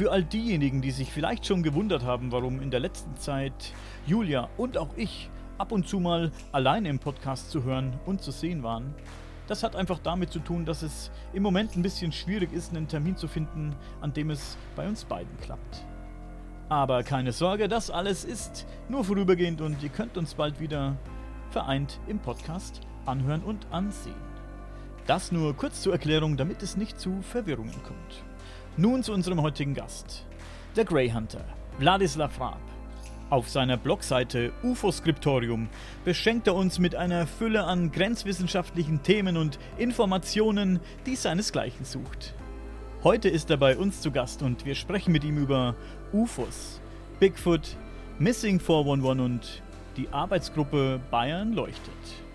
Für all diejenigen, die sich vielleicht schon gewundert haben, warum in der letzten Zeit Julia und auch ich ab und zu mal alleine im Podcast zu hören und zu sehen waren, das hat einfach damit zu tun, dass es im Moment ein bisschen schwierig ist, einen Termin zu finden, an dem es bei uns beiden klappt. Aber keine Sorge, das alles ist nur vorübergehend und ihr könnt uns bald wieder vereint im Podcast anhören und ansehen. Das nur kurz zur Erklärung, damit es nicht zu Verwirrungen kommt. Nun zu unserem heutigen Gast, der Grey Hunter, Wladislav Raab. Auf seiner Blogseite UFO-Skriptorium beschenkt er uns mit einer Fülle an grenzwissenschaftlichen Themen und Informationen, die seinesgleichen sucht. Heute ist er bei uns zu Gast und wir sprechen mit ihm über UFOs, Bigfoot, Missing 411 und die Arbeitsgruppe Bayern leuchtet.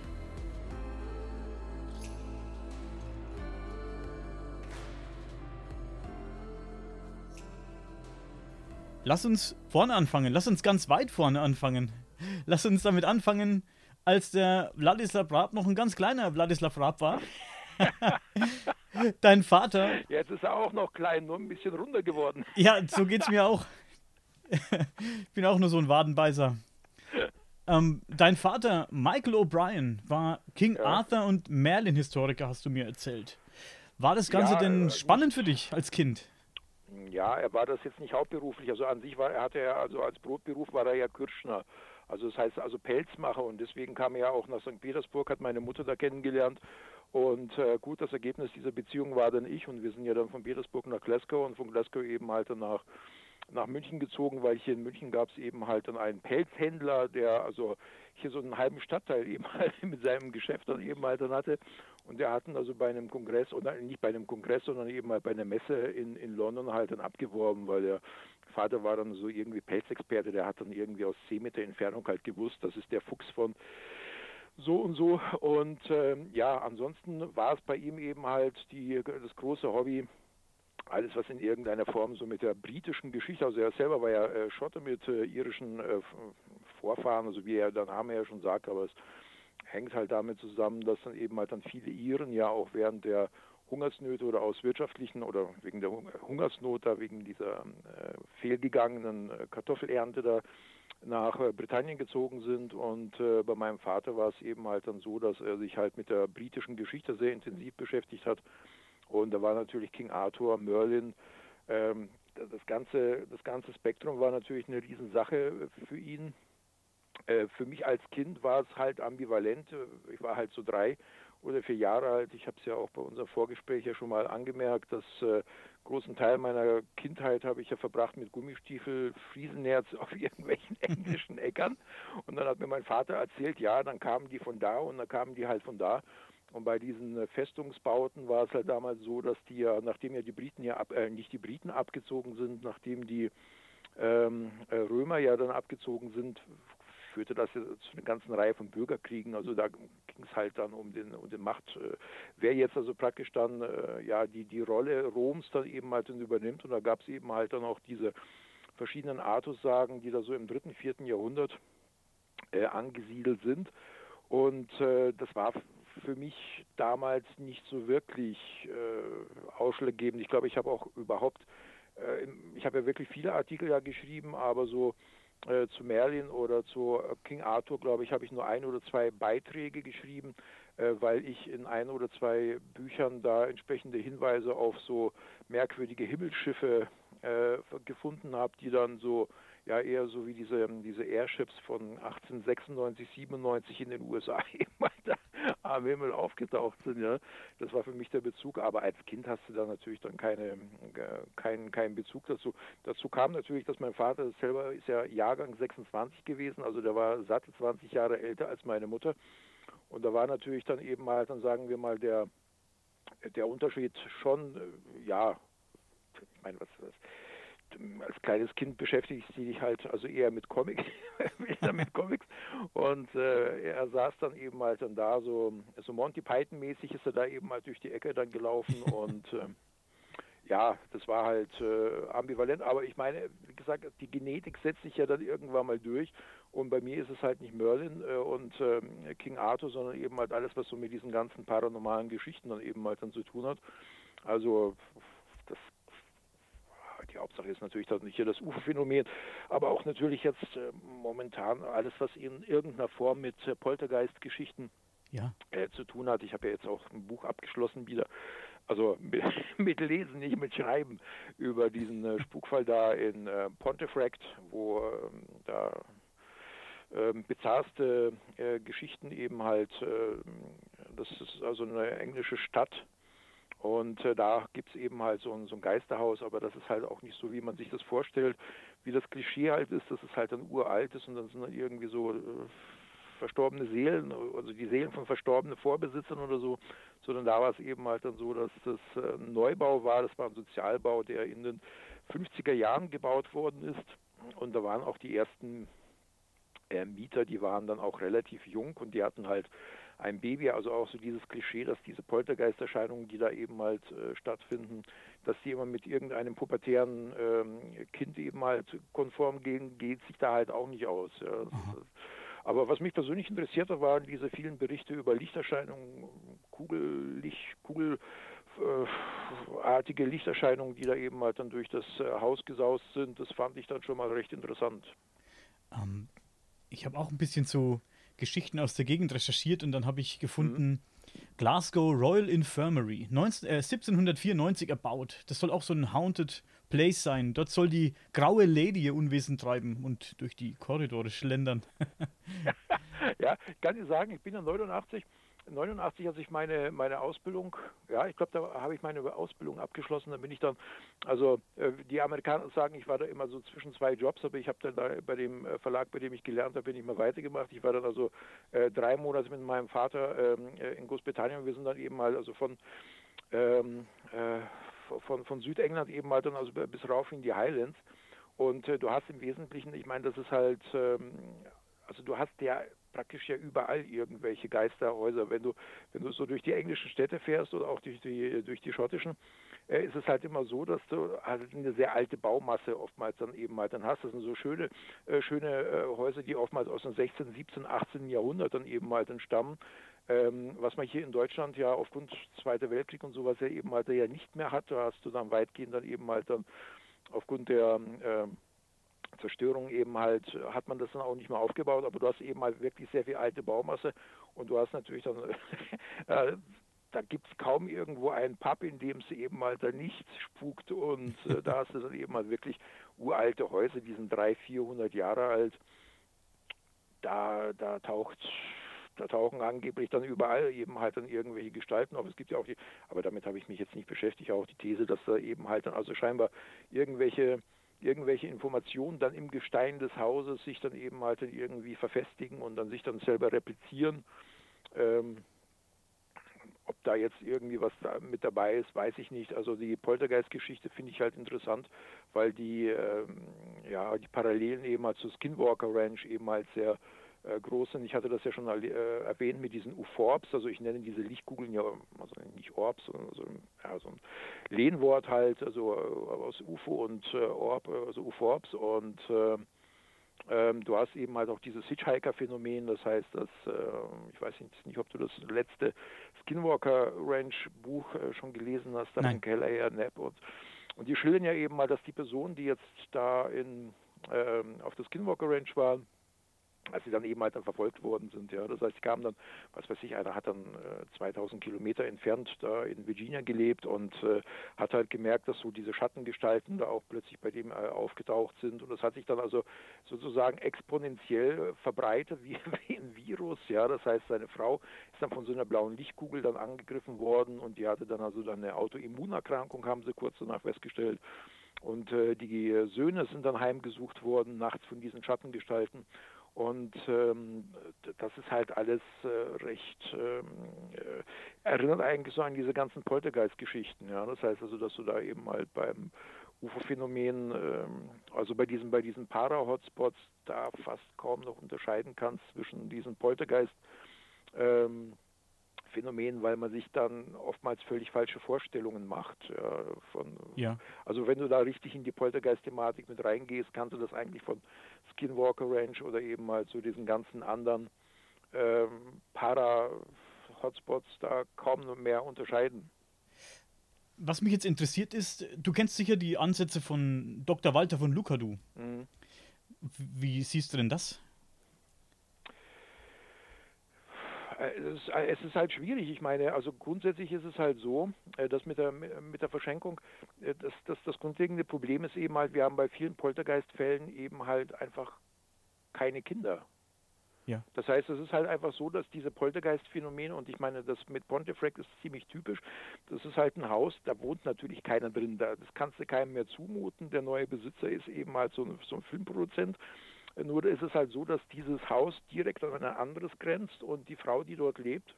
Lass uns vorne anfangen. Lass uns ganz weit vorne anfangen. Lass uns damit anfangen, als der Wladislav Raab noch ein ganz kleiner Wladislav Raab war. Dein Vater. Jetzt ist er auch noch klein, nur ein bisschen runter geworden. Ja, so geht's mir auch. ich bin auch nur so ein Wadenbeißer. Ähm, dein Vater, Michael O'Brien, war King ja. Arthur und Merlin-Historiker, hast du mir erzählt. War das Ganze ja, denn äh, spannend für dich als Kind? Ja, er war das jetzt nicht hauptberuflich. Also an sich war er hatte er also als Brotberuf war er ja Kürschner. Also das heißt also Pelzmacher und deswegen kam er ja auch nach St. Petersburg, hat meine Mutter da kennengelernt und äh, gut, das Ergebnis dieser Beziehung war dann ich und wir sind ja dann von Petersburg nach Glasgow und von Glasgow eben halt dann nach nach München gezogen, weil hier in München gab es eben halt dann einen Pelzhändler, der also hier so einen halben Stadtteil eben halt mit seinem Geschäft dann eben halt dann hatte. Und der hatten also bei einem Kongress, oder nicht bei einem Kongress, sondern eben halt bei einer Messe in, in London halt dann abgeworben, weil der Vater war dann so irgendwie Pelzexperte, der hat dann irgendwie aus 10 Meter Entfernung halt gewusst, das ist der Fuchs von so und so. Und ähm, ja, ansonsten war es bei ihm eben halt die, das große Hobby, alles, was in irgendeiner Form so mit der britischen Geschichte, also er selber war ja äh, Schotte mit äh, irischen äh, Vorfahren, also wie er der Name ja schon sagt, aber es hängt halt damit zusammen, dass dann eben halt dann viele Iren ja auch während der Hungersnöte oder aus wirtschaftlichen oder wegen der Hungersnot da, wegen dieser äh, fehlgegangenen äh, Kartoffelernte da nach äh, Britannien gezogen sind. Und äh, bei meinem Vater war es eben halt dann so, dass er sich halt mit der britischen Geschichte sehr intensiv beschäftigt hat und da war natürlich King Arthur, Merlin, ähm, das ganze, das ganze Spektrum war natürlich eine Riesensache für ihn. Äh, für mich als Kind war es halt ambivalent. Ich war halt so drei oder vier Jahre alt. Ich habe es ja auch bei unserem Vorgespräch ja schon mal angemerkt, dass äh, großen Teil meiner Kindheit habe ich ja verbracht mit Gummistiefel, Friesennerz auf irgendwelchen englischen Äckern. Und dann hat mir mein Vater erzählt, ja, dann kamen die von da und dann kamen die halt von da. Und bei diesen äh, Festungsbauten war es halt damals so, dass die ja, nachdem ja die Briten ja ab, äh, nicht die Briten abgezogen sind, nachdem die ähm, äh, Römer ja dann abgezogen sind, führte das ja zu einer ganzen Reihe von Bürgerkriegen. Also da ging es halt dann um den, um den Macht, äh, wer jetzt also praktisch dann äh, ja die, die Rolle Roms dann eben halt dann übernimmt. Und da gab es eben halt dann auch diese verschiedenen Artussagen, die da so im dritten, vierten Jahrhundert äh, angesiedelt sind. Und äh, das war für mich damals nicht so wirklich äh, ausschlaggebend. Ich glaube, ich habe auch überhaupt, äh, ich habe ja wirklich viele Artikel ja geschrieben, aber so äh, zu Merlin oder zu King Arthur, glaube ich, habe ich nur ein oder zwei Beiträge geschrieben, äh, weil ich in ein oder zwei Büchern da entsprechende Hinweise auf so merkwürdige Himmelsschiffe äh, gefunden habe, die dann so ja eher so wie diese, diese Airships von 1896, 97 in den USA mal da am Himmel aufgetaucht sind. Ja. Das war für mich der Bezug, aber als Kind hast du da natürlich dann keine, äh, keinen, keinen Bezug dazu. Dazu kam natürlich, dass mein Vater selber ist ja Jahrgang 26 gewesen, also der war satte 20 Jahre älter als meine Mutter. Und da war natürlich dann eben mal, dann sagen wir mal, der, der Unterschied schon, äh, ja, ich meine, was, was als kleines Kind beschäftigst du dich halt also eher mit Comics, mit Comics. Und äh, er saß dann eben halt dann da so, so Monty Python mäßig ist er da eben halt durch die Ecke dann gelaufen und äh, ja, das war halt äh, ambivalent, aber ich meine, wie gesagt, die Genetik setzt sich ja dann irgendwann mal durch und bei mir ist es halt nicht Merlin äh, und ähm, King Arthur, sondern eben halt alles, was so mit diesen ganzen paranormalen Geschichten dann eben halt dann zu tun hat. Also die Hauptsache ist natürlich das nicht hier das UFO-Phänomen, aber auch natürlich jetzt äh, momentan alles, was in irgendeiner Form mit äh, Poltergeist-Geschichten ja. äh, zu tun hat. Ich habe ja jetzt auch ein Buch abgeschlossen wieder, also mit, mit Lesen, nicht mit Schreiben, über diesen äh, Spukfall da in äh, Pontefract, wo ähm, da ähm, bizarrste äh, Geschichten eben halt, das ist also eine englische Stadt und äh, da gibt es eben halt so ein, so ein, Geisterhaus, aber das ist halt auch nicht so, wie man sich das vorstellt, wie das Klischee halt ist, dass es halt dann uralt ist und dann sind dann irgendwie so äh, verstorbene Seelen, also die Seelen von verstorbenen Vorbesitzern oder so, sondern da war es eben halt dann so, dass das äh, ein Neubau war, das war ein Sozialbau, der in den 50er Jahren gebaut worden ist. Und da waren auch die ersten äh, Mieter, die waren dann auch relativ jung und die hatten halt ein Baby, also auch so dieses Klischee, dass diese Poltergeisterscheinungen, die da eben halt äh, stattfinden, dass die immer mit irgendeinem pubertären ähm, Kind eben halt konform gehen, geht sich da halt auch nicht aus. Ja. Aber was mich persönlich interessierte, waren diese vielen Berichte über Lichterscheinungen, Kugellicht, Kugelartige äh, Lichterscheinungen, die da eben halt dann durch das äh, Haus gesaust sind. Das fand ich dann schon mal recht interessant. Ähm, ich habe auch ein bisschen so Geschichten aus der Gegend recherchiert und dann habe ich gefunden, mhm. Glasgow Royal Infirmary, 19, äh, 1794 erbaut. Das soll auch so ein Haunted Place sein. Dort soll die graue Lady ihr Unwesen treiben und durch die Korridore schlendern. ja, ich kann dir sagen, ich bin ja 89 89, als ich meine, meine Ausbildung, ja, ich glaube, da habe ich meine Ausbildung abgeschlossen, da bin ich dann, also äh, die Amerikaner sagen, ich war da immer so zwischen zwei Jobs, aber ich habe dann da bei dem äh, Verlag, bei dem ich gelernt habe, bin ich mal weitergemacht. Ich war dann also äh, drei Monate mit meinem Vater ähm, äh, in Großbritannien. Wir sind dann eben mal also von ähm, äh, von, von Südengland eben mal dann also bis rauf in die Highlands. Und äh, du hast im Wesentlichen, ich meine, das ist halt, ähm, also du hast ja praktisch ja überall irgendwelche Geisterhäuser. Wenn du, wenn du so durch die englischen Städte fährst oder auch durch die, durch die schottischen, äh, ist es halt immer so, dass du halt eine sehr alte Baumasse oftmals dann eben halt dann hast. Das sind so schöne, äh, schöne äh, Häuser, die oftmals aus dem 16., 17., 18. Jahrhundert dann eben halt entstammen. Ähm, was man hier in Deutschland ja aufgrund Zweiter Weltkrieg und sowas ja eben halt ja nicht mehr hat, da hast du dann weitgehend dann eben halt dann aufgrund der äh, Zerstörung eben halt, hat man das dann auch nicht mehr aufgebaut, aber du hast eben halt wirklich sehr viel alte Baumasse und du hast natürlich dann, äh, da gibt es kaum irgendwo einen Pub, in dem es eben halt da nichts spukt und äh, da hast du dann eben halt wirklich uralte Häuser, die sind 300, 400 Jahre alt. Da, da taucht da tauchen angeblich dann überall eben halt dann irgendwelche Gestalten auf. Es gibt ja auch die, aber damit habe ich mich jetzt nicht beschäftigt, auch die These, dass da eben halt dann also scheinbar irgendwelche irgendwelche Informationen dann im Gestein des Hauses sich dann eben halt dann irgendwie verfestigen und dann sich dann selber replizieren. Ähm, ob da jetzt irgendwie was da mit dabei ist, weiß ich nicht. Also die Poltergeist-Geschichte finde ich halt interessant, weil die, ähm, ja, die Parallelen eben halt zur Skinwalker Ranch eben halt sehr groß sind. Ich hatte das ja schon äh, erwähnt mit diesen UFORBs, also ich nenne diese Lichtkugeln ja, also nicht Orbs, sondern so, ja, so ein Lehnwort halt, also äh, aus UFO und äh, Orb, also UFORBs und äh, ähm, du hast eben halt auch dieses Hitchhiker-Phänomen, das heißt, dass, äh, ich weiß nicht, nicht, ob du das letzte Skinwalker Ranch Buch äh, schon gelesen hast, da von Keller Knapp und, und die schildern ja eben mal, dass die Personen, die jetzt da in, ähm, auf der Skinwalker Ranch waren, als sie dann eben halt dann verfolgt worden sind. Ja, das heißt, sie kamen dann, was weiß ich, einer hat dann äh, 2000 Kilometer entfernt da in Virginia gelebt und äh, hat halt gemerkt, dass so diese Schattengestalten da auch plötzlich bei dem äh, aufgetaucht sind und das hat sich dann also sozusagen exponentiell verbreitet wie, wie ein Virus. Ja, das heißt, seine Frau ist dann von so einer blauen Lichtkugel dann angegriffen worden und die hatte dann also dann eine Autoimmunerkrankung, haben sie kurz danach festgestellt. Und äh, die Söhne sind dann heimgesucht worden, nachts von diesen Schattengestalten. Und ähm, das ist halt alles äh, recht, ähm, äh, erinnert eigentlich so an diese ganzen Poltergeist-Geschichten. Ja? Das heißt also, dass du da eben halt beim UFO-Phänomen, ähm, also bei diesen, bei diesen Para-Hotspots, da fast kaum noch unterscheiden kannst zwischen diesen Poltergeist- ähm, Phänomen, weil man sich dann oftmals völlig falsche Vorstellungen macht. Ja, von, ja. Also wenn du da richtig in die Poltergeist-Thematik mit reingehst, kannst du das eigentlich von Skinwalker Ranch oder eben mal zu diesen ganzen anderen ähm, Para-Hotspots da kaum mehr unterscheiden. Was mich jetzt interessiert ist, du kennst sicher die Ansätze von Dr. Walter von Lukadu. Mhm. Wie siehst du denn das? Äh, es ist, äh, es ist, halt schwierig. Ich meine, also grundsätzlich ist es halt so, äh, dass mit der, mit der Verschenkung, dass, dass das grundlegende Problem ist eben halt, wir haben bei vielen Poltergeistfällen eben halt einfach keine Kinder. Ja. Das heißt, es ist halt einfach so, dass diese Poltergeistphänomene, und ich meine, das mit Pontefract ist ziemlich typisch, das ist halt ein Haus, da wohnt natürlich keiner drin, da, das kannst du keinem mehr zumuten, der neue Besitzer ist eben halt so ein, so ein Filmproduzent nur ist es halt so, dass dieses Haus direkt an ein anderes grenzt und die Frau, die dort lebt,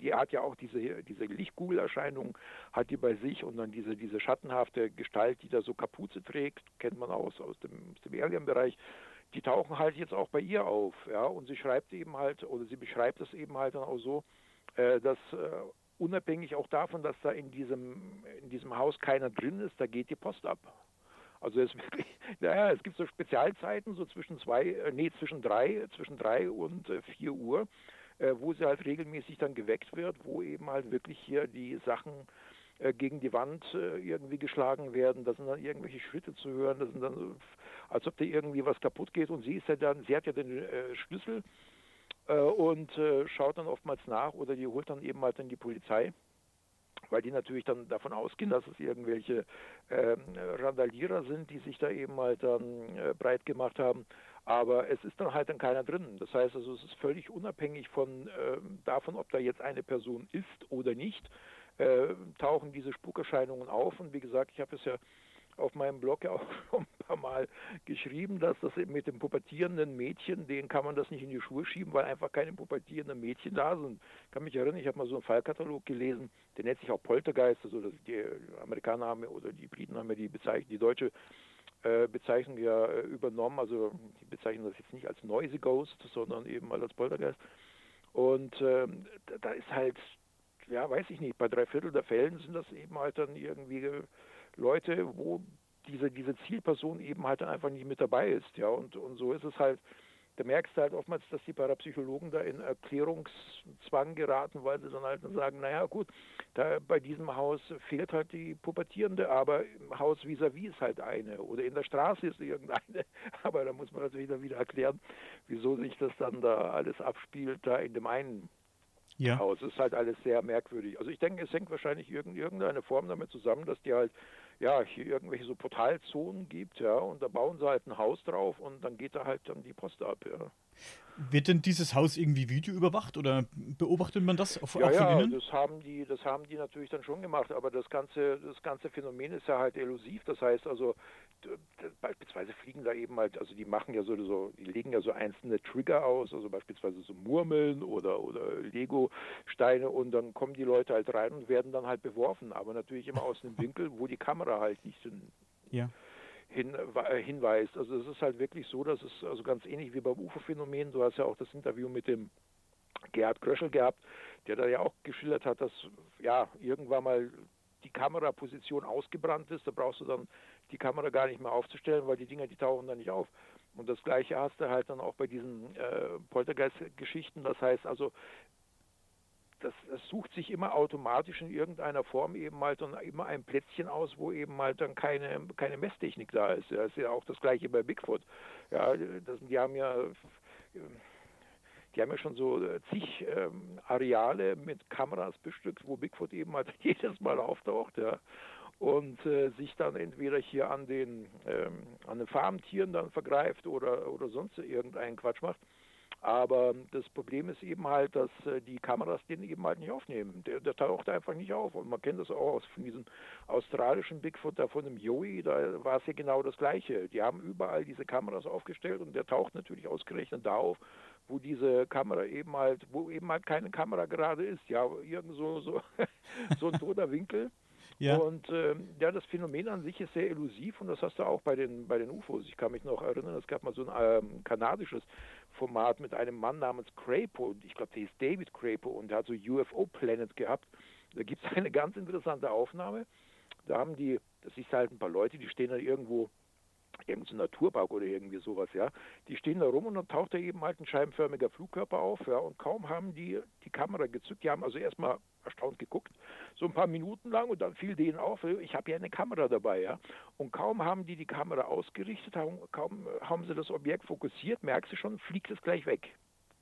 die hat ja auch diese, diese Lichtkugelerscheinung, hat die bei sich und dann diese, diese schattenhafte Gestalt, die da so Kapuze trägt, kennt man aus, aus dem, aus dem Alien-Bereich, die tauchen halt jetzt auch bei ihr auf, ja, und sie schreibt eben halt, oder sie beschreibt es eben halt dann auch so, äh, dass äh, unabhängig auch davon, dass da in diesem, in diesem Haus keiner drin ist, da geht die Post ab. Also es wirklich, naja, es gibt so Spezialzeiten, so zwischen zwei, äh, nee, zwischen drei, zwischen drei und äh, vier Uhr, äh, wo sie halt regelmäßig dann geweckt wird, wo eben halt wirklich hier die Sachen gegen die Wand irgendwie geschlagen werden, da sind dann irgendwelche Schritte zu hören, das sind dann, als ob da irgendwie was kaputt geht. Und sie ist ja dann, sie hat ja den Schlüssel und schaut dann oftmals nach oder die holt dann eben halt dann die Polizei weil die natürlich dann davon ausgehen, dass es irgendwelche äh, Randalierer sind, die sich da eben halt dann äh, breit gemacht haben. Aber es ist dann halt dann keiner drin. Das heißt also, es ist völlig unabhängig von äh, davon, ob da jetzt eine Person ist oder nicht, äh, tauchen diese Spukerscheinungen auf. Und wie gesagt, ich habe es ja auf meinem Blog ja auch schon ein paar Mal geschrieben, dass das mit dem pubertierenden Mädchen, denen kann man das nicht in die Schuhe schieben, weil einfach keine pubertierenden Mädchen da sind. Ich kann mich erinnern, ich habe mal so einen Fallkatalog gelesen, der nennt sich auch Poltergeist, also die Amerikaner haben oder die Briten haben ja die Bezeichnung, die deutsche äh, Bezeichnung ja äh, übernommen, also die bezeichnen das jetzt nicht als Noisy Ghost, sondern eben mal als Poltergeist. Und ähm, da ist halt, ja, weiß ich nicht, bei drei Viertel der Fällen sind das eben halt dann irgendwie Leute, wo diese, diese Zielperson eben halt dann einfach nicht mit dabei ist. Ja, und, und so ist es halt, da merkst du halt oftmals, dass die Parapsychologen da in Erklärungszwang geraten, weil sie dann halt sagen, naja gut, da bei diesem Haus fehlt halt die Pubertierende, aber im Haus vis-à-vis -vis ist halt eine oder in der Straße ist irgendeine. Aber da muss man natürlich dann wieder erklären, wieso sich das dann da alles abspielt, da in dem einen ja. Haus. Es ist halt alles sehr merkwürdig. Also ich denke, es hängt wahrscheinlich irgendeine Form damit zusammen, dass die halt ja, hier irgendwelche so Portalzonen gibt, ja, und da bauen sie halt ein Haus drauf und dann geht da halt dann die Post ab, ja. Wird denn dieses Haus irgendwie Video überwacht oder beobachtet man das auf, ja, ja, innen? das haben die, das haben die natürlich dann schon gemacht, aber das ganze, das ganze Phänomen ist ja halt elusiv. Das heißt also, beispielsweise fliegen da eben halt, also die machen ja so, so, die legen ja so einzelne Trigger aus, also beispielsweise so Murmeln oder oder Lego-Steine und dann kommen die Leute halt rein und werden dann halt beworfen, aber natürlich immer aus einem Winkel, wo die Kamera halt nicht sind. Ja hin, äh, hinweist. Also es ist halt wirklich so, dass es also ganz ähnlich wie beim UFO-Phänomen, du hast ja auch das Interview mit dem Gerhard Kröschel gehabt, der da ja auch geschildert hat, dass ja irgendwann mal die Kameraposition ausgebrannt ist, da brauchst du dann die Kamera gar nicht mehr aufzustellen, weil die Dinger, die tauchen dann nicht auf. Und das gleiche hast du halt dann auch bei diesen äh, Poltergeist-Geschichten. Das heißt also, das, das, sucht sich immer automatisch in irgendeiner Form eben halt dann immer ein Plätzchen aus, wo eben halt dann keine, keine Messtechnik da ist. Das ist ja auch das gleiche bei Bigfoot. Ja, das, die haben ja die haben ja schon so zig ähm, Areale mit Kameras bestückt, wo Bigfoot eben halt jedes Mal auftaucht, ja. Und äh, sich dann entweder hier an den, ähm, an den Farmtieren dann vergreift oder, oder sonst irgendeinen Quatsch macht. Aber das Problem ist eben halt, dass äh, die Kameras den eben halt nicht aufnehmen. Der, der, taucht einfach nicht auf. Und man kennt das auch aus diesem australischen Bigfoot, da von dem Joey, da war es ja genau das Gleiche. Die haben überall diese Kameras aufgestellt und der taucht natürlich ausgerechnet da auf, wo diese Kamera eben halt, wo eben halt keine Kamera gerade ist. Ja, irgend so, so, so ein toter Winkel. Ja. Und ähm, ja, das Phänomen an sich ist sehr elusiv und das hast du auch bei den, bei den UFOs. Ich kann mich noch erinnern, es gab mal so ein ähm, kanadisches Format mit einem Mann namens Crapo. Ich glaube, der hieß David Crapo und der hat so UFO Planet gehabt. Da gibt es eine ganz interessante Aufnahme. Da haben die, das ist halt ein paar Leute, die stehen da irgendwo irgendein so Naturpark oder irgendwie sowas, ja. Die stehen da rum und dann taucht da eben halt ein scheibenförmiger Flugkörper auf, ja, und kaum haben die die Kamera gezückt, die haben also erstmal erstaunt geguckt, so ein paar Minuten lang und dann fiel denen auf, ich habe ja eine Kamera dabei, ja. Und kaum haben die die Kamera ausgerichtet, haben, kaum haben sie das Objekt fokussiert, merkst du schon, fliegt es gleich weg.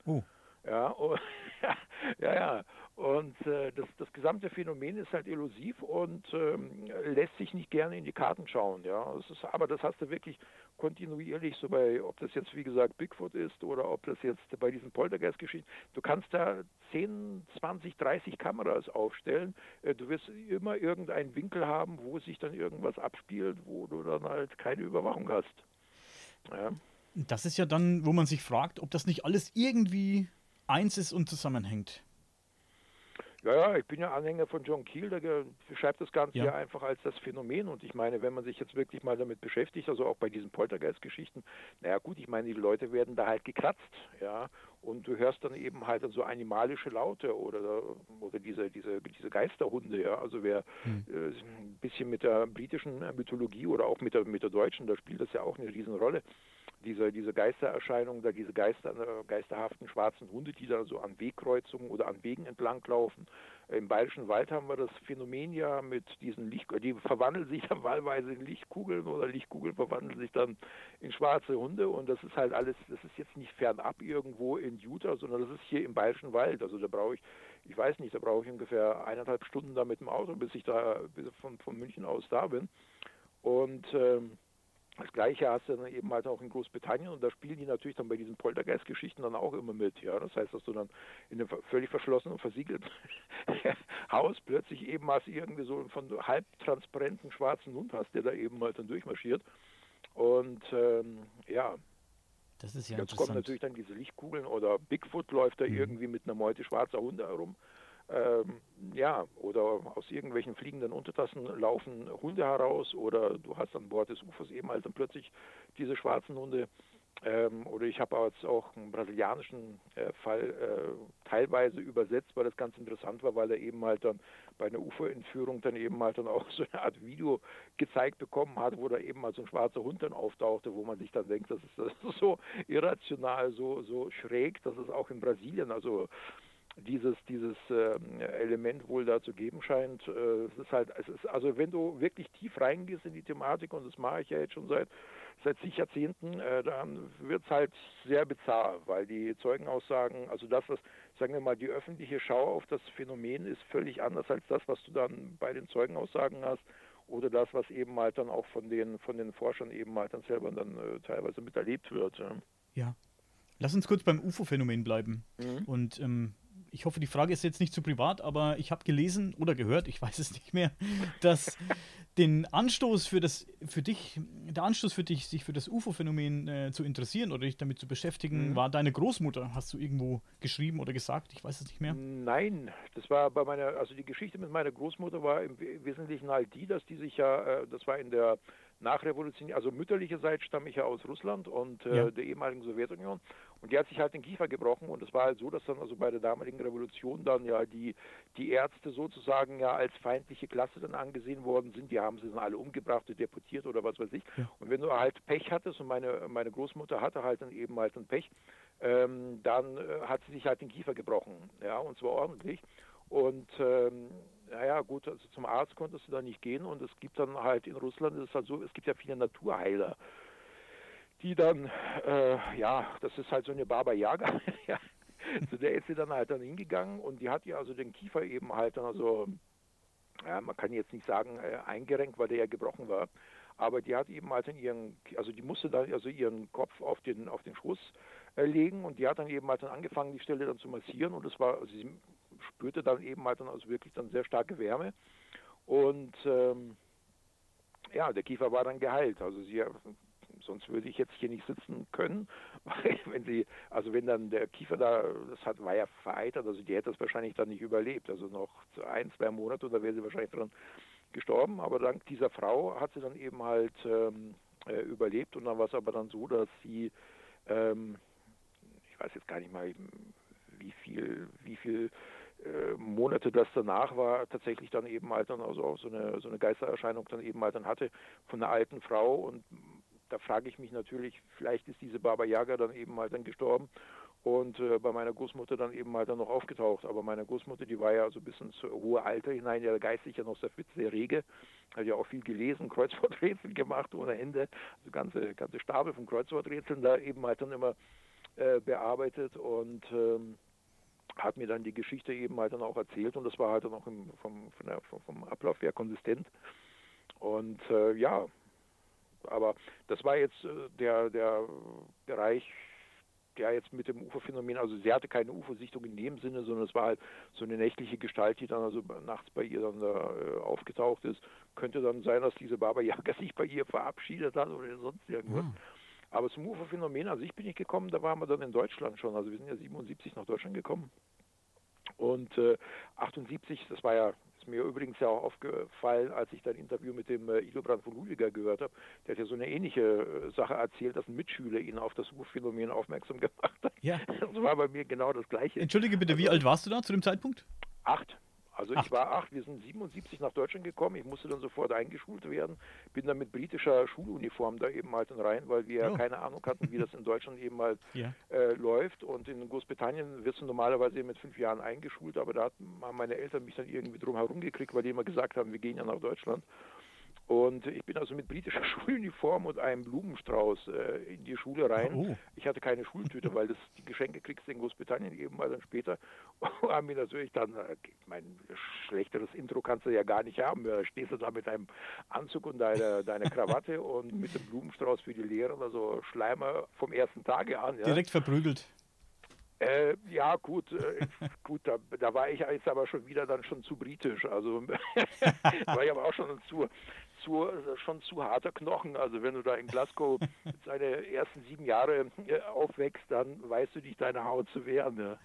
Oh. Ja, und, ja, ja. Und äh, das, das gesamte Phänomen ist halt elusiv und ähm, lässt sich nicht gerne in die Karten schauen. Ja, das ist, aber das hast du wirklich kontinuierlich, so bei, ob das jetzt wie gesagt Bigfoot ist oder ob das jetzt bei diesen Poltergeist-Geschichten, du kannst da 10, 20, 30 Kameras aufstellen. Äh, du wirst immer irgendeinen Winkel haben, wo sich dann irgendwas abspielt, wo du dann halt keine Überwachung hast. Ja. Das ist ja dann, wo man sich fragt, ob das nicht alles irgendwie eins ist und zusammenhängt. Ja, ja, ich bin ja Anhänger von John Keel, der beschreibt das Ganze ja. ja. einfach als das Phänomen. Und ich meine, wenn man sich jetzt wirklich mal damit beschäftigt, also auch bei diesen Poltergeist-Geschichten, naja gut, ich meine, die Leute werden da halt gekratzt, ja, und du hörst dann eben halt so animalische Laute oder oder diese diese diese Geisterhunde, ja. Also wer hm. äh, ein bisschen mit der britischen Mythologie oder auch mit der mit der deutschen, da spielt das ja auch eine Riesenrolle diese, diese Geistererscheinungen, diese Geister, äh, geisterhaften schwarzen Hunde, die da so an Wegkreuzungen oder an Wegen entlanglaufen. Im Bayerischen Wald haben wir das Phänomen ja mit diesen Licht, die verwandeln sich dann wahlweise in Lichtkugeln oder Lichtkugeln verwandeln sich dann in schwarze Hunde und das ist halt alles, das ist jetzt nicht fernab irgendwo in Utah, sondern das ist hier im Bayerischen Wald. Also da brauche ich, ich weiß nicht, da brauche ich ungefähr eineinhalb Stunden da mit dem Auto, bis ich da bis von, von München aus da bin. Und ähm, das gleiche hast du dann eben halt auch in Großbritannien und da spielen die natürlich dann bei diesen Poltergeist-Geschichten dann auch immer mit. Ja, das heißt, dass du dann in einem völlig verschlossenen und versiegelten Haus plötzlich eben hast irgendwie so von halb transparenten schwarzen Hund hast, der da eben halt dann durchmarschiert. Und ähm, ja, das ist ja Jetzt kommen natürlich dann diese Lichtkugeln oder Bigfoot läuft da mhm. irgendwie mit einer Meute schwarzer Hunde herum. Ähm, ja, oder aus irgendwelchen fliegenden Untertassen laufen Hunde heraus oder du hast an Bord des Ufers eben halt dann plötzlich diese schwarzen Hunde. Ähm, oder ich habe jetzt auch einen brasilianischen äh, Fall äh, teilweise übersetzt, weil das ganz interessant war, weil er eben halt dann bei einer Uferentführung dann eben halt dann auch so eine Art Video gezeigt bekommen hat, wo da eben mal so ein schwarzer Hund dann auftauchte, wo man sich dann denkt, das ist, das ist so irrational, so, so schräg, dass es auch in Brasilien, also dieses, dieses äh, Element wohl da zu geben scheint. Äh, es ist halt, es ist, also wenn du wirklich tief reingehst in die Thematik, und das mache ich ja jetzt schon seit seit zig Jahrzehnten, äh, dann wird es halt sehr bizarr, weil die Zeugenaussagen, also das, was, sagen wir mal, die öffentliche Schau auf das Phänomen ist völlig anders als das, was du dann bei den Zeugenaussagen hast oder das, was eben halt dann auch von den von den Forschern eben halt dann selber dann äh, teilweise miterlebt wird. Ja. Lass uns kurz beim UFO-Phänomen bleiben. Mhm. Und ähm, ich hoffe, die Frage ist jetzt nicht zu privat, aber ich habe gelesen oder gehört, ich weiß es nicht mehr, dass den Anstoß für das, für dich, der Anstoß für dich, sich für das UFO-Phänomen äh, zu interessieren oder dich damit zu beschäftigen, mhm. war deine Großmutter, hast du irgendwo geschrieben oder gesagt? Ich weiß es nicht mehr. Nein, das war bei meiner, also die Geschichte mit meiner Großmutter war im Wesentlichen halt die, dass die sich ja, äh, das war in der Nachrevolution, also mütterlicherseits stamme ich ja aus Russland und äh, ja. der ehemaligen Sowjetunion und die hat sich halt den Kiefer gebrochen und es war halt so, dass dann also bei der damaligen Revolution dann ja die, die Ärzte sozusagen ja als feindliche Klasse dann angesehen worden sind. Die haben sie dann alle umgebracht, deportiert oder was weiß ich. Ja. Und wenn du halt Pech hattest und meine, meine Großmutter hatte halt dann eben halt ein Pech, ähm, dann äh, hat sie sich halt den Kiefer gebrochen, ja, und zwar ordentlich. Und ähm, naja, gut, also zum Arzt konntest du da nicht gehen und es gibt dann halt in Russland, ist halt so, es gibt ja viele Naturheiler die dann, äh, ja, das ist halt so eine Baba Yaga, ja, zu der ist sie dann halt dann hingegangen und die hat ja also den Kiefer eben halt dann also, ja, man kann jetzt nicht sagen äh, eingerenkt, weil der ja gebrochen war, aber die hat eben halt in ihren, also die musste dann also ihren Kopf auf den auf den Schoß äh, legen und die hat dann eben halt dann angefangen, die Stelle dann zu massieren und es war, also sie spürte dann eben halt dann also wirklich dann sehr starke Wärme. Und ähm, ja, der Kiefer war dann geheilt. Also sie sonst würde ich jetzt hier nicht sitzen können, weil wenn sie, also wenn dann der Kiefer da, das hat, war ja vereitert, also die hätte das wahrscheinlich dann nicht überlebt, also noch ein, zwei Monate, da wäre sie wahrscheinlich dran gestorben, aber dank dieser Frau hat sie dann eben halt ähm, äh, überlebt. Und dann war es aber dann so, dass sie, ähm, ich weiß jetzt gar nicht mal, wie viel, wie viel Monate das danach war, tatsächlich dann eben halt dann also auch so eine so eine Geistererscheinung dann eben halt dann hatte von einer alten Frau. Und da frage ich mich natürlich, vielleicht ist diese Baba Yaga dann eben mal dann gestorben und äh, bei meiner Großmutter dann eben halt dann noch aufgetaucht. Aber meine Großmutter, die war ja so bisschen ins hohe Alter hinein, ja geistig ja noch sehr fit, sehr rege, hat ja auch viel gelesen, Kreuzworträtsel gemacht ohne Ende, also ganze, ganze Stapel von Kreuzworträtseln da eben halt dann immer äh, bearbeitet. Und ähm, hat mir dann die Geschichte eben halt dann auch erzählt und das war halt dann auch im, vom, der, vom Ablauf her konsistent. Und äh, ja, aber das war jetzt äh, der, der Bereich, der jetzt mit dem UFO-Phänomen, also sie hatte keine UFO-Sichtung in dem Sinne, sondern es war halt so eine nächtliche Gestalt, die dann also nachts bei ihr dann da äh, aufgetaucht ist. Könnte dann sein, dass diese Baba Yaga sich bei ihr verabschiedet hat oder sonst irgendwas. Mhm. Aber zum UFO-Phänomen an sich bin ich gekommen, da waren wir dann in Deutschland schon. Also wir sind ja 77 nach Deutschland gekommen. Und äh, 78, das war ja, ist mir übrigens ja auch aufgefallen, als ich dein Interview mit dem äh, Ildebrand von Ludwiger gehört habe, der hat ja so eine ähnliche äh, Sache erzählt, dass ein Mitschüler ihn auf das UFO-Phänomen aufmerksam gemacht hat. Ja. Das war bei mir genau das Gleiche. Entschuldige bitte, also, wie alt warst du da zu dem Zeitpunkt? Acht. Also acht. ich war acht, wir sind 77 nach Deutschland gekommen, ich musste dann sofort eingeschult werden, bin dann mit britischer Schuluniform da eben halt rein, weil wir oh. keine Ahnung hatten, wie das in Deutschland eben halt ja. äh, läuft und in Großbritannien wirst du normalerweise mit fünf Jahren eingeschult, aber da haben meine Eltern mich dann irgendwie drum herum gekriegt, weil die immer gesagt haben, wir gehen ja nach Deutschland. Und ich bin also mit britischer Schuluniform und einem Blumenstrauß äh, in die Schule rein. Oh. Ich hatte keine Schultüte, weil das die Geschenke kriegst du in Großbritannien eben mal dann später. Und haben mir natürlich dann, äh, mein schlechteres Intro kannst du ja gar nicht haben. Da stehst du da mit deinem Anzug und deiner deine Krawatte und mit dem Blumenstrauß für die Lehrer, also Schleimer vom ersten Tage an. Ja. Direkt verprügelt. Äh, ja, gut, äh, gut, da, da, war ich jetzt aber schon wieder dann schon zu britisch. Also war ich aber auch schon zu, zu, schon zu harter Knochen. Also wenn du da in Glasgow seine ersten sieben Jahre äh, aufwächst, dann weißt du dich deine Haut zu wehren. Ne?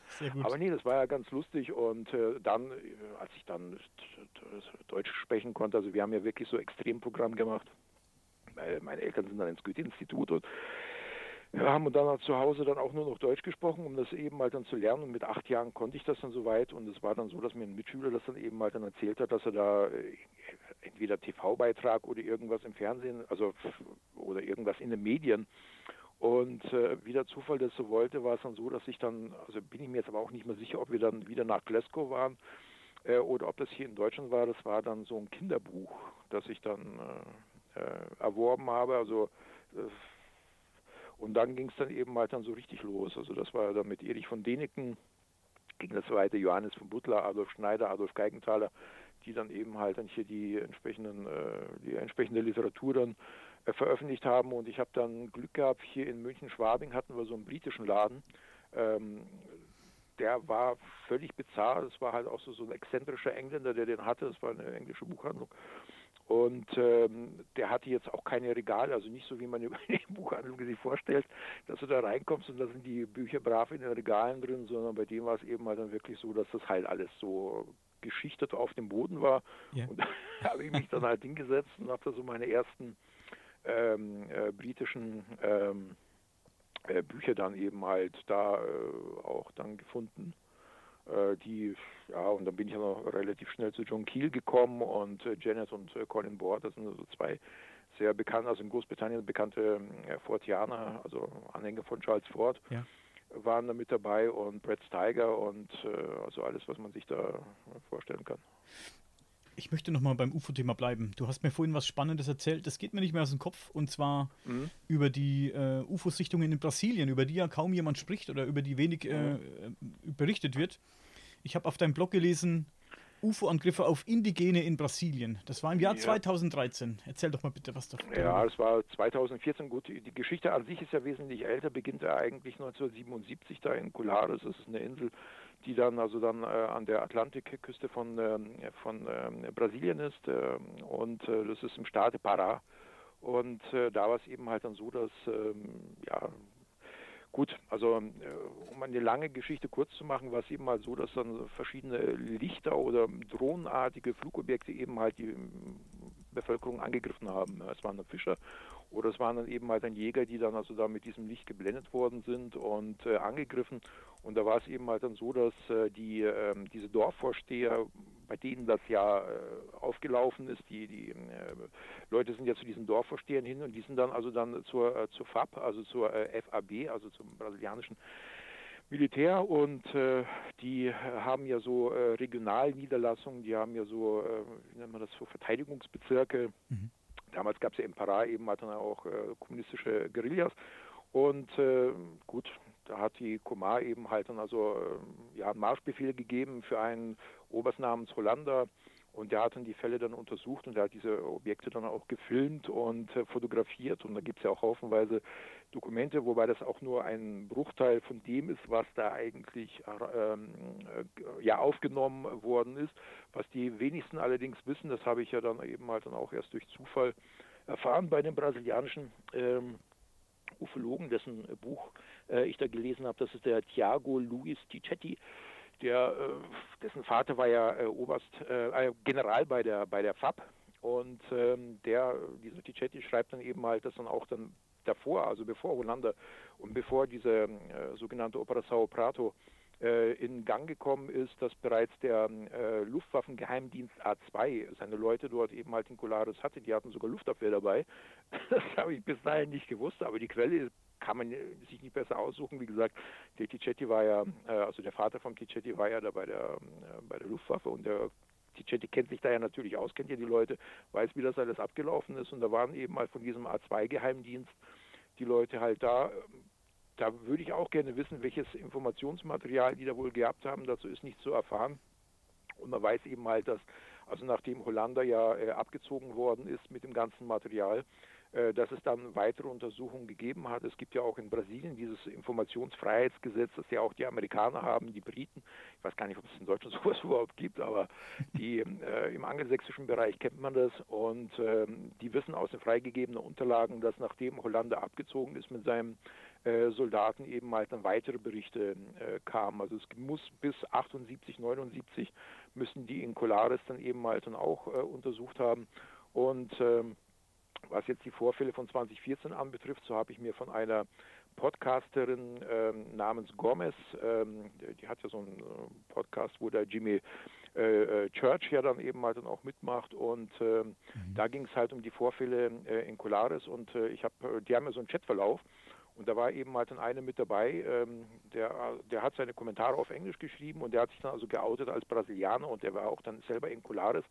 Aber nee, das war ja ganz lustig. Und äh, dann, äh, als ich dann Deutsch sprechen konnte, also wir haben ja wirklich so Extremprogramm gemacht. Meine Eltern sind dann ins Goethe-Institut und haben dann zu Hause dann auch nur noch Deutsch gesprochen, um das eben mal dann zu lernen. Und mit acht Jahren konnte ich das dann soweit. Und es war dann so, dass mir ein Mitschüler das dann eben mal dann erzählt hat, dass er da entweder TV-Beitrag oder irgendwas im Fernsehen, also oder irgendwas in den Medien. Und äh, wie der Zufall das so wollte, war es dann so, dass ich dann, also bin ich mir jetzt aber auch nicht mehr sicher, ob wir dann wieder nach Glasgow waren äh, oder ob das hier in Deutschland war. Das war dann so ein Kinderbuch, das ich dann äh, äh erworben habe. Also äh, und dann ging es dann eben halt dann so richtig los. Also das war dann mit Erich von Däniken, ging das weiter, Johannes von Butler, Adolf Schneider, Adolf Geigenthaler, die dann eben halt dann hier die entsprechenden, äh, die entsprechende Literatur dann äh, veröffentlicht haben. Und ich habe dann Glück gehabt, hier in München-Schwabing hatten wir so einen britischen Laden. Ähm, der war völlig bizarr. Es war halt auch so, so ein exzentrischer Engländer, der den hatte. Es war eine englische Buchhandlung. Und ähm, der hatte jetzt auch keine Regale, also nicht so wie man über die Buchhandlung sich vorstellt, dass du da reinkommst und da sind die Bücher brav in den Regalen drin, sondern bei dem war es eben halt dann wirklich so, dass das halt alles so geschichtet auf dem Boden war. Ja. Und da habe ich mich dann halt hingesetzt und habe da so meine ersten ähm, äh, britischen ähm, äh, Bücher dann eben halt da äh, auch dann gefunden. Äh, die, ja, und dann bin ich ja noch relativ schnell zu John Keel gekommen und äh, Janet und äh, Colin Board, das sind so zwei sehr bekannte, also in Großbritannien bekannte äh, Fortianer, also Anhänger von Charles Ford. Ja waren da mit dabei und Brad Steiger und äh, also alles, was man sich da vorstellen kann. Ich möchte nochmal beim UFO-Thema bleiben. Du hast mir vorhin was Spannendes erzählt, das geht mir nicht mehr aus dem Kopf, und zwar mhm. über die äh, UFO-Sichtungen in Brasilien, über die ja kaum jemand spricht oder über die wenig äh, mhm. berichtet wird. Ich habe auf deinem Blog gelesen, UFO-Angriffe auf Indigene in Brasilien. Das war im Jahr ja. 2013. Erzähl doch mal bitte was davon. Ja, es war 2014. Gut, die Geschichte an sich ist ja wesentlich älter, beginnt ja eigentlich 1977 da in Colares. Das ist eine Insel, die dann also dann äh, an der Atlantikküste von, ähm, von ähm, Brasilien ist. Äh, und äh, das ist im Staate Pará. Und äh, da war es eben halt dann so, dass ähm, ja, Gut, also um eine lange Geschichte kurz zu machen, war es eben mal so, dass dann verschiedene Lichter oder drohnenartige Flugobjekte eben halt die Bevölkerung angegriffen haben. Es waren Fischer oder es waren dann eben halt dann Jäger, die dann also da mit diesem Licht geblendet worden sind und äh, angegriffen. Und da war es eben halt dann so, dass äh, die äh, diese Dorfvorsteher, bei denen das ja äh, aufgelaufen ist, die die äh, Leute sind ja zu diesen Dorfvorstehern hin und die sind dann also dann zur zur FAB, also zur FAB, also zum brasilianischen Militär und äh, die haben ja so äh, Regionalniederlassungen, die haben ja so, äh, wie nennt man das, so Verteidigungsbezirke. Mhm. Damals gab es ja im Pará eben dann auch äh, kommunistische Guerillas und äh, gut, da hat die Komar eben halt dann also äh, ja, einen Marschbefehl gegeben für einen Oberst namens Hollander und der hat dann die Fälle dann untersucht und der hat diese Objekte dann auch gefilmt und äh, fotografiert. Und da gibt es ja auch haufenweise Dokumente, wobei das auch nur ein Bruchteil von dem ist, was da eigentlich ähm, äh, ja aufgenommen worden ist. Was die wenigsten allerdings wissen, das habe ich ja dann eben halt dann auch erst durch Zufall erfahren bei dem brasilianischen ähm, Ufologen, dessen Buch äh, ich da gelesen habe, das ist der Thiago Luiz Ticetti der, äh, dessen Vater war ja äh, Oberst, äh, General bei der bei der FAB und ähm, der, dieser Ticetti schreibt dann eben halt, dass dann auch dann davor, also bevor Hollander und bevor diese äh, sogenannte Operação Prato äh, in Gang gekommen ist, dass bereits der äh, Luftwaffengeheimdienst A2 seine Leute dort eben halt in Colares hatte. Die hatten sogar Luftabwehr dabei. Das habe ich bis dahin nicht gewusst, aber die Quelle kann man sich nicht besser aussuchen. Wie gesagt, der Ticetti war ja, äh, also der Vater von Ticetti war ja da bei der, äh, bei der Luftwaffe und der Ticetti kennt sich da ja natürlich aus, kennt ja die Leute, weiß, wie das alles abgelaufen ist und da waren eben mal von diesem A2-Geheimdienst die Leute halt da. Da würde ich auch gerne wissen, welches Informationsmaterial die da wohl gehabt haben. Dazu ist nicht zu erfahren. Und man weiß eben halt, dass, also nachdem Hollander ja äh, abgezogen worden ist mit dem ganzen Material, dass es dann weitere Untersuchungen gegeben hat. Es gibt ja auch in Brasilien dieses Informationsfreiheitsgesetz, das ja auch die Amerikaner haben, die Briten. Ich weiß gar nicht, ob es in Deutschland sowas überhaupt gibt, aber die, äh, im angelsächsischen Bereich kennt man das und ähm, die wissen aus den freigegebenen Unterlagen, dass nachdem Hollander abgezogen ist mit seinem äh, Soldaten eben halt dann weitere Berichte äh, kamen. Also es muss bis 78, 79 müssen die in Colares dann eben halt dann auch äh, untersucht haben und ähm, was jetzt die Vorfälle von 2014 anbetrifft, so habe ich mir von einer Podcasterin ähm, namens Gomez, ähm, die hat ja so einen äh, Podcast, wo der Jimmy äh, äh, Church ja dann eben halt dann auch mitmacht und äh, mhm. da ging es halt um die Vorfälle äh, in Colares und äh, ich habe, die haben ja so einen Chatverlauf und da war eben halt dann einer mit dabei, ähm, der, der hat seine Kommentare auf Englisch geschrieben und der hat sich dann also geoutet als Brasilianer und der war auch dann selber in Colares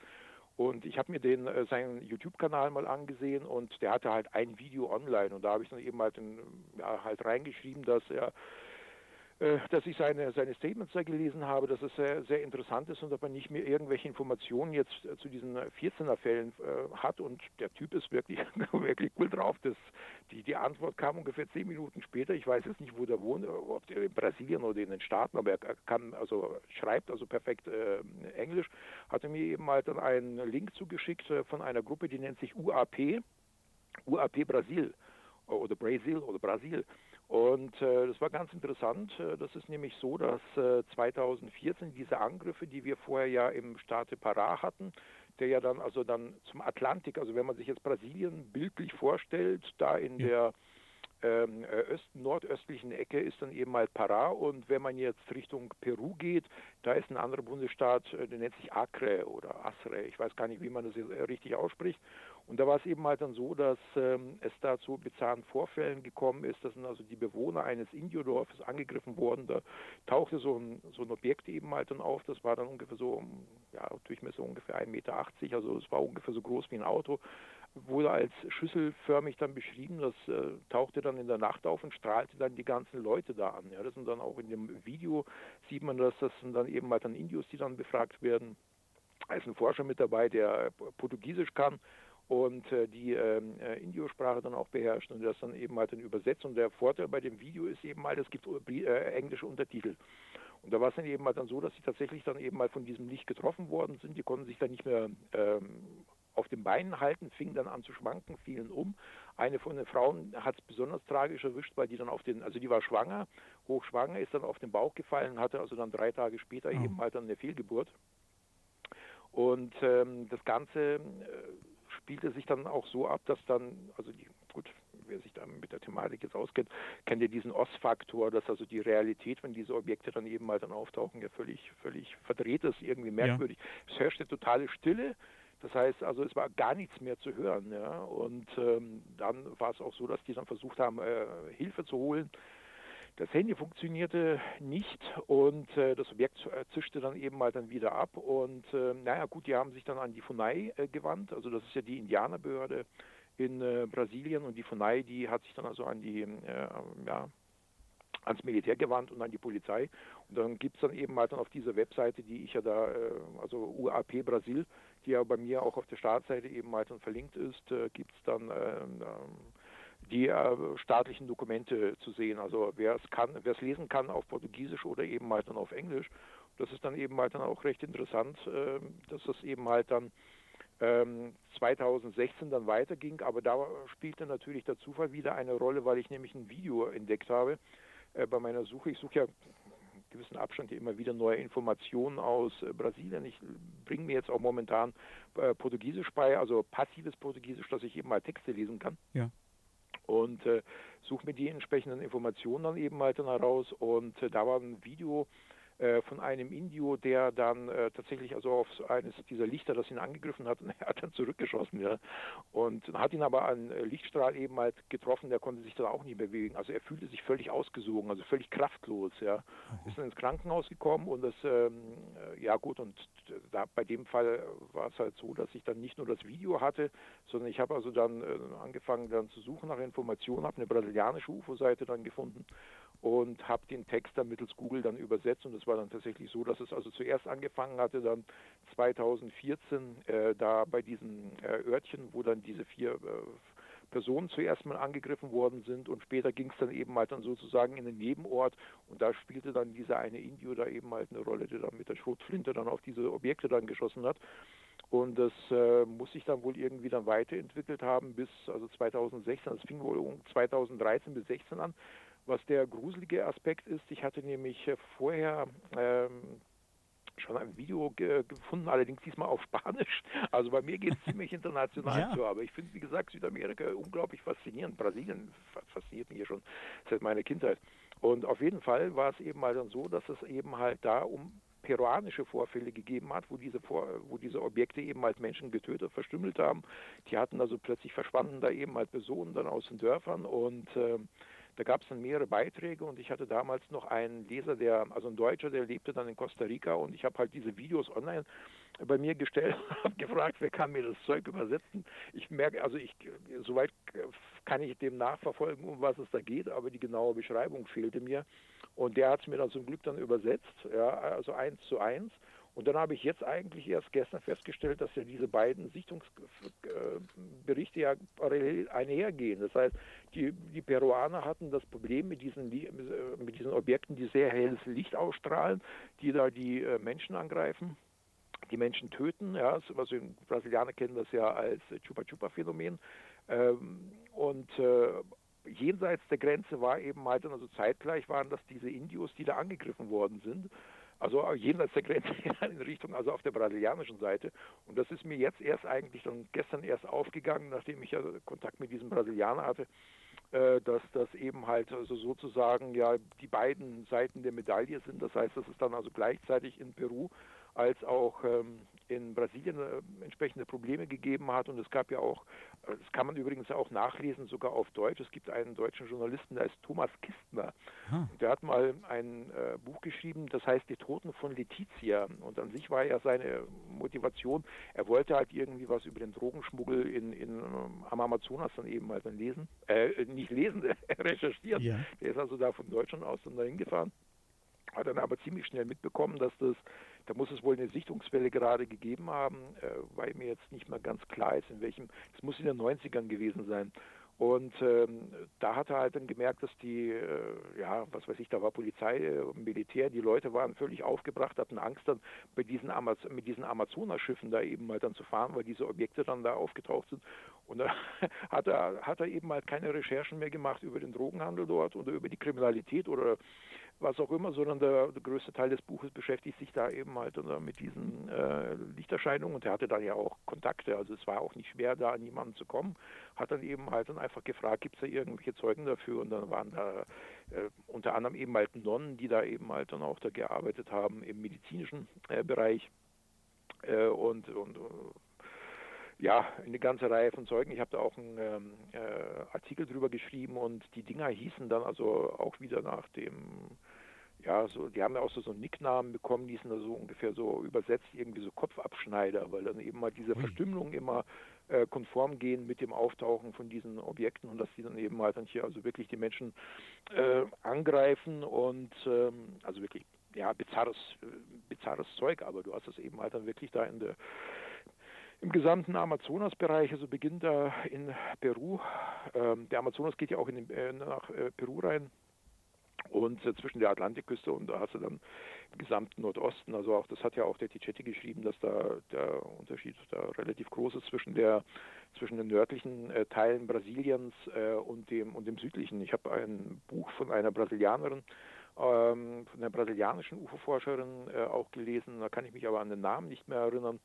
und ich habe mir den äh, seinen YouTube-Kanal mal angesehen und der hatte halt ein Video online. Und da habe ich dann eben halt, in, ja, halt reingeschrieben, dass er dass ich seine, seine Statements da gelesen habe, dass es sehr, sehr interessant ist und ob man nicht mehr irgendwelche Informationen jetzt äh, zu diesen 14er Fällen äh, hat und der Typ ist wirklich, wirklich cool drauf. Das, die, die Antwort kam ungefähr zehn Minuten später. Ich weiß jetzt nicht, wo der wohnt, ob der in Brasilien oder in den Staaten, aber er kann, also schreibt also perfekt äh, Englisch, hatte mir eben halt dann einen Link zugeschickt äh, von einer Gruppe, die nennt sich UAP, UAP Brasil oder Brasil oder Brasil. Und äh, das war ganz interessant. Äh, das ist nämlich so, dass äh, 2014 diese Angriffe, die wir vorher ja im Staate Pará hatten, der ja dann also dann zum Atlantik, also wenn man sich jetzt Brasilien bildlich vorstellt, da in ja. der ähm, äh, Öst nordöstlichen Ecke ist dann eben mal Pará und wenn man jetzt Richtung Peru geht, da ist ein anderer Bundesstaat, äh, der nennt sich Acre oder Asre, ich weiß gar nicht, wie man das richtig ausspricht und da war es eben halt dann so, dass ähm, es da zu bizarren Vorfällen gekommen ist. Das sind also die Bewohner eines Indiodorfes angegriffen worden. Da tauchte so ein, so ein Objekt eben halt dann auf. Das war dann ungefähr so, ja, Durchmesser ungefähr 1,80 Meter. Also es war ungefähr so groß wie ein Auto. Wurde als schüsselförmig dann beschrieben. Das äh, tauchte dann in der Nacht auf und strahlte dann die ganzen Leute da an. Ja, das sind dann auch in dem Video sieht man das. Das sind dann eben halt dann Indios, die dann befragt werden. Da ist ein Forscher mit dabei, der Portugiesisch kann und äh, die ähm, äh, Indio-Sprache dann auch beherrscht und das dann eben halt dann übersetzt. Und der Vorteil bei dem Video ist eben halt, es gibt äh, englische Untertitel. Und da war es dann eben halt dann so, dass sie tatsächlich dann eben mal von diesem Licht getroffen worden sind. Die konnten sich dann nicht mehr ähm, auf den Beinen halten, fingen dann an zu schwanken, fielen um. Eine von den Frauen hat es besonders tragisch erwischt, weil die dann auf den, also die war schwanger, hochschwanger, ist dann auf den Bauch gefallen, hatte also dann drei Tage später oh. eben halt dann eine Fehlgeburt. Und ähm, das Ganze äh, spielte sich dann auch so ab, dass dann, also die, gut, wer sich da mit der Thematik jetzt auskennt, kennt ja diesen OS-Faktor, dass also die Realität, wenn diese Objekte dann eben mal dann auftauchen, ja völlig, völlig verdreht ist, irgendwie merkwürdig. Ja. Es herrschte totale Stille. Das heißt also, es war gar nichts mehr zu hören. Ja? Und ähm, dann war es auch so, dass die dann versucht haben, äh, Hilfe zu holen. Das Handy funktionierte nicht und äh, das Objekt äh, zischte dann eben mal dann wieder ab. Und äh, naja, gut, die haben sich dann an die FUNAI äh, gewandt. Also das ist ja die Indianerbehörde in äh, Brasilien und die FUNAI, die hat sich dann also an die, äh, ja, ans Militär gewandt und an die Polizei. Und dann gibt es dann eben halt dann auf dieser Webseite, die ich ja da, also UAP Brasil, die ja bei mir auch auf der Startseite eben halt dann verlinkt ist, gibt es dann ähm, die äh, staatlichen Dokumente zu sehen. Also wer es kann, wer es lesen kann auf Portugiesisch oder eben halt dann auf Englisch. Das ist dann eben halt dann auch recht interessant, äh, dass es eben halt dann ähm, 2016 dann weiterging. Aber da spielte natürlich der Zufall wieder eine Rolle, weil ich nämlich ein Video entdeckt habe äh, bei meiner Suche. Ich suche ja gewissen Abstand immer wieder neue Informationen aus äh, Brasilien. Ich bringe mir jetzt auch momentan äh, Portugiesisch bei, also passives Portugiesisch, dass ich eben mal Texte lesen kann. Ja und äh, suche mir die entsprechenden Informationen dann eben halt dann heraus. Und äh, da war ein Video von einem Indio, der dann äh, tatsächlich also auf eines dieser Lichter, das ihn angegriffen hat, und er hat dann zurückgeschossen, ja. Und hat ihn aber an äh, Lichtstrahl eben halt getroffen, der konnte sich dann auch nicht bewegen. Also er fühlte sich völlig ausgesogen, also völlig kraftlos, ja. Mhm. Ist dann ins Krankenhaus gekommen und das, ähm, äh, ja gut, und da bei dem Fall war es halt so, dass ich dann nicht nur das Video hatte, sondern ich habe also dann äh, angefangen dann zu suchen nach Informationen, habe eine brasilianische UFO-Seite dann gefunden und habe den Text dann mittels Google dann übersetzt und es war dann tatsächlich so, dass es also zuerst angefangen hatte dann 2014 äh, da bei diesen äh, Örtchen, wo dann diese vier äh, Personen zuerst mal angegriffen worden sind und später ging es dann eben halt dann sozusagen in den Nebenort und da spielte dann dieser eine Indio da eben halt eine Rolle, der dann mit der Schrotflinte dann auf diese Objekte dann geschossen hat. Und das äh, muss sich dann wohl irgendwie dann weiterentwickelt haben bis also 2016, das fing wohl um 2013 bis 16 an, was der gruselige Aspekt ist, ich hatte nämlich äh, vorher ähm, schon ein Video ge gefunden, allerdings diesmal auf Spanisch. Also bei mir geht es ziemlich international ja. zu, aber ich finde, wie gesagt, Südamerika unglaublich faszinierend. Brasilien fasziniert mich schon seit meiner Kindheit. Und auf jeden Fall war es eben mal dann so, dass es eben halt da um peruanische Vorfälle gegeben hat, wo diese, Vor wo diese Objekte eben halt Menschen getötet, verstümmelt haben. Die hatten also plötzlich verschwanden da eben halt Personen dann aus den Dörfern und äh, da gab es dann mehrere Beiträge und ich hatte damals noch einen Leser, der, also ein Deutscher, der lebte dann in Costa Rica und ich habe halt diese Videos online bei mir gestellt, habe gefragt, wer kann mir das Zeug übersetzen. Ich merke, also ich, soweit kann ich dem nachverfolgen, um was es da geht, aber die genaue Beschreibung fehlte mir. Und der hat es mir dann zum Glück dann übersetzt, ja, also eins zu eins. Und dann habe ich jetzt eigentlich erst gestern festgestellt, dass ja diese beiden Sichtungsberichte ja parallel einhergehen. Das heißt, die, die Peruaner hatten das Problem mit diesen, mit diesen Objekten, die sehr helles Licht ausstrahlen, die da die äh, Menschen angreifen die Menschen töten. Ja, also Brasilianer kennen das ja als Chupa-Chupa-Phänomen. Ähm, und äh, jenseits der Grenze war eben halt, also zeitgleich waren das diese Indios, die da angegriffen worden sind. Also jenseits der Grenze in Richtung, also auf der brasilianischen Seite. Und das ist mir jetzt erst eigentlich dann gestern erst aufgegangen, nachdem ich ja Kontakt mit diesem Brasilianer hatte, äh, dass das eben halt also sozusagen ja die beiden Seiten der Medaille sind. Das heißt, dass es dann also gleichzeitig in Peru als auch ähm, in Brasilien äh, entsprechende Probleme gegeben hat. Und es gab ja auch, äh, das kann man übrigens auch nachlesen, sogar auf Deutsch. Es gibt einen deutschen Journalisten, der ist Thomas Kistner. Hm. Der hat mal ein äh, Buch geschrieben, das heißt Die Toten von Letizia. Und an sich war ja seine Motivation, er wollte halt irgendwie was über den Drogenschmuggel in, in, ähm, am Amazonas dann eben halt dann lesen. Äh, nicht lesen, recherchieren. Ja. Der ist also da von Deutschland aus dann dahin gefahren hat dann aber ziemlich schnell mitbekommen, dass das, da muss es wohl eine Sichtungswelle gerade gegeben haben, äh, weil mir jetzt nicht mehr ganz klar ist, in welchem, das muss in den 90ern gewesen sein. Und ähm, da hat er halt dann gemerkt, dass die, äh, ja, was weiß ich, da war Polizei, äh, Militär, die Leute waren völlig aufgebracht, hatten Angst dann bei diesen Amaz mit diesen Amazonaschiffen da eben mal dann zu fahren, weil diese Objekte dann da aufgetaucht sind. Und da hat er, hat er eben halt keine Recherchen mehr gemacht über den Drogenhandel dort oder über die Kriminalität oder was auch immer, sondern der, der, größte Teil des Buches beschäftigt sich da eben halt mit diesen äh, Lichterscheinungen. Und er hatte dann ja auch Kontakte, also es war auch nicht schwer, da an jemanden zu kommen, hat dann eben halt dann einfach gefragt, gibt es da irgendwelche Zeugen dafür? Und dann waren da äh, unter anderem eben halt Nonnen, die da eben halt dann auch da gearbeitet haben im medizinischen äh, Bereich. Äh, und, und ja, eine ganze Reihe von Zeugen. Ich habe da auch einen ähm, äh, Artikel drüber geschrieben und die Dinger hießen dann also auch wieder nach dem, ja, so, die haben ja auch so, so einen Nicknamen bekommen, die hießen da so ungefähr so übersetzt irgendwie so Kopfabschneider, weil dann eben mal diese Verstümmelung immer äh, konform gehen mit dem Auftauchen von diesen Objekten und dass die dann eben halt dann hier also wirklich die Menschen äh, angreifen und ähm, also wirklich ja bizarres äh, bizarres Zeug, aber du hast es eben halt dann wirklich da in der im gesamten Amazonasbereich, also beginnt da in Peru. Ähm, der Amazonas geht ja auch in den, äh, nach äh, Peru rein und äh, zwischen der Atlantikküste und da hast du dann im gesamten Nordosten, also auch das hat ja auch der Ticetti geschrieben, dass da der Unterschied da relativ groß ist zwischen der zwischen den nördlichen äh, Teilen Brasiliens äh, und dem und dem südlichen. Ich habe ein Buch von einer Brasilianerin ähm, von einer brasilianischen UFO-Forscherin äh, auch gelesen, da kann ich mich aber an den Namen nicht mehr erinnern.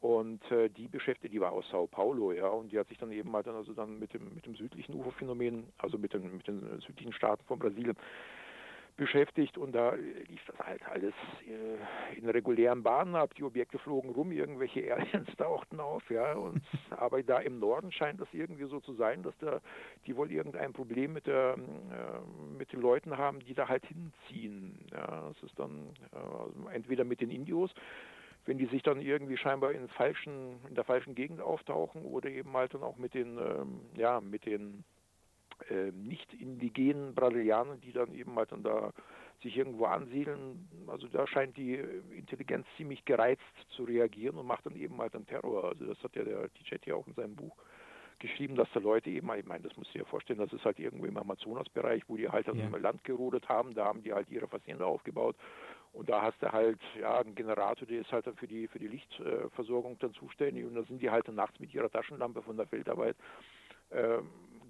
Und äh, die beschäftigt, die war aus Sao Paulo, ja, und die hat sich dann eben mal dann also dann mit dem mit dem südlichen UFO-Phänomen, also mit den mit den südlichen Staaten von Brasilien beschäftigt und da lief das halt alles äh, in regulären Bahnen ab. Die Objekte flogen rum, irgendwelche Aliens tauchten auf, ja. Und aber da im Norden scheint das irgendwie so zu sein, dass da die wohl irgendein Problem mit der äh, mit den Leuten haben, die da halt hinziehen. Ja, das ist dann äh, entweder mit den Indios wenn die sich dann irgendwie scheinbar in falschen, in der falschen Gegend auftauchen oder eben halt dann auch mit den, ähm, ja, mit den äh, nicht indigenen Brasilianern, die dann eben halt dann da sich irgendwo ansiedeln. Also da scheint die Intelligenz ziemlich gereizt zu reagieren und macht dann eben halt dann Terror. Also das hat ja der Tichetti auch in seinem Buch geschrieben, dass da Leute eben, ich meine, das musst du dir vorstellen, das ist halt irgendwo im Amazonasbereich, wo die halt dann ja. Land gerodet haben, da haben die halt ihre Fazende aufgebaut und da hast du halt ja einen Generator, der ist halt dann für die für die Lichtversorgung dann zuständig und da sind die halt dann nachts mit ihrer Taschenlampe von der Feldarbeit äh,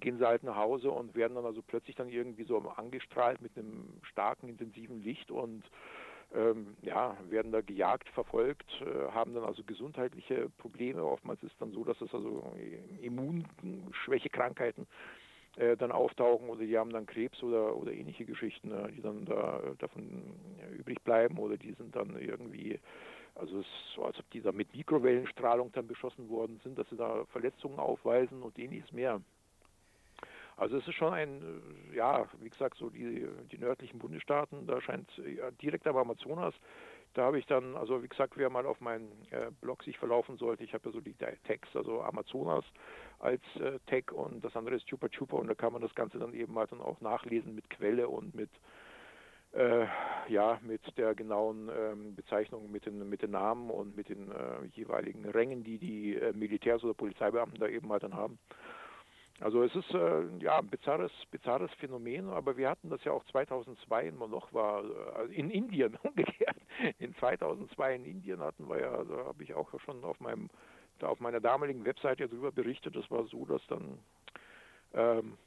gehen sie halt nach Hause und werden dann also plötzlich dann irgendwie so angestrahlt mit einem starken intensiven Licht und ähm, ja, werden da gejagt, verfolgt, äh, haben dann also gesundheitliche Probleme. Oftmals ist es dann so, dass es also Immunschwächekrankheiten äh, dann auftauchen oder die haben dann Krebs oder, oder ähnliche Geschichten, äh, die dann da davon ja, übrig bleiben oder die sind dann irgendwie, also es ist so, als ob die da mit Mikrowellenstrahlung dann beschossen worden sind, dass sie da Verletzungen aufweisen und ähnliches mehr. Also es ist schon ein, äh, ja, wie gesagt, so die, die nördlichen Bundesstaaten, da scheint ja, direkt am Amazonas da habe ich dann, also wie gesagt, wer mal auf meinen äh, Blog sich verlaufen sollte, ich habe ja so die Tags, also Amazonas als äh, Tag und das andere ist Chupa Chupa und da kann man das Ganze dann eben halt dann auch nachlesen mit Quelle und mit äh, ja, mit der genauen ähm, Bezeichnung, mit den, mit den Namen und mit den äh, jeweiligen Rängen, die die äh, Militärs- oder Polizeibeamten da eben halt dann haben. Also es ist äh, ja ein bizarres, bizarres Phänomen, aber wir hatten das ja auch 2002 in Moloch äh, in Indien umgekehrt. In 2002 in Indien hatten wir ja, da also habe ich auch schon auf meinem, auf meiner damaligen Webseite darüber berichtet. Das war so, dass dann ähm,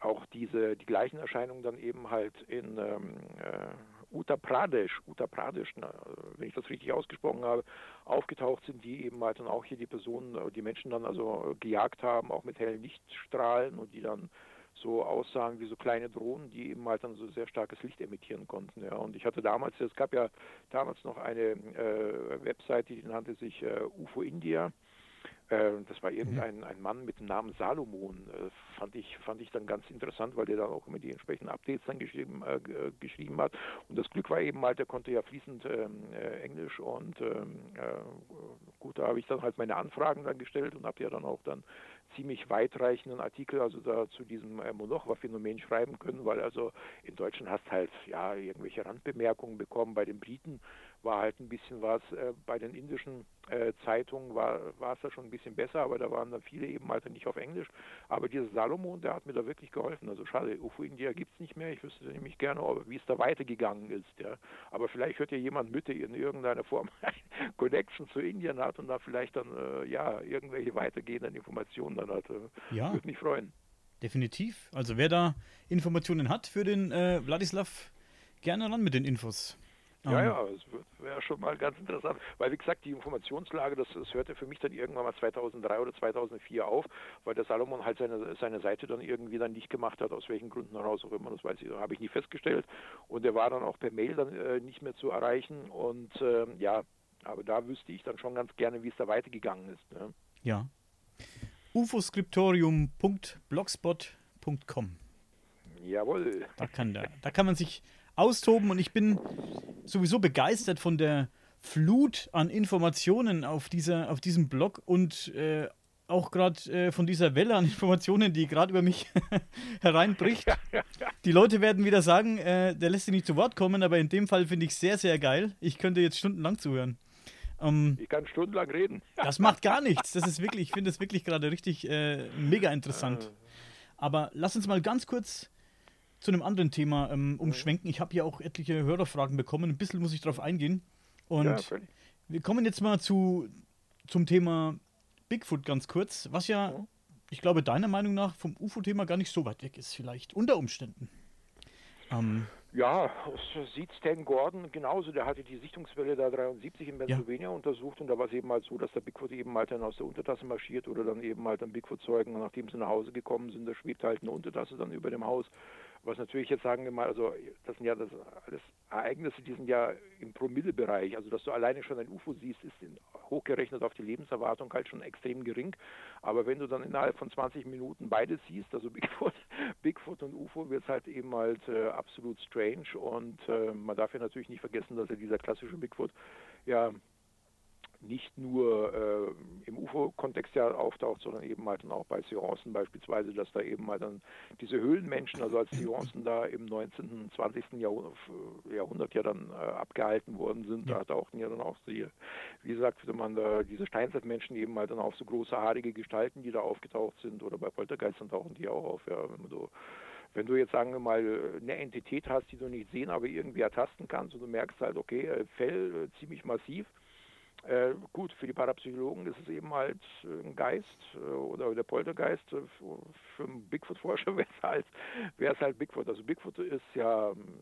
auch diese die gleichen Erscheinungen dann eben halt in ähm, äh, Uttar Pradesh, Uttar Pradesh, na, wenn ich das richtig ausgesprochen habe, aufgetaucht sind, die eben halt dann auch hier die Personen, die Menschen dann also gejagt haben, auch mit hellen Lichtstrahlen und die dann so aussahen wie so kleine Drohnen, die eben halt dann so sehr starkes Licht emittieren konnten. Ja. Und ich hatte damals, es gab ja damals noch eine äh, Webseite, die nannte sich äh, UFO India. Äh, das war irgendein mhm. ein Mann mit dem Namen Salomon. Äh, fand ich fand ich dann ganz interessant, weil der dann auch immer die entsprechenden Updates dann geschrieben äh, äh, geschrieben hat. Und das Glück war eben halt, der konnte ja fließend ähm, äh, Englisch und ähm, gut, da habe ich dann halt meine Anfragen dann gestellt und habe ja dann auch dann ziemlich weitreichenden Artikel also da zu diesem äh, Monochwa-Phänomen schreiben können, weil also in Deutschland hast halt ja irgendwelche Randbemerkungen bekommen. Bei den Briten war halt ein bisschen was, äh, bei den indischen äh, Zeitungen war, war es da schon ein bisschen besser, aber da waren dann viele eben halt nicht auf Englisch. Aber dieser Salomon, der hat mir da wirklich geholfen. Also schade, UFO India gibt es nicht mehr. Ich wüsste nämlich gerne, wie es da weitergegangen ist. Ja. Aber vielleicht hört ja jemand mit, der in irgendeiner Form eine Connection zu Indien hat und da vielleicht dann äh, ja irgendwelche weitergehenden Informationen dann hat. Äh, ja. Würde mich freuen. Definitiv. Also wer da Informationen hat für den äh, Wladislav, gerne ran mit den Infos. Ja, ähm. ja, es wäre schon mal ganz interessant, weil wie gesagt, die Informationslage, das, das hörte für mich dann irgendwann mal 2003 oder 2004 auf, weil der Salomon halt seine, seine Seite dann irgendwie dann nicht gemacht hat, aus welchen Gründen heraus auch immer, das weiß ich, habe ich nie festgestellt und er war dann auch per Mail dann äh, nicht mehr zu erreichen und äh, ja, aber da wüsste ich dann schon ganz gerne, wie es da weitergegangen ist. Ne? Ja. ufoscriptorium.blogspot.com Jawohl. Da kann, der, da kann man sich austoben und ich bin sowieso begeistert von der Flut an Informationen auf, dieser, auf diesem Blog und äh, auch gerade äh, von dieser Welle an Informationen, die gerade über mich hereinbricht. Die Leute werden wieder sagen, äh, der lässt sich nicht zu Wort kommen, aber in dem Fall finde ich sehr, sehr geil. Ich könnte jetzt stundenlang zuhören. Ähm, ich kann stundenlang reden. das macht gar nichts. Das ist wirklich, ich finde das wirklich gerade richtig äh, mega interessant. Aber lass uns mal ganz kurz zu einem anderen Thema ähm, umschwenken. Ich habe hier auch etliche Hörerfragen bekommen. Ein bisschen muss ich darauf eingehen. Und ja, wir kommen jetzt mal zu, zum Thema Bigfoot ganz kurz, was ja, ich glaube, deiner Meinung nach vom UFO-Thema gar nicht so weit weg ist, vielleicht unter Umständen. Ähm, ja, das sieht Stan Gordon genauso. Der hatte die Sichtungswelle da 73 in Pennsylvania ja. untersucht und da war es eben halt so, dass der Bigfoot eben halt dann aus der Untertasse marschiert oder dann eben halt ein Bigfoot-Zeugen, nachdem sie nach Hause gekommen sind, da schwebt halt eine Untertasse dann über dem Haus. Was natürlich jetzt sagen wir mal, also das sind ja das alles Ereignisse, die sind ja im Promillebereich. Also dass du alleine schon ein UFO siehst, ist hochgerechnet auf die Lebenserwartung halt schon extrem gering. Aber wenn du dann innerhalb von 20 Minuten beides siehst, also Bigfoot, Bigfoot und UFO, wird es halt eben halt äh, absolut strange. Und äh, man darf ja natürlich nicht vergessen, dass ja dieser klassische Bigfoot ja nicht nur äh, im UFO-Kontext ja auftaucht, sondern eben halt dann auch bei Seancen beispielsweise, dass da eben halt dann diese Höhlenmenschen, also als Seancen da im 19., und 20. Jahrhundert, Jahrhundert ja dann äh, abgehalten worden sind, ja. da tauchten ja dann auch die, wie gesagt, man da diese Steinzeitmenschen eben halt dann auch so große haarige Gestalten, die da aufgetaucht sind oder bei Poltergeistern tauchen die auch auf, ja, wenn man so wenn du jetzt, sagen wir mal, eine Entität hast, die du nicht sehen, aber irgendwie ertasten kannst und du merkst halt, okay, äh, Fell äh, ziemlich massiv, äh, gut, für die Parapsychologen ist es eben halt äh, ein Geist äh, oder der Poltergeist. Äh, für einen Bigfoot-Forscher wäre es halt, halt Bigfoot. Also Bigfoot ist ja ähm,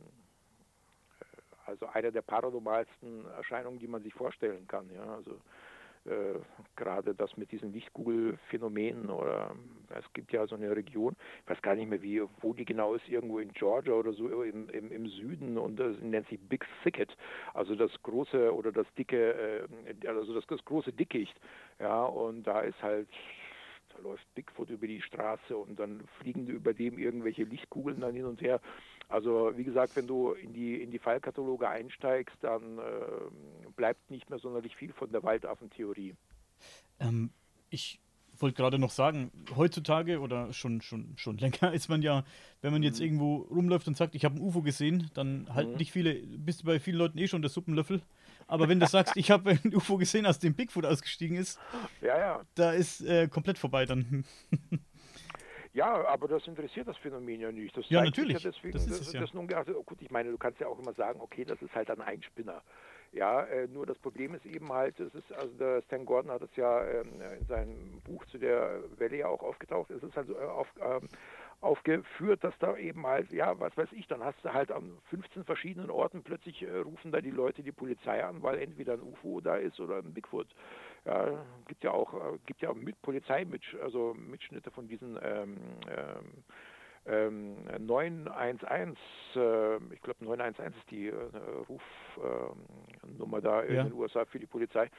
also eine der paranormalsten Erscheinungen, die man sich vorstellen kann. Ja, also äh, gerade das mit diesen Lichtkugelphänomenen oder es gibt ja so eine Region, ich weiß gar nicht mehr wie, wo die genau ist, irgendwo in Georgia oder so im, im, im Süden und das nennt sich Big Thicket, also das große oder das dicke, äh, also das, das große Dickicht, ja, und da ist halt da läuft Bigfoot über die Straße und dann fliegen über dem irgendwelche Lichtkugeln dann hin und her. Also wie gesagt, wenn du in die in die Fallkataloge einsteigst, dann äh, bleibt nicht mehr sonderlich viel von der Waldaffentheorie. Ähm, ich wollte gerade noch sagen, heutzutage oder schon, schon, schon länger ist man ja, wenn man jetzt mhm. irgendwo rumläuft und sagt, ich habe ein UFO gesehen, dann halten mhm. dich viele, bist du bei vielen Leuten eh schon der Suppenlöffel. Aber wenn du sagst, ich habe ein UFO gesehen, aus dem Bigfoot ausgestiegen ist, ja, ja. da ist äh, komplett vorbei dann. Ja, aber das interessiert das Phänomen ja nicht. Das ja, natürlich. Ja deswegen, das ist es, ja. Das, das, also, gut, ich meine, du kannst ja auch immer sagen, okay, das ist halt ein Einspinner. Ja, äh, nur das Problem ist eben halt, es ist, also der Stan Gordon hat es ja äh, in seinem Buch zu der Welle ja auch aufgetaucht, es ist also äh, auf, ähm, aufgeführt, dass da eben halt, ja, was weiß ich, dann hast du halt an 15 verschiedenen Orten plötzlich äh, rufen da die Leute die Polizei an, weil entweder ein UFO da ist oder ein Bigfoot. Ja, gibt ja auch, äh, gibt ja mit Polizeimitsch, also Mitschnitte von diesen ähm, ähm, ähm, 911, äh, ich glaube 911 ist die äh, Rufnummer äh, da ja. in den USA für die Polizei.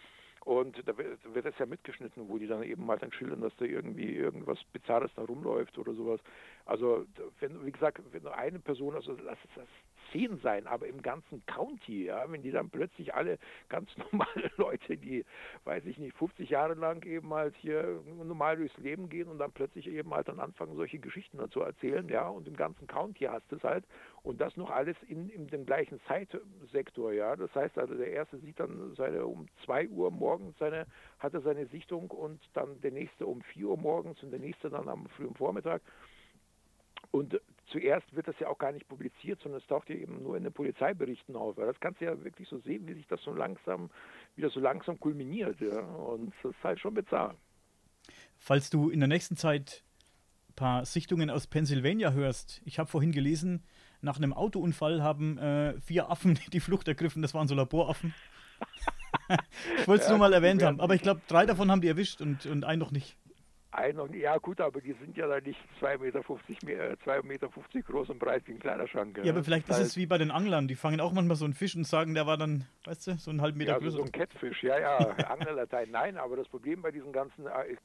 Und da wird es ja mitgeschnitten, wo die dann eben mal dann schildern, dass da irgendwie irgendwas Bizarres da rumläuft oder sowas. Also, wenn, wie gesagt, wenn nur eine Person, also lass es das zehn sein, aber im ganzen County, ja, wenn die dann plötzlich alle ganz normale Leute, die, weiß ich nicht, 50 Jahre lang eben halt hier normal durchs Leben gehen und dann plötzlich eben halt dann anfangen, solche Geschichten dazu erzählen, ja, und im ganzen County hast du es halt und das noch alles in, in dem gleichen Zeitsektor, ja. Das heißt also, der erste sieht dann seine um 2 Uhr morgens seine, hatte seine Sichtung und dann der nächste um 4 Uhr morgens und der nächste dann am frühen Vormittag. Und zuerst wird das ja auch gar nicht publiziert, sondern es taucht ja eben nur in den Polizeiberichten auf. Das kannst du ja wirklich so sehen, wie sich das so langsam, wieder so langsam kulminiert. Ja? Und das ist halt schon bizarr. Falls du in der nächsten Zeit ein paar Sichtungen aus Pennsylvania hörst, ich habe vorhin gelesen, nach einem Autounfall haben äh, vier Affen die Flucht ergriffen. Das waren so Laboraffen. ich wollte es ja, nur mal erwähnt haben, aber ich glaube, drei davon haben die erwischt und, und einen noch nicht. Ein noch, ja gut, aber die sind ja dann nicht 2,50 Meter, 2 Meter groß und breit wie ein Kleiderschrank. Ja, aber vielleicht das ist es wie bei den Anglern, die fangen auch manchmal so einen Fisch und sagen, der war dann, weißt du, so einen halben Meter ja, größer. so ein Catfish, ja, ja, Anglerlatein, nein, aber das Problem bei diesen ganzen, äh,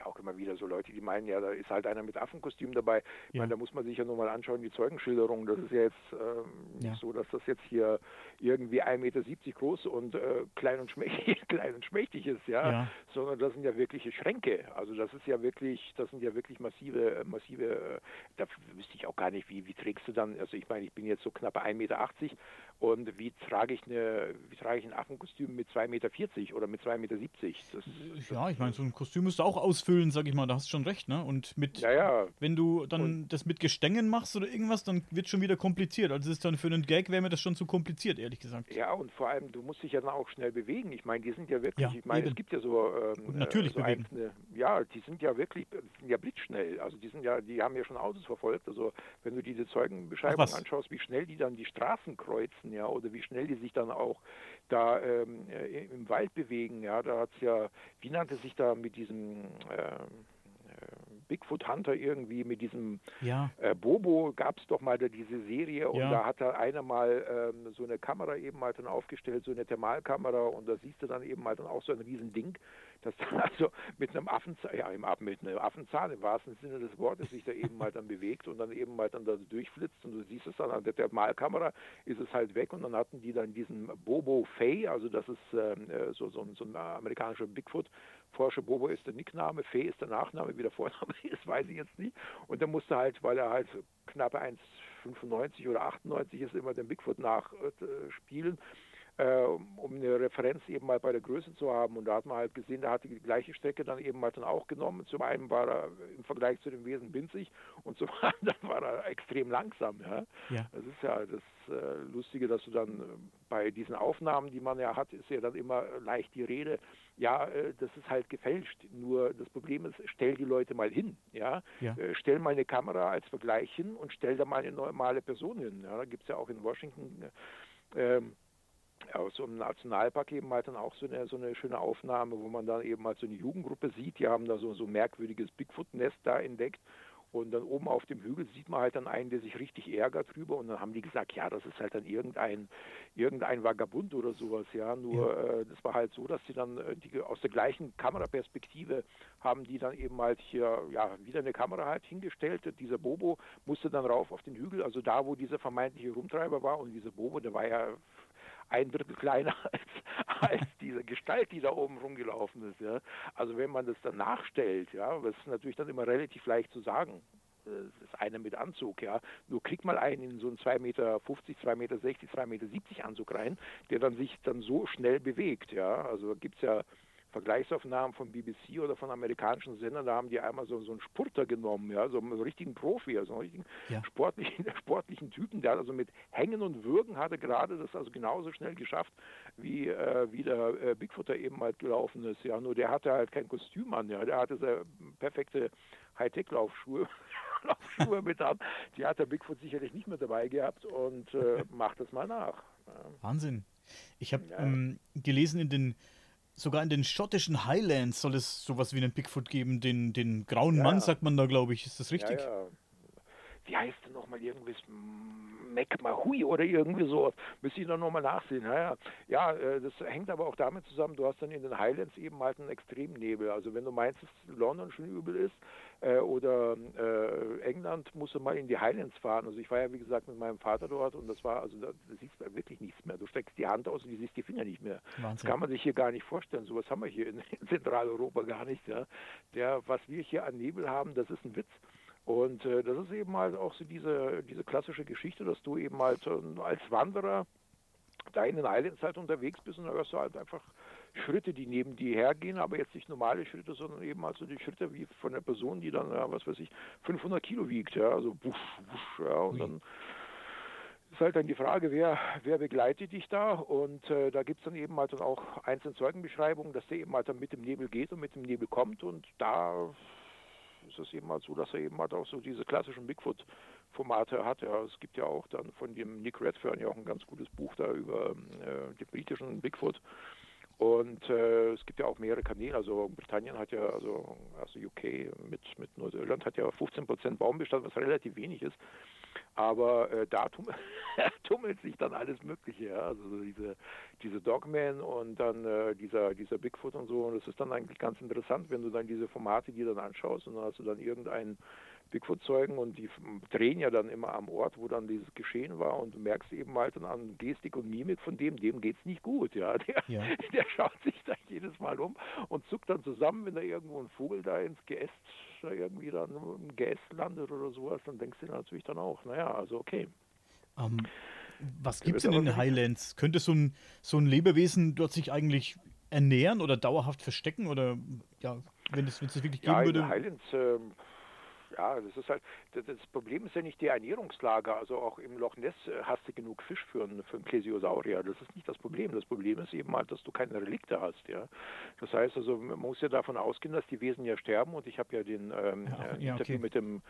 ja auch immer wieder so Leute, die meinen, ja, da ist halt einer mit Affenkostüm dabei. Ja. Ich meine, da muss man sich ja nur mal anschauen, die Zeugenschilderung. Das ist ja jetzt ähm, ja. so, dass das jetzt hier irgendwie 1,70 Meter groß und äh, klein, und schmächtig, klein und schmächtig ist, ja? ja? sondern das sind ja wirkliche Schränke. Also das ist ja wirklich, das sind ja wirklich massive, massive, äh, da wüsste ich auch gar nicht, wie, wie trägst du dann, also ich meine, ich bin jetzt so knapp 1,80 Meter und wie trage ich eine, wie trage ich ein Affenkostüm mit 2,40 Meter oder mit 2,70 Meter? Das, ja, ich meine, so ein Kostüm musst du auch ausfüllen, sag ich mal, da hast du schon recht, ne? Und mit, ja, ja. wenn du dann und das mit Gestängen machst oder irgendwas, dann wird es schon wieder kompliziert. Also ist dann für einen Gag wäre mir das schon zu kompliziert, ehrlich gesagt. Ja, und vor allem, du musst dich ja dann auch schnell bewegen. Ich meine, die sind ja wirklich, ja, ich meine, es gibt ja so, ähm, natürlich so einzelne, ja, die sind ja wirklich, sind ja blitzschnell. Also die sind ja, die haben ja schon Autos verfolgt. Also wenn du diese Zeugenbeschreibung anschaust, wie schnell die dann die Straßen kreuzen, ja, oder wie schnell die sich dann auch da ähm, äh, im Wald bewegen. Ja, da hat es ja, wie nannte sich da mit diesem ähm, äh, Bigfoot Hunter irgendwie mit diesem ja. äh, Bobo gab es doch mal da diese Serie und ja. da hat da einer mal ähm, so eine Kamera eben mal dann aufgestellt, so eine Thermalkamera und da siehst du dann eben mal dann auch so ein riesen Ding dass also mit einem Affenzahn, ja, mit einem Affenzahn im wahrsten Sinne des Wortes sich da eben mal dann bewegt und dann eben mal dann da durchflitzt und du siehst es dann an der Thermalkamera, ist es halt weg und dann hatten die dann diesen Bobo Fay, also das ist ähm, äh, so, so, so ein amerikanischer Bigfoot-Forscher, Bobo ist der Nickname, Fay ist der Nachname, wie der Vorname ist, weiß ich jetzt nicht. Und der musste halt, weil er halt knappe 1,95 oder 98 ist, immer den Bigfoot nachspielen. Äh, äh, um eine Referenz eben mal bei der Größe zu haben. Und da hat man halt gesehen, da hat die gleiche Strecke dann eben mal dann auch genommen. Zum einen war er im Vergleich zu dem Wesen winzig und zum anderen war er extrem langsam. Ja? ja. Das ist ja das äh, Lustige, dass du dann äh, bei diesen Aufnahmen, die man ja hat, ist ja dann immer leicht die Rede, ja, äh, das ist halt gefälscht. Nur das Problem ist, stell die Leute mal hin. Ja? ja. Äh, stell mal eine Kamera als Vergleich hin und stell da mal eine normale Person hin. Ja? Da gibt es ja auch in Washington ähm, aus so einem Nationalpark eben halt dann auch so eine, so eine schöne Aufnahme, wo man dann eben halt so eine Jugendgruppe sieht, die haben da so, so ein merkwürdiges Bigfoot-Nest da entdeckt. Und dann oben auf dem Hügel sieht man halt dann einen, der sich richtig ärgert drüber. Und dann haben die gesagt, ja, das ist halt dann irgendein, irgendein Vagabund oder sowas, ja, nur ja. Äh, das war halt so, dass sie dann äh, die, aus der gleichen Kameraperspektive haben die dann eben halt hier, ja, wieder eine Kamera halt hingestellt, dieser Bobo musste dann rauf auf den Hügel, also da, wo dieser vermeintliche Rumtreiber war und dieser Bobo, der war ja ein Drittel kleiner als, als diese Gestalt, die da oben rumgelaufen ist. Ja. Also wenn man das dann nachstellt, ja, das ist natürlich dann immer relativ leicht zu sagen. Das ist einer mit Anzug, ja. Nur kriegt mal einen in so einen 2,50 Meter, 2,60 Meter, 2,70 Meter Anzug rein, der dann sich dann so schnell bewegt, ja. Also gibt es ja Vergleichsaufnahmen von BBC oder von amerikanischen Sendern, da haben die einmal so, so einen Spurter genommen, ja, so einen richtigen Profi, also einen richtigen ja. sportlichen, sportlichen Typen, der hat also mit Hängen und Würgen hatte gerade das also genauso schnell geschafft, wie, äh, wie der äh, Bigfooter eben halt gelaufen ist, ja, nur der hatte halt kein Kostüm an, ja, der hatte sehr perfekte Hightech-Laufschuhe. Laufschuhe mit an. Die hat der Bigfoot sicherlich nicht mehr dabei gehabt und äh, macht das mal nach. Ja. Wahnsinn. Ich habe ja. ähm, gelesen in den sogar in den schottischen Highlands soll es sowas wie einen Bigfoot geben. Den, den grauen ja. Mann sagt man da, glaube ich. Ist das richtig? Ja, ja. Wie heißt denn nochmal irgendwas? McMahui oder irgendwie so. Müsste ich dann nochmal nachsehen. Ja, ja. ja, äh, das hängt aber auch damit zusammen, du hast dann in den Highlands eben halt einen Extremnebel. Also wenn du meinst, dass London schon übel ist oder äh, England, musst du mal in die Highlands fahren. Also ich war ja wie gesagt mit meinem Vater dort und das war, also da, siehst du wirklich nichts mehr. Du steckst die Hand aus und du siehst die Finger nicht mehr. Wahnsinn. Das kann man sich hier gar nicht vorstellen. Sowas haben wir hier in, in Zentraleuropa gar nicht. Ja. Der, was wir hier an Nebel haben, das ist ein Witz. Und äh, das ist eben halt auch so diese, diese klassische Geschichte, dass du eben halt äh, als Wanderer da in den Islands halt unterwegs bist und da hörst du halt einfach Schritte, die neben dir hergehen, aber jetzt nicht normale Schritte, sondern eben halt so die Schritte wie von der Person, die dann, ja, was weiß ich, 500 Kilo wiegt, ja, also wusch, wusch, ja, und dann ist halt dann die Frage, wer, wer begleitet dich da? Und äh, da gibt es dann eben halt dann auch einzelne Zeugenbeschreibungen, dass der eben halt dann mit dem Nebel geht und mit dem Nebel kommt und da ist es eben halt so, dass er eben halt auch so diese klassischen Bigfoot-Formate hat. Ja, es gibt ja auch dann von dem Nick Redfern ja auch ein ganz gutes Buch da über äh, den britischen Bigfoot. Und äh, es gibt ja auch mehrere Kanäle, also Britannien hat ja, also, also UK mit, mit Nordirland hat ja 15 Prozent Baumbestand, was relativ wenig ist. Aber äh, da tummelt, tummelt sich dann alles Mögliche, ja. Also diese, diese Dogman und dann äh, dieser, dieser Bigfoot und so. Und das ist dann eigentlich ganz interessant, wenn du dann diese Formate dir dann anschaust und dann hast du dann irgendeinen Bigfoot-Zeugen und die drehen ja dann immer am Ort, wo dann dieses Geschehen war und du merkst eben halt dann an Gestik und Mimik von dem, dem geht's nicht gut, ja. Der, ja. der schaut sich da jedes Mal um und zuckt dann zusammen, wenn da irgendwo ein Vogel da ins Geäst da irgendwie dann im Geäst landet oder sowas, dann denkst du natürlich dann auch, naja, also okay. Um, ähm, was gibt es denn in den Highlands? Könnte so ein, so ein Lebewesen dort sich eigentlich ernähren oder dauerhaft verstecken oder ja, wenn es, wenn es wirklich geben ja, würde? In den Highlands äh, ja, das ist halt, das Problem ist ja nicht die Ernährungslage. Also auch im Loch Ness äh, hast du genug Fisch für einen, für einen Plesiosaurier. Das ist nicht das Problem. Das Problem ist eben halt, dass du keine Relikte hast. Ja, das heißt also, man muss ja davon ausgehen, dass die Wesen ja sterben. Und ich habe ja den ähm, ja, äh, ja, Interview okay. mit dem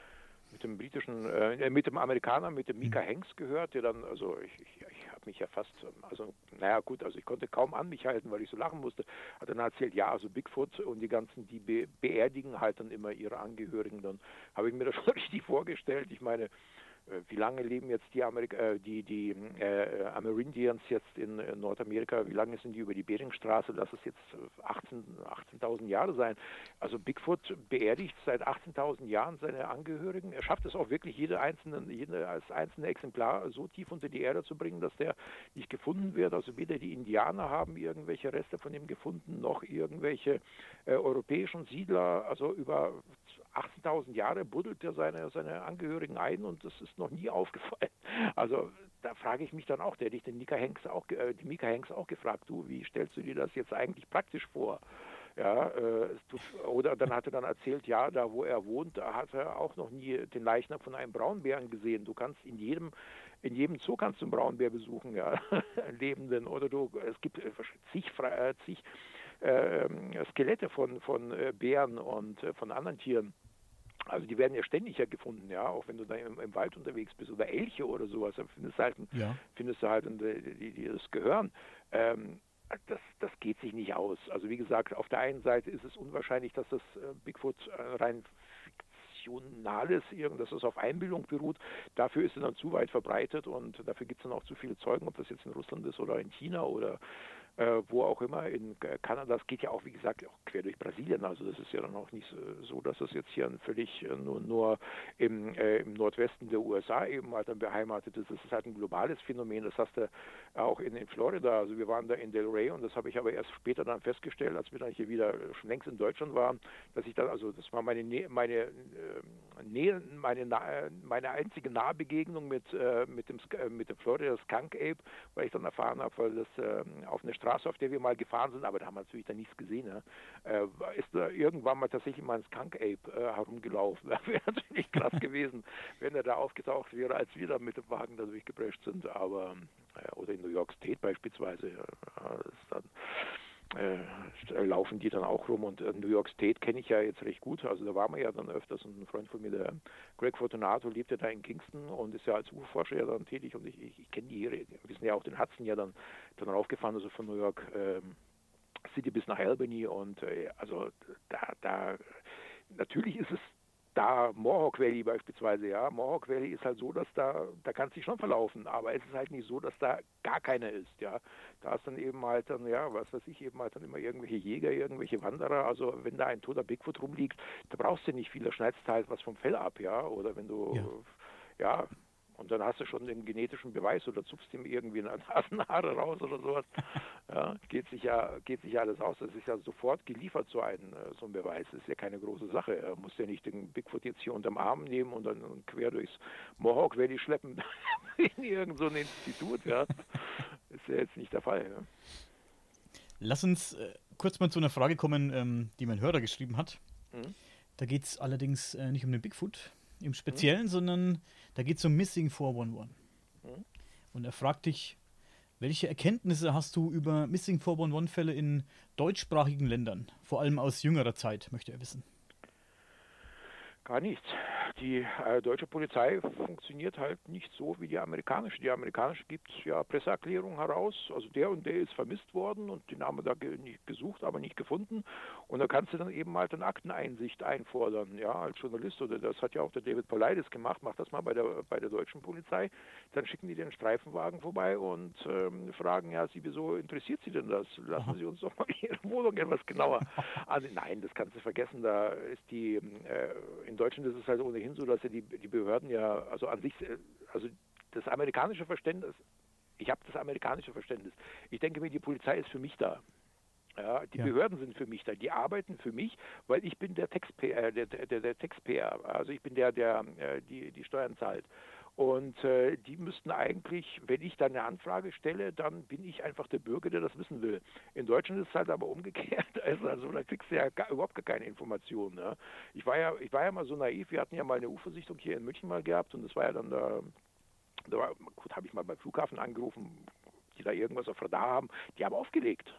mit dem britischen, äh, mit dem Amerikaner, mit dem Mika mhm. Hanks gehört, der dann, also ich, ich, ich habe mich ja fast, also naja gut, also ich konnte kaum an mich halten, weil ich so lachen musste. Hat dann erzählt, ja, also Bigfoot und die ganzen, die be beerdigen halt dann immer ihre Angehörigen. Dann habe ich mir das schon richtig vorgestellt. Ich meine, wie lange leben jetzt die, Amerika äh, die, die äh, Amerindians jetzt in, in, Nordamerika, wie lange sind die über die Beringstraße? Lass es jetzt 18.000 18 Jahre sein. Also Bigfoot beerdigt seit 18.000 Jahren seine Angehörigen. Er schafft es auch wirklich, jede einzelne, jede, als einzelne Exemplar so tief unter die Erde zu bringen, dass der nicht gefunden wird. Also weder die Indianer haben irgendwelche Reste von ihm gefunden, noch irgendwelche äh, europäischen Siedler. Also über 18.000 Jahre buddelt er seine, seine Angehörigen ein und das ist noch nie aufgefallen. Also da frage ich mich dann auch, der hätte ich den Mika Hanks auch, äh, die Mika Hanks auch gefragt, du, wie stellst du dir das jetzt eigentlich praktisch vor? Ja, äh, oder dann hat er dann erzählt, ja, da wo er wohnt, da hat er auch noch nie den Leichnam von einem Braunbären gesehen. Du kannst in jedem in jedem Zoo kannst du einen Braunbär besuchen, ja, lebenden. Oder du, es gibt äh, zig, äh, zig äh, Skelette von, von äh, Bären und von anderen Tieren. Also die werden ja ständig ja gefunden, ja, auch wenn du da im, im Wald unterwegs bist oder Elche oder sowas, dann findest du halt, ja. findest du halt die, die, die das gehören. Ähm, das, das geht sich nicht aus. Also wie gesagt, auf der einen Seite ist es unwahrscheinlich, dass das äh, Bigfoot äh, rein fiktionales, dass es auf Einbildung beruht. Dafür ist es dann zu weit verbreitet und dafür gibt es dann auch zu viele Zeugen, ob das jetzt in Russland ist oder in China oder äh, wo auch immer. In Kanada, das geht ja auch, wie gesagt, auch quer durch Brasilien. Also das ist ja dann auch nicht so, dass das jetzt hier völlig äh, nur, nur im, äh, im Nordwesten der USA eben halt dann beheimatet ist. Das ist halt ein globales Phänomen. Das hast du auch in, in Florida. Also wir waren da in Del Rey und das habe ich aber erst später dann festgestellt, als wir dann hier wieder schon längst in Deutschland waren, dass ich dann, also das war meine meine äh, meine, meine einzige Nahbegegnung mit, äh, mit dem mit dem Florida Skunk Ape, weil ich dann erfahren habe, weil das äh, auf eine Straße, auf der wir mal gefahren sind, aber da haben wir natürlich dann nichts gesehen, ne? äh, ist da irgendwann mal tatsächlich mal ein Skunk Ape äh, herumgelaufen. Das wäre natürlich krass gewesen, wenn er da aufgetaucht wäre, als wir da mit dem Wagen da durchgeprescht sind. Aber oder in New York State beispielsweise, ja, ist dann äh, laufen die dann auch rum. Und äh, New York State kenne ich ja jetzt recht gut. Also da waren wir ja dann öfters. Und ein Freund von mir, der Greg Fortunato, lebte da in Kingston und ist ja als Urforscher ja dann tätig. Und ich, ich, ich kenne die. Wir sind ja auch den Hudson ja dann, dann raufgefahren, also von New York ähm, City bis nach Albany. Und äh, also da, da, natürlich ist es da Mohawk Valley beispielsweise, ja, Mohawk Valley ist halt so, dass da, da kannst du dich schon verlaufen, aber es ist halt nicht so, dass da gar keiner ist, ja. Da ist dann eben halt dann, ja, was weiß ich, eben halt dann immer irgendwelche Jäger, irgendwelche Wanderer, also wenn da ein toter Bigfoot rumliegt, da brauchst du nicht viel, da schneidest du halt was vom Fell ab, ja, oder wenn du, ja, ja und dann hast du schon den genetischen Beweis oder zupfst ihm irgendwie eine Nasenhaare raus oder sowas. Ja, geht sich ja, geht sich ja alles aus. Das ist ja sofort geliefert, so ein, äh, so ein Beweis. Das ist ja keine große Sache. Er muss ja nicht den Bigfoot jetzt hier unterm Arm nehmen und dann quer durchs Mohawk Valley schleppen in irgendein so Institut. Ja. Ist ja jetzt nicht der Fall. Ja. Lass uns äh, kurz mal zu einer Frage kommen, ähm, die mein Hörer geschrieben hat. Mhm. Da geht es allerdings äh, nicht um den Bigfoot im Speziellen, mhm. sondern da geht es um Missing 411. Mhm. Und er fragt dich, welche Erkenntnisse hast du über Missing 411-Fälle in deutschsprachigen Ländern, vor allem aus jüngerer Zeit, möchte er wissen? Gar nichts. Die äh, deutsche Polizei funktioniert halt nicht so wie die amerikanische. Die amerikanische gibt ja Presseerklärungen heraus, also der und der ist vermisst worden und den haben wir da ge nicht gesucht, aber nicht gefunden. Und da kannst du dann eben halt eine Akteneinsicht einfordern, ja, als Journalist. Oder das hat ja auch der David Paulides gemacht, macht das mal bei der bei der deutschen Polizei. Dann schicken die den Streifenwagen vorbei und ähm, fragen, ja, Sie, wieso interessiert Sie denn das? Lassen Sie uns doch mal Ihre Wohnung etwas genauer. Also nein, das kannst du vergessen. Da ist die äh, in Deutschland ist es halt ohnehin ohnehin so, dass ja die, die Behörden ja, also an sich, äh, also das amerikanische Verständnis, ich habe das amerikanische Verständnis. Ich denke mir, die Polizei ist für mich da. Ja, die ja. Behörden sind für mich da, die arbeiten für mich, weil ich bin der Taxpayer, äh, der, der, der Taxpayer, also ich bin der, der äh, die, die Steuern zahlt. Und äh, die müssten eigentlich, wenn ich dann eine Anfrage stelle, dann bin ich einfach der Bürger, der das wissen will. In Deutschland ist es halt aber umgekehrt. Also, also da kriegst du ja gar, überhaupt gar keine Informationen. Ne? Ich war ja, ich war ja mal so naiv. Wir hatten ja mal eine U-Versichtung hier in München mal gehabt und das war ja dann da, da war, gut, habe ich mal beim Flughafen angerufen, die da irgendwas auf Radar haben. Die haben aufgelegt.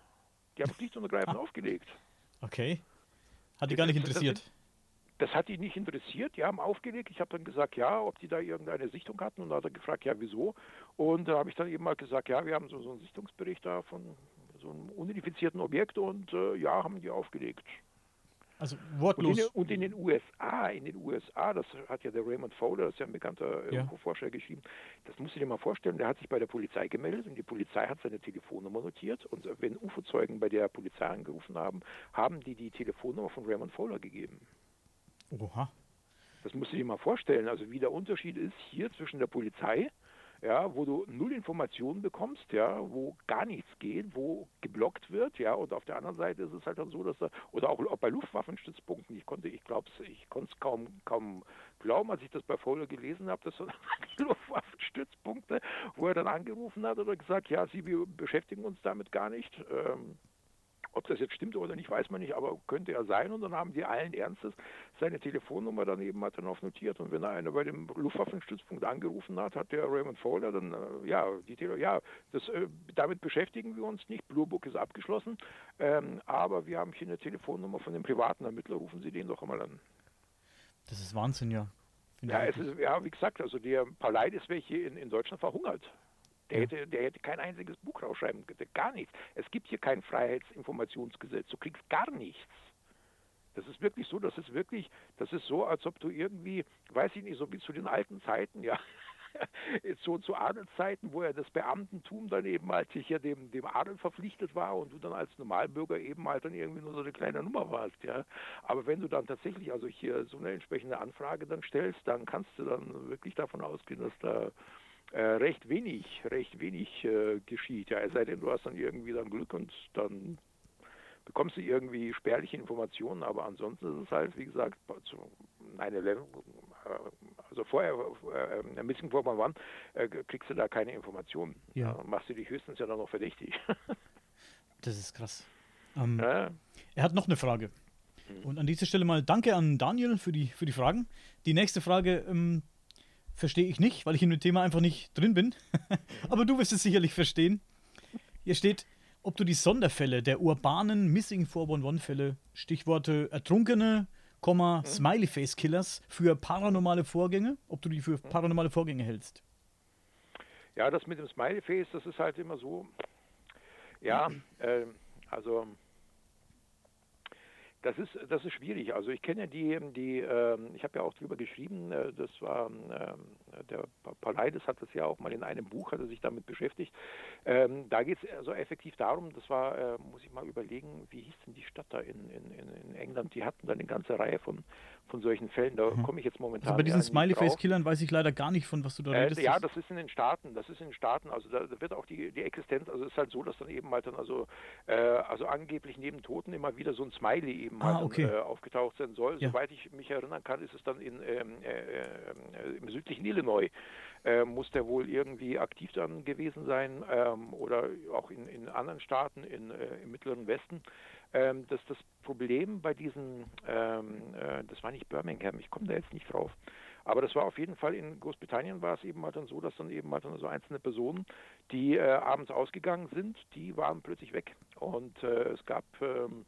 Die haben schlicht und ergreifend ah. aufgelegt. Okay. Hat die gar nicht interessiert. Das, hat ihn nicht interessiert. Die haben aufgelegt. Ich habe dann gesagt, ja, ob die da irgendeine Sichtung hatten. Und da hat er gefragt, ja, wieso? Und da habe ich dann eben mal gesagt, ja, wir haben so, so einen Sichtungsbericht da von so einem unidentifizierten Objekt und äh, ja, haben die aufgelegt. Also wortlos. Und in, und in, den USA, in den USA, das hat ja der Raymond Fowler, das ist ja ein bekannter äh, ja. Forscher geschrieben, das musst du dir mal vorstellen, der hat sich bei der Polizei gemeldet und die Polizei hat seine Telefonnummer notiert und wenn UFO-Zeugen bei der Polizei angerufen haben, haben die die Telefonnummer von Raymond Fowler gegeben. Oha. Das musst du dir mal vorstellen, also wie der Unterschied ist hier zwischen der Polizei, ja, wo du null Informationen bekommst, ja, wo gar nichts geht, wo geblockt wird, ja, und auf der anderen Seite ist es halt dann so, dass da, oder auch, auch bei Luftwaffenstützpunkten, ich konnte, ich glaube ich konnte es kaum, kaum glauben, als ich das bei Folge gelesen habe, dass Luftwaffenstützpunkte, wo er dann angerufen hat oder gesagt, ja, Sie, wir beschäftigen uns damit gar nicht, ähm, ob das jetzt stimmt oder nicht, weiß man nicht, aber könnte ja sein. Und dann haben die allen Ernstes seine Telefonnummer daneben hat dann auch notiert. Und wenn einer bei dem Luftwaffenstützpunkt angerufen hat, hat der Raymond Fowler dann, äh, ja, die Tele ja, das, äh, damit beschäftigen wir uns nicht. Blue Book ist abgeschlossen. Ähm, aber wir haben hier eine Telefonnummer von dem privaten Ermittler. Rufen Sie den doch einmal an. Das ist Wahnsinn, ja. Ja, es ist, ja, wie gesagt, also der Paleit ist welche in, in Deutschland verhungert. Der, hätte, der hätte kein einziges Buch rausschreiben können, gar nichts. Es gibt hier kein Freiheitsinformationsgesetz. Du kriegst gar nichts. Das ist wirklich so, das ist wirklich, das ist so, als ob du irgendwie, weiß ich nicht, so wie zu den alten Zeiten, ja, so zu Adelszeiten, wo ja das Beamtentum dann eben halt sich ja dem, dem Adel verpflichtet war und du dann als Normalbürger eben halt dann irgendwie nur so eine kleine Nummer warst, ja. Aber wenn du dann tatsächlich also hier so eine entsprechende Anfrage dann stellst, dann kannst du dann wirklich davon ausgehen, dass da äh, recht wenig, recht wenig äh, geschieht. Ja, es sei denn, du hast dann irgendwie dann Glück und dann bekommst du irgendwie spärliche Informationen, aber ansonsten ist es halt, wie gesagt, zu 9-11, äh, also vorher, äh, ein bisschen vor wann, äh, kriegst du da keine Informationen. Ja. Äh, machst du dich höchstens ja dann noch verdächtig. das ist krass. Ähm, ja. Er hat noch eine Frage. Mhm. Und an dieser Stelle mal danke an Daniel für die, für die Fragen. Die nächste Frage, ähm, verstehe ich nicht, weil ich in dem Thema einfach nicht drin bin. Aber du wirst es sicherlich verstehen. Hier steht, ob du die Sonderfälle der urbanen Missing 411-Fälle, Stichworte Ertrunkene, mhm. Smiley-Face-Killers, für paranormale Vorgänge, ob du die für paranormale Vorgänge hältst. Ja, das mit dem Smiley-Face, das ist halt immer so. Ja, äh, also das ist, das ist schwierig. Also ich kenne die, die äh, ich habe ja auch drüber geschrieben, äh, das war, äh, der Paulides hat das ja auch mal in einem Buch, hat er sich damit beschäftigt. Ähm, da geht es also effektiv darum, das war, äh, muss ich mal überlegen, wie hieß denn die Stadt da in, in, in England, die hatten dann eine ganze Reihe von, von solchen Fällen, da mhm. komme ich jetzt momentan Also bei diesen Smiley-Face-Killern weiß ich leider gar nicht, von was du da äh, redest. ja, das ist in den Staaten, das ist in den Staaten, also da, da wird auch die, die Existenz, also es ist halt so, dass dann eben halt dann also, äh, also angeblich neben Toten immer wieder so ein Smiley eben eben ah, okay. dann, äh, aufgetaucht sein soll. Ja. Soweit ich mich erinnern kann, ist es dann in, ähm, äh, äh im südlichen Illinois. Äh, muss der wohl irgendwie aktiv dann gewesen sein ähm, oder auch in, in anderen Staaten in, äh, im mittleren Westen. Ähm, dass das Problem bei diesen, ähm, äh, das war nicht Birmingham, ich komme da jetzt nicht drauf, aber das war auf jeden Fall in Großbritannien war es eben halt dann so, dass dann eben halt dann so einzelne Personen, die äh, abends ausgegangen sind, die waren plötzlich weg. Und äh, es gab ähm,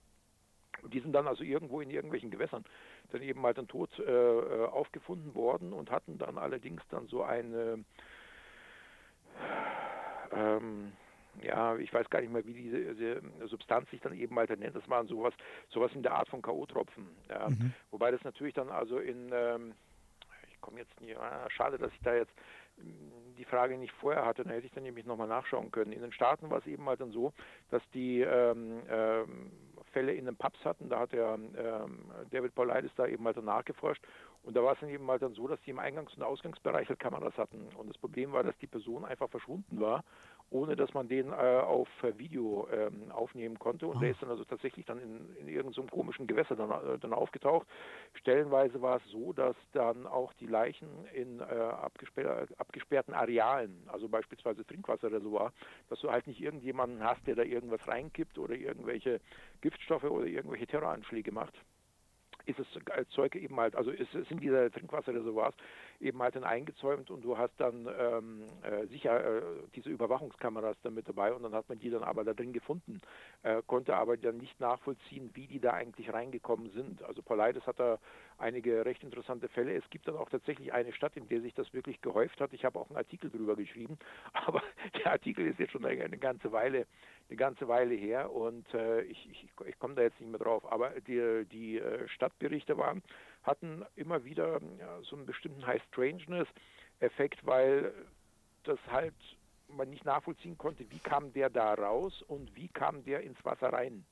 die sind dann also irgendwo in irgendwelchen Gewässern dann eben mal dann tot äh, äh, aufgefunden worden und hatten dann allerdings dann so eine ähm, ja, ich weiß gar nicht mehr, wie diese, diese, Substanz sich dann eben mal nennt. Das waren sowas, sowas in der Art von K.O.-Tropfen. Ja. Mhm. Wobei das natürlich dann also in, ähm, ich komme jetzt nie, ah, schade, dass ich da jetzt hm, die Frage nicht vorher hatte, dann hätte ich dann nämlich nochmal nachschauen können. In den Staaten war es eben halt dann so, dass die ähm, ähm, Fälle in den Pubs hatten, da hat der ähm, David Paulides da eben halt dann nachgeforscht. Und da war es dann eben halt dann so, dass die im Eingangs- und Ausgangsbereich halt Kameras hatten. Und das Problem war, dass die Person einfach verschwunden war ohne dass man den äh, auf Video ähm, aufnehmen konnte. Und oh. der ist dann also tatsächlich dann in, in irgendeinem so komischen Gewässer dann, äh, dann aufgetaucht. Stellenweise war es so, dass dann auch die Leichen in äh, abgesper abgesperrten Arealen, also beispielsweise Trinkwasserreservoir, dass du halt nicht irgendjemanden hast, der da irgendwas reinkippt oder irgendwelche Giftstoffe oder irgendwelche Terroranschläge macht ist es als Zeug eben halt, also ist es in dieser Trinkwasserreservoirs eben halt dann eingezäumt und du hast dann ähm, äh, sicher äh, diese Überwachungskameras dann mit dabei und dann hat man die dann aber da drin gefunden, äh, konnte aber dann nicht nachvollziehen, wie die da eigentlich reingekommen sind. Also Paulides hat da einige recht interessante Fälle. Es gibt dann auch tatsächlich eine Stadt, in der sich das wirklich gehäuft hat. Ich habe auch einen Artikel darüber geschrieben, aber der Artikel ist jetzt schon eine, eine ganze Weile eine ganze Weile her und äh, ich, ich, ich komme da jetzt nicht mehr drauf. Aber die, die äh, Stadtberichte waren, hatten immer wieder ja, so einen bestimmten High Strangeness-Effekt, weil das halt man nicht nachvollziehen konnte, wie kam der da raus und wie kam der ins Wasser rein.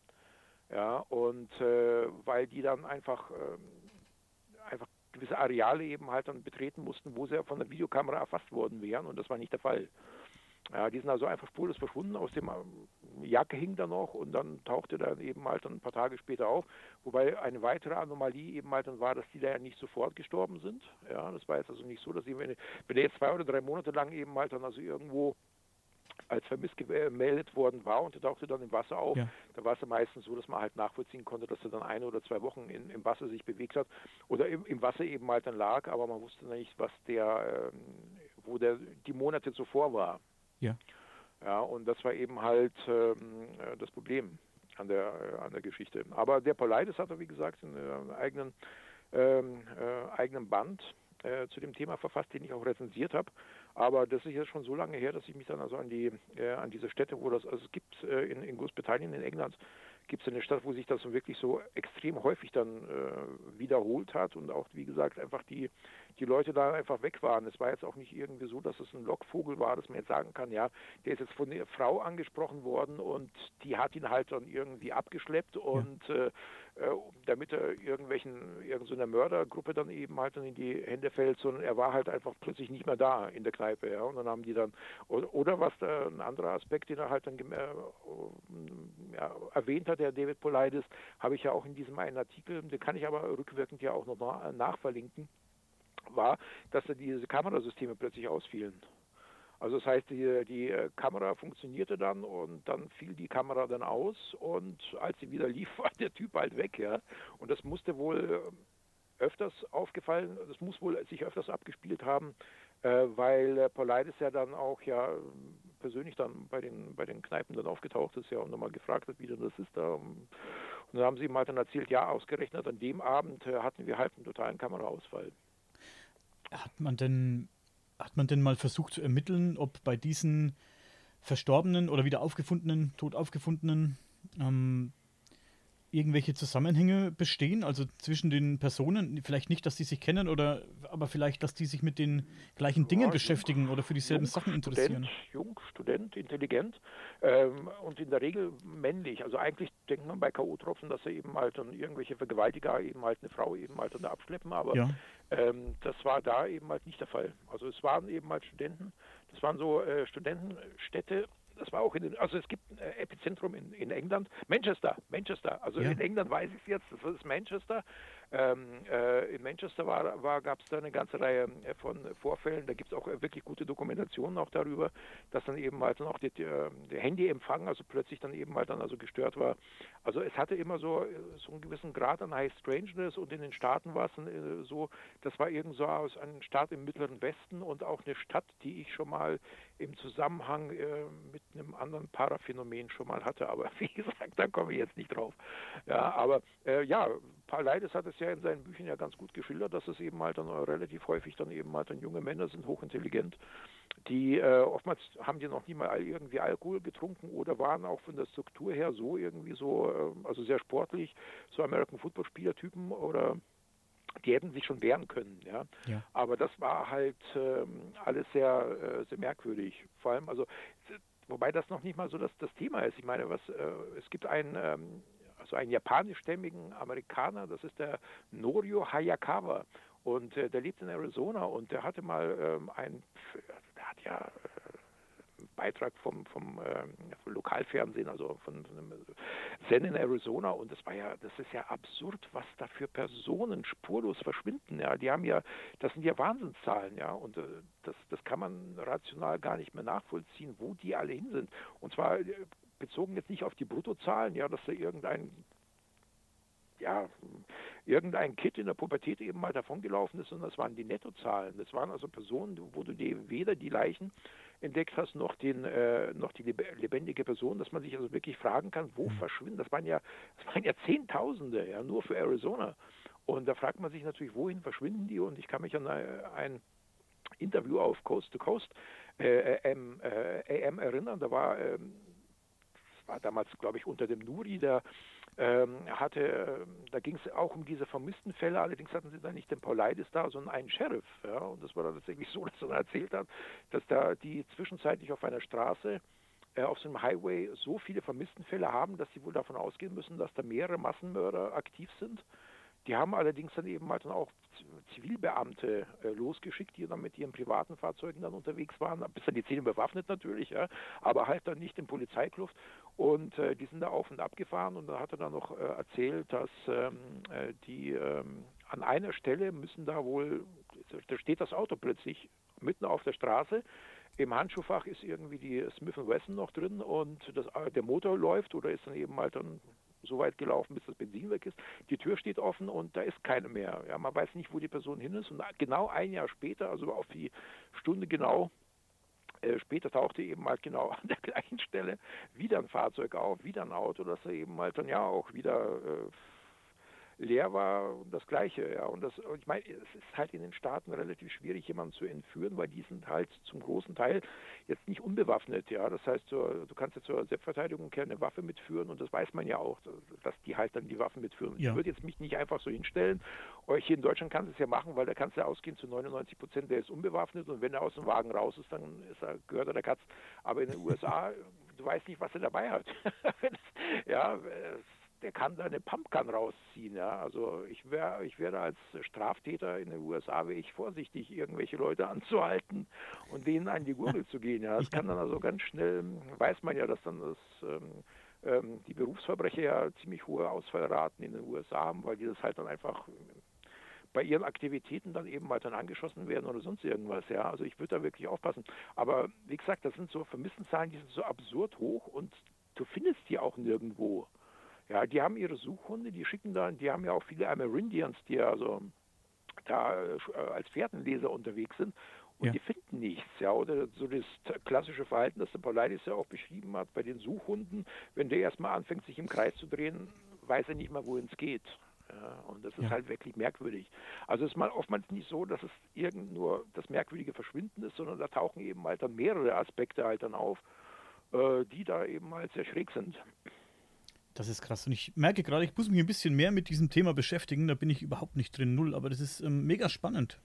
Ja, und äh, weil die dann einfach, äh, einfach gewisse Areale eben halt dann betreten mussten, wo sie von der Videokamera erfasst worden wären und das war nicht der Fall. Ja, die sind also einfach spurlos verschwunden. Aus dem Jacke hing da noch und dann tauchte dann eben halt dann ein paar Tage später auf. Wobei eine weitere Anomalie eben halt dann war, dass die da ja nicht sofort gestorben sind. Ja, das war jetzt also nicht so, dass sie, wenn, wenn der jetzt zwei oder drei Monate lang eben halt dann also irgendwo als vermisst gemeldet worden war und der tauchte dann im Wasser auf. Ja. Da war es ja meistens so, dass man halt nachvollziehen konnte, dass er dann eine oder zwei Wochen in, im Wasser sich bewegt hat oder im, im, Wasser eben halt dann lag, aber man wusste nicht, was der, ähm, wo der die Monate zuvor war. Ja. Ja, und das war eben halt ähm, äh, das Problem an der, äh, an der Geschichte. Aber der Paulides hat, wie gesagt, einen äh, eigenen, ähm, äh, eigenen Band äh, zu dem Thema verfasst, den ich auch rezensiert habe. Aber das ist jetzt schon so lange her, dass ich mich dann also an die äh, an diese Städte, wo das also es gibt in, in Großbritannien, in England, gibt es eine Stadt, wo sich das wirklich so extrem häufig dann äh, wiederholt hat und auch, wie gesagt, einfach die, die Leute da einfach weg waren. Es war jetzt auch nicht irgendwie so, dass es ein Lockvogel war, dass man jetzt sagen kann, ja, der ist jetzt von der Frau angesprochen worden und die hat ihn halt dann irgendwie abgeschleppt und ja. äh, äh, damit er irgendwelchen, irgendeiner Mördergruppe dann eben halt dann in die Hände fällt, sondern er war halt einfach plötzlich nicht mehr da in der Kneipe, ja, und dann haben die dann, oder, oder was da ein anderer Aspekt, den er halt dann äh, ja, erwähnt hat, der David Polides, habe ich ja auch in diesem einen Artikel, den kann ich aber rückwirkend ja auch noch nachverlinken, war, dass da diese Kamerasysteme plötzlich ausfielen. Also das heißt, die, die äh, Kamera funktionierte dann und dann fiel die Kamera dann aus und als sie wieder lief, war der Typ halt weg, ja. Und das musste wohl äh, öfters aufgefallen, das muss wohl sich öfters abgespielt haben, äh, weil äh, Paulides ja dann auch ja persönlich dann bei den bei den Kneipen dann aufgetaucht ist ja und nochmal gefragt hat, wie denn das ist da. Und dann haben sie ihm halt dann erzählt, ja, ausgerechnet an dem Abend äh, hatten wir halt einen totalen Kameraausfall. Hat man denn hat man denn mal versucht zu ermitteln, ob bei diesen verstorbenen oder wieder aufgefundenen, tot aufgefundenen ähm, irgendwelche Zusammenhänge bestehen, also zwischen den Personen, vielleicht nicht, dass die sich kennen oder aber vielleicht, dass die sich mit den gleichen Dingen ja, beschäftigen oder für dieselben jung, Sachen interessieren. Student, jung, Student, intelligent ähm, und in der Regel männlich. Also eigentlich denkt man bei K.O.-Tropfen, dass er eben halt dann irgendwelche Vergewaltiger eben halt eine Frau eben halt dann abschleppen, aber ja. Ähm, das war da eben halt nicht der Fall. Also es waren eben halt Studenten, das waren so äh, Studentenstädte. Das war auch in den, also es gibt ein äh, Epizentrum in, in England, Manchester, Manchester, also ja. in England weiß ich es jetzt, das ist Manchester ähm, äh, in Manchester war, war gab es da eine ganze Reihe äh, von Vorfällen. Da gibt es auch äh, wirklich gute Dokumentationen auch darüber, dass dann eben halt dann auch die, die, der Handyempfang also plötzlich dann eben halt dann also gestört war. Also es hatte immer so, so einen gewissen Grad an High Strangeness und in den Staaten war es äh, so, das war irgend so aus einem Staat im Mittleren Westen und auch eine Stadt, die ich schon mal im Zusammenhang äh, mit einem anderen Paraphänomen schon mal hatte. Aber wie gesagt, da komme ich jetzt nicht drauf. Ja, aber äh, ja, Paul Leides hat es ja in seinen Büchern ja ganz gut geschildert, dass es eben halt dann relativ häufig dann eben halt dann junge Männer sind, hochintelligent, die äh, oftmals haben die noch nie mal irgendwie Alkohol getrunken oder waren auch von der Struktur her so irgendwie so, äh, also sehr sportlich, so American Football Spielertypen oder die hätten sich schon wehren können, ja. ja. Aber das war halt ähm, alles sehr, äh, sehr merkwürdig. Vor allem, also wobei das noch nicht mal so das, das Thema ist. Ich meine, was äh, es gibt einen ähm, also einen japanischstämmigen Amerikaner, das ist der Norio Hayakawa. Und äh, der lebt in Arizona und der hatte mal ähm, ein, der hat ja äh, Beitrag vom, vom, ähm, Lokalfernsehen, also von, von einem Zen in Arizona und das war ja, das ist ja absurd, was da für Personen spurlos verschwinden. Ja, die haben ja, das sind ja Wahnsinnszahlen, ja, und äh, das, das kann man rational gar nicht mehr nachvollziehen, wo die alle hin sind. Und zwar äh, bezogen jetzt nicht auf die Bruttozahlen, ja, dass da irgendein ja, irgendein Kid in der Pubertät eben mal davongelaufen ist, sondern das waren die Nettozahlen. Das waren also Personen, wo du die, weder die Leichen entdeckt hast, noch, den, äh, noch die lebendige Person, dass man sich also wirklich fragen kann, wo mhm. verschwinden, das waren ja, das waren ja Zehntausende, ja, nur für Arizona. Und da fragt man sich natürlich, wohin verschwinden die? Und ich kann mich an ein Interview auf Coast to Coast äh, AM, äh, AM erinnern, da war ähm, war damals, glaube ich, unter dem Nuri, der ähm, hatte, da ging es auch um diese vermissten Fälle, allerdings hatten sie dann nicht den Paulides da, sondern einen Sheriff. Ja, und das war dann tatsächlich so, dass er erzählt hat, dass da die zwischenzeitlich auf einer Straße äh, auf so einem Highway so viele Vermisstenfälle haben, dass sie wohl davon ausgehen müssen, dass da mehrere Massenmörder aktiv sind. Die haben allerdings dann eben halt dann auch Zivilbeamte äh, losgeschickt, die dann mit ihren privaten Fahrzeugen dann unterwegs waren, bis dann die Zähne bewaffnet natürlich, ja, aber halt dann nicht in Polizeikluft. Und äh, die sind da auf und ab gefahren und da hat er dann noch äh, erzählt, dass ähm, äh, die ähm, an einer Stelle müssen da wohl, da steht das Auto plötzlich mitten auf der Straße. Im Handschuhfach ist irgendwie die Smith Wesson noch drin und das, äh, der Motor läuft oder ist dann eben halt dann so weit gelaufen, bis das Benzin weg ist. Die Tür steht offen und da ist keine mehr. Ja, man weiß nicht, wo die Person hin ist. Und genau ein Jahr später, also auf die Stunde genau, äh, später tauchte eben halt genau an der gleichen Stelle wieder ein Fahrzeug auf, wieder ein Auto, das er eben halt dann ja auch wieder äh, leer war das Gleiche. Ja. Und das, ich meine, es ist halt in den Staaten relativ schwierig, jemanden zu entführen, weil die sind halt zum großen Teil jetzt nicht unbewaffnet. Ja. Das heißt, du, du kannst ja zur Selbstverteidigung keine Waffe mitführen und das weiß man ja auch, dass die halt dann die Waffen mitführen. Ja. Ich würde jetzt mich nicht einfach so hinstellen. Euch hier in Deutschland kannst du es ja machen, weil da kannst du ausgehen zu 99 Prozent, der ist unbewaffnet und wenn er aus dem Wagen raus ist, dann ist er, gehört er der Katz. Aber in den USA, du weißt nicht, was er dabei hat. ja, der kann da eine Pumpgun rausziehen. Ja? Also ich wäre ich wäre als Straftäter in den USA wäre ich vorsichtig, irgendwelche Leute anzuhalten und denen an die Gurgel zu gehen. Ja? Das kann dann also ganz schnell, weiß man ja, dass dann das ähm, ähm, die Berufsverbrecher ja ziemlich hohe Ausfallraten in den USA haben, weil die das halt dann einfach bei ihren Aktivitäten dann eben mal dann angeschossen werden oder sonst irgendwas, ja. Also ich würde da wirklich aufpassen. Aber wie gesagt, das sind so Vermisstenzahlen, die sind so absurd hoch und du findest die auch nirgendwo. Ja, die haben ihre Suchhunde, die schicken dann, die haben ja auch viele Amerindians, die also da äh, als Pferdenleser unterwegs sind und ja. die finden nichts, ja, oder so das klassische Verhalten, das der Paulides ja auch beschrieben hat bei den Suchhunden, wenn der erstmal anfängt, sich im Kreis zu drehen, weiß er nicht mal, wohin es geht. Ja, und das ist ja. halt wirklich merkwürdig. Also es ist mal oftmals nicht so, dass es irgend nur das merkwürdige Verschwinden ist, sondern da tauchen eben halt dann mehrere Aspekte halt dann auf, äh, die da eben halt sehr schräg sind. Das ist krass. Und ich merke gerade, ich muss mich ein bisschen mehr mit diesem Thema beschäftigen. Da bin ich überhaupt nicht drin, null. Aber das ist ähm, mega spannend.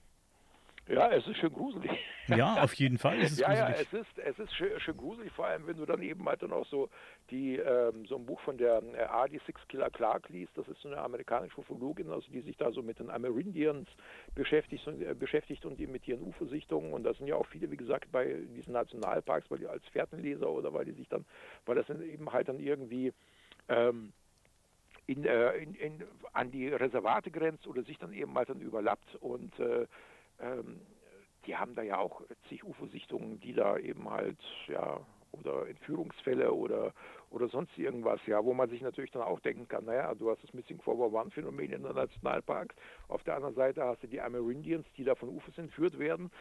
Ja, es ist schön gruselig. Ja, auf jeden Fall ist es ja, gruselig. Ja, es ist, es ist schön, schön, gruselig, vor allem wenn du dann eben halt dann auch so die, ähm, so ein Buch von der äh, Adi Six Killer Clark liest, das ist so eine amerikanische Ufologin, also die sich da so mit den Amerindians beschäftigt, äh, beschäftigt und die mit ihren UFO-Sichtungen und das sind ja auch viele, wie gesagt, bei diesen Nationalparks, weil die als Fährtenleser oder weil die sich dann, weil das dann eben halt dann irgendwie ähm, in, äh, in, in, an die Reservate grenzt oder sich dann eben mal dann überlappt und äh, ähm, die haben da ja auch zig UFO-Sichtungen, die da eben halt, ja, oder Entführungsfälle oder, oder sonst irgendwas, ja, wo man sich natürlich dann auch denken kann, naja, du hast das Missing 411-Phänomen in der Nationalparks, auf der anderen Seite hast du die Amerindians, die da von UFOs entführt werden,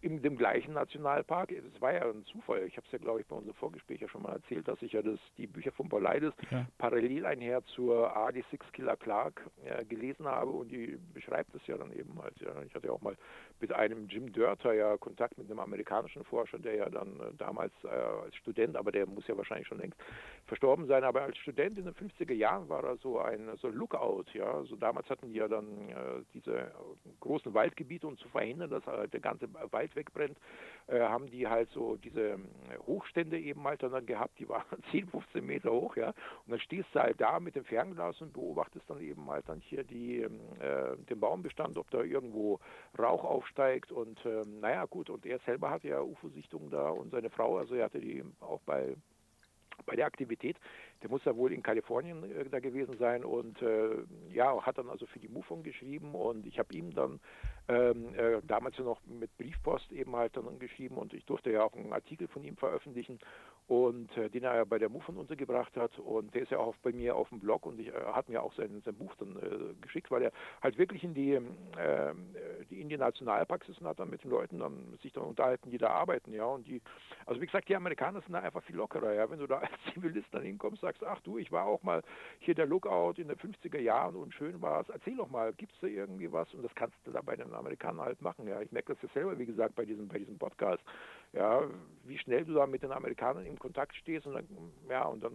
in dem gleichen Nationalpark. Es war ja ein Zufall. Ich habe es ja, glaube ich, bei unserem Vorgespräch ja schon mal erzählt, dass ich ja das, die Bücher von Paulides ja. parallel einher zur AD6 Killer Clark äh, gelesen habe und die beschreibt es ja dann eben halt. Ja. Ich hatte ja auch mal mit einem Jim Dörter ja Kontakt mit einem amerikanischen Forscher, der ja dann äh, damals äh, als Student, aber der muss ja wahrscheinlich schon längst verstorben sein, aber als Student in den 50er Jahren war er so ein so Lookout. Ja. Also damals hatten die ja dann äh, diese großen Waldgebiete, um zu verhindern, dass halt der ganze Wald wegbrennt, äh, haben die halt so diese äh, Hochstände eben halt dann gehabt, die waren 10, 15 Meter hoch, ja. Und dann stehst du halt da mit dem Fernglas und beobachtest dann eben halt dann hier die, ähm, äh, den Baumbestand, ob da irgendwo Rauch aufsteigt und äh, naja gut, und er selber hatte ja UFO-Sichtungen da und seine Frau, also er hatte die auch bei bei der Aktivität. Der muss ja wohl in Kalifornien äh, da gewesen sein und äh, ja, hat dann also für die MUFON geschrieben und ich habe ihm dann ähm, äh, damals ja noch mit Briefpost eben halt dann geschrieben und ich durfte ja auch einen Artikel von ihm veröffentlichen und äh, den er ja bei der MUFON untergebracht hat und der ist ja auch bei mir auf dem Blog und ich äh, hat mir auch sein, sein Buch dann äh, geschickt, weil er halt wirklich in die, ähm, die in die Nationalparks ist und hat dann mit den Leuten dann sich dann unterhalten, die da arbeiten, ja und die, also wie gesagt, die Amerikaner sind da einfach viel lockerer, ja, wenn du da als Zivilist dann hinkommst, sagst, ach du, ich war auch mal hier der Lookout in den 50er Jahren und schön war es, erzähl doch mal, gibt es da irgendwie was? Und das kannst du da bei den Amerikanern halt machen, ja, ich merke das ja selber, wie gesagt, bei diesem, bei diesem Podcast, ja, wie schnell du da mit den Amerikanern im Kontakt stehst und dann, ja, und dann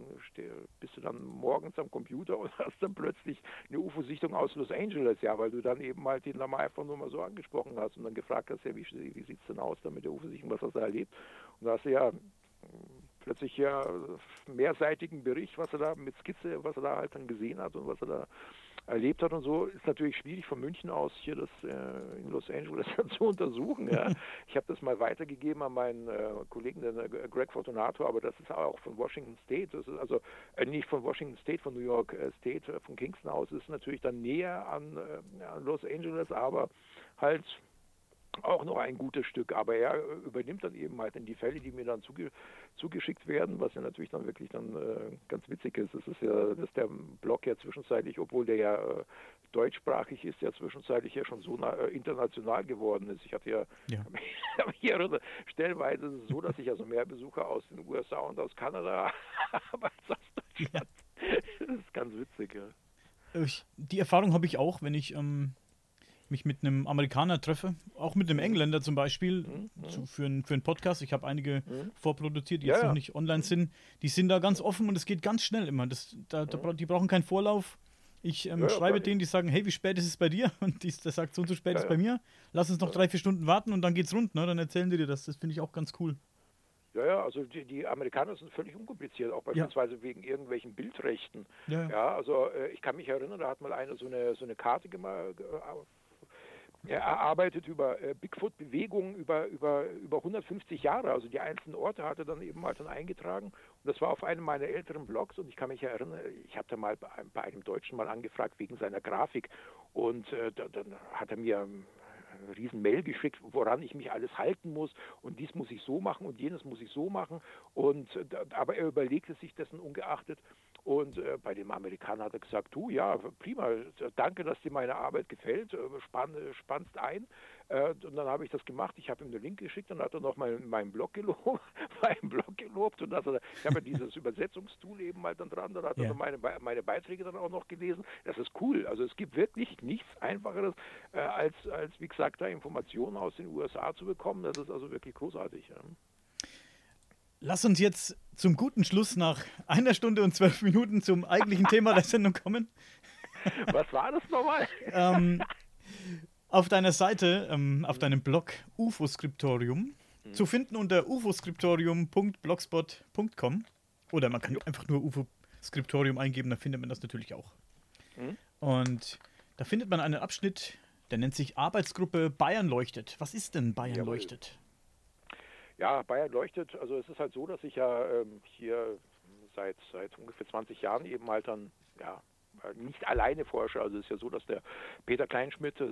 bist du dann morgens am Computer und hast dann plötzlich eine UFO-Sichtung aus Los Angeles, ja, weil du dann eben halt den mal einfach nur mal so angesprochen hast und dann gefragt hast, ja, wie, wie sieht es denn aus da mit der UFO-Sichtung, was hast du erlebt? Und da hast du ja plötzlich ja mehrseitigen Bericht, was er da mit Skizze, was er da halt dann gesehen hat und was er da erlebt hat und so, ist natürlich schwierig von München aus hier das äh, in Los Angeles zu untersuchen. Ja. Ich habe das mal weitergegeben an meinen äh, Kollegen, den äh, Greg Fortunato, aber das ist auch von Washington State, das ist also äh, nicht von Washington State, von New York äh, State, äh, von Kingston aus, ist natürlich dann näher an, an Los Angeles, aber halt auch noch ein gutes Stück, aber er übernimmt dann eben halt in die Fälle, die mir dann zuge zugeschickt werden, was ja natürlich dann wirklich dann äh, ganz witzig ist. Es ist ja, dass der Blog ja zwischenzeitlich, obwohl der ja äh, deutschsprachig ist, ja zwischenzeitlich ja schon so na, äh, international geworden ist. Ich hatte ja, ja. hier stellenweise so, dass ich also mehr Besucher aus den USA und aus Kanada habe als aus Deutschland. Ja. Das ist ganz witzig, ja. Ich, die Erfahrung habe ich auch, wenn ich ähm mich mit einem Amerikaner treffe, auch mit einem Engländer zum Beispiel, mhm. zu, für, ein, für einen Podcast. Ich habe einige mhm. vorproduziert, die ja, jetzt noch nicht online sind. Die sind da ganz offen und es geht ganz schnell immer. Das, da, da, die brauchen keinen Vorlauf. Ich ähm, ja, schreibe denen, die sagen, hey, wie spät ist es bei dir? Und die, der sagt, so und so spät ja, ist es bei mir. Lass uns noch drei, vier Stunden warten und dann geht's rund. Ne? Dann erzählen die dir das. Das finde ich auch ganz cool. Ja, ja, also die, die, Amerikaner sind völlig unkompliziert, auch beispielsweise ja. wegen irgendwelchen Bildrechten. Ja, ja. ja also äh, ich kann mich erinnern, da hat mal einer so eine, so eine Karte gemacht, er arbeitet über äh, Bigfoot-Bewegungen über, über, über 150 Jahre. Also die einzelnen Orte hat er dann eben mal dann eingetragen. Und das war auf einem meiner älteren Blogs. Und ich kann mich erinnern, ich habe da mal bei, bei, einem Deutschen mal angefragt wegen seiner Grafik. Und äh, da, dann hat er mir eine riesen Mail geschickt, woran ich mich alles halten muss und dies muss ich so machen und jenes muss ich so machen. Und äh, aber er überlegte sich dessen ungeachtet und äh, bei dem Amerikaner hat er gesagt, du, ja, prima, danke, dass dir meine Arbeit gefällt, äh, spann, spannst ein. Äh, und dann habe ich das gemacht, ich habe ihm den Link geschickt, dann hat er noch mein, meinen Blog gelobt, meinen Blog gelobt und also, ich habe ja dieses Übersetzungstool eben mal dann dran, dann hat ja. er meine, meine Beiträge dann auch noch gelesen. Das ist cool, also es gibt wirklich nichts Einfacheres, äh, als, als, wie gesagt, da Informationen aus den USA zu bekommen. Das ist also wirklich großartig. Ja. Lass uns jetzt zum guten Schluss nach einer Stunde und zwölf Minuten zum eigentlichen Thema der Sendung kommen. Was war das nochmal? ähm, auf deiner Seite, ähm, auf deinem Blog UFO-Skriptorium mhm. zu finden unter ufoskriptorium.blogspot.com oder man kann jo. einfach nur UFO-Skriptorium eingeben, dann findet man das natürlich auch. Mhm. Und da findet man einen Abschnitt, der nennt sich Arbeitsgruppe Bayern leuchtet. Was ist denn Bayern Jawohl. leuchtet? Ja, Bayern leuchtet. Also es ist halt so, dass ich ja ähm, hier seit, seit ungefähr 20 Jahren eben halt dann ja, nicht alleine forsche. Also es ist ja so, dass der Peter Kleinschmidt, äh,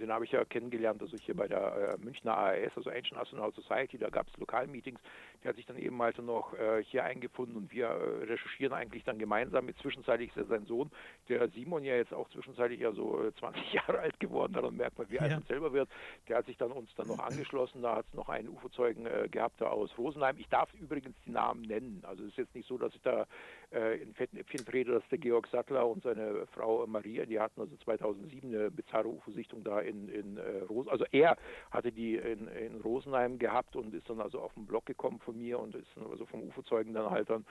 den habe ich ja kennengelernt, also hier bei der äh, Münchner AAS, also Ancient Astronaut Society, da gab es Lokalmeetings, der hat sich dann eben halt noch äh, hier eingefunden und wir äh, recherchieren eigentlich dann gemeinsam mit zwischenzeitlich sein Sohn, der Simon ja jetzt auch zwischenzeitlich ja so 20 äh, Jahre alt geworden, daran merkt man, wie alt man selber wird. Der hat sich dann uns dann noch angeschlossen, da hat es noch einen UFO-Zeugen äh, gehabt da aus Rosenheim. Ich darf übrigens die Namen nennen, also es ist jetzt nicht so, dass ich da in Fettnäpfchen trete, dass der Georg Sattler und seine Frau Maria, die hatten also 2007 eine bizarre UFO-Sichtung da in, in äh, Rosenheim. Also er hatte die in, in, Rosenheim gehabt und ist dann also auf den Blog gekommen von mir und ist dann also vom UFO-Zeugen dann halt dann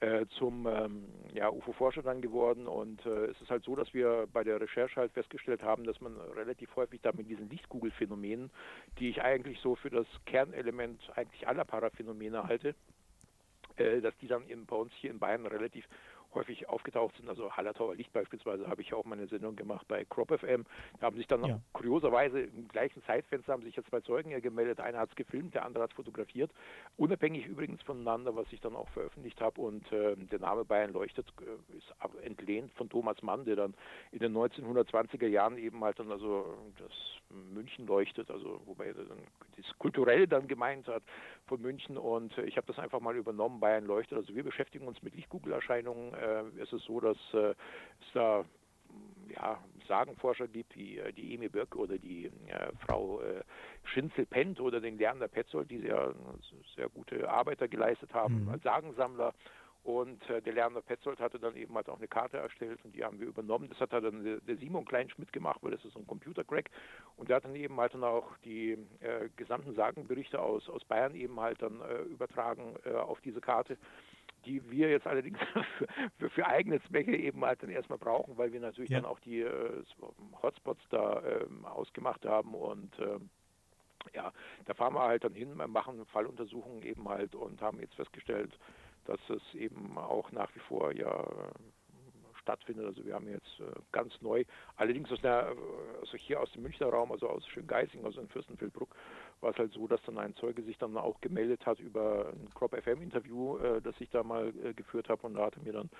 äh, zum ähm, ja, UFO-Forscher dann geworden. Und äh, es ist halt so, dass wir bei der Recherche halt festgestellt haben, dass man relativ häufig da mit diesen Lichtkugelphänomenen, die ich eigentlich so für das Kernelement eigentlich aller Paraphänomene halte, äh, dass die dann eben bei uns hier in Bayern relativ häufig aufgetaucht sind. Also Hallertauer Licht beispielsweise habe ich auch meine Sendung gemacht bei Crop FM. Da haben sich dann ja. kurioserweise im gleichen Zeitfenster haben sich jetzt zwei Zeugen ja gemeldet. Einer hat es gefilmt, der andere hat es fotografiert. Unabhängig übrigens voneinander, was ich dann auch veröffentlicht habe. Und äh, der Name Bayern leuchtet äh, ist entlehnt von Thomas Mann, der dann in den 1920er Jahren eben halt dann also das München leuchtet, also wobei er dann das Kulturelle dann gemeint hat von München. Und äh, ich habe das einfach mal übernommen, Bayern leuchtet. Also wir beschäftigen uns mit Lichtkugelerscheinungen äh, ist es so, dass äh, es da ja, Sagenforscher gibt, wie äh, die Emi Böck oder die äh, Frau äh, Schinzel-Pent oder den Lerner Petzold, die sehr, sehr gute Arbeiter geleistet haben mhm. als Sagensammler. Und äh, der Lerner Petzold hatte dann eben halt auch eine Karte erstellt und die haben wir übernommen. Das hat dann der, der Simon Kleinschmidt gemacht, weil das ist so ein Computer-Crack. Und der hat dann eben halt dann auch die äh, gesamten Sagenberichte aus, aus Bayern eben halt dann äh, übertragen äh, auf diese Karte die wir jetzt allerdings für, für, eigene Zwecke eben halt dann erstmal brauchen, weil wir natürlich ja. dann auch die äh, Hotspots da äh, ausgemacht haben und äh, ja, da fahren wir halt dann hin, machen Falluntersuchungen eben halt und haben jetzt festgestellt, dass es eben auch nach wie vor ja stattfindet. Also wir haben jetzt äh, ganz neu, allerdings aus der, also hier aus dem Münchner Raum, also aus Schöngeising, also in Fürstenfeldbruck, war es halt so, dass dann ein Zeuge sich dann auch gemeldet hat über ein Crop FM Interview, äh, das ich da mal äh, geführt habe. Und da hat er mir dann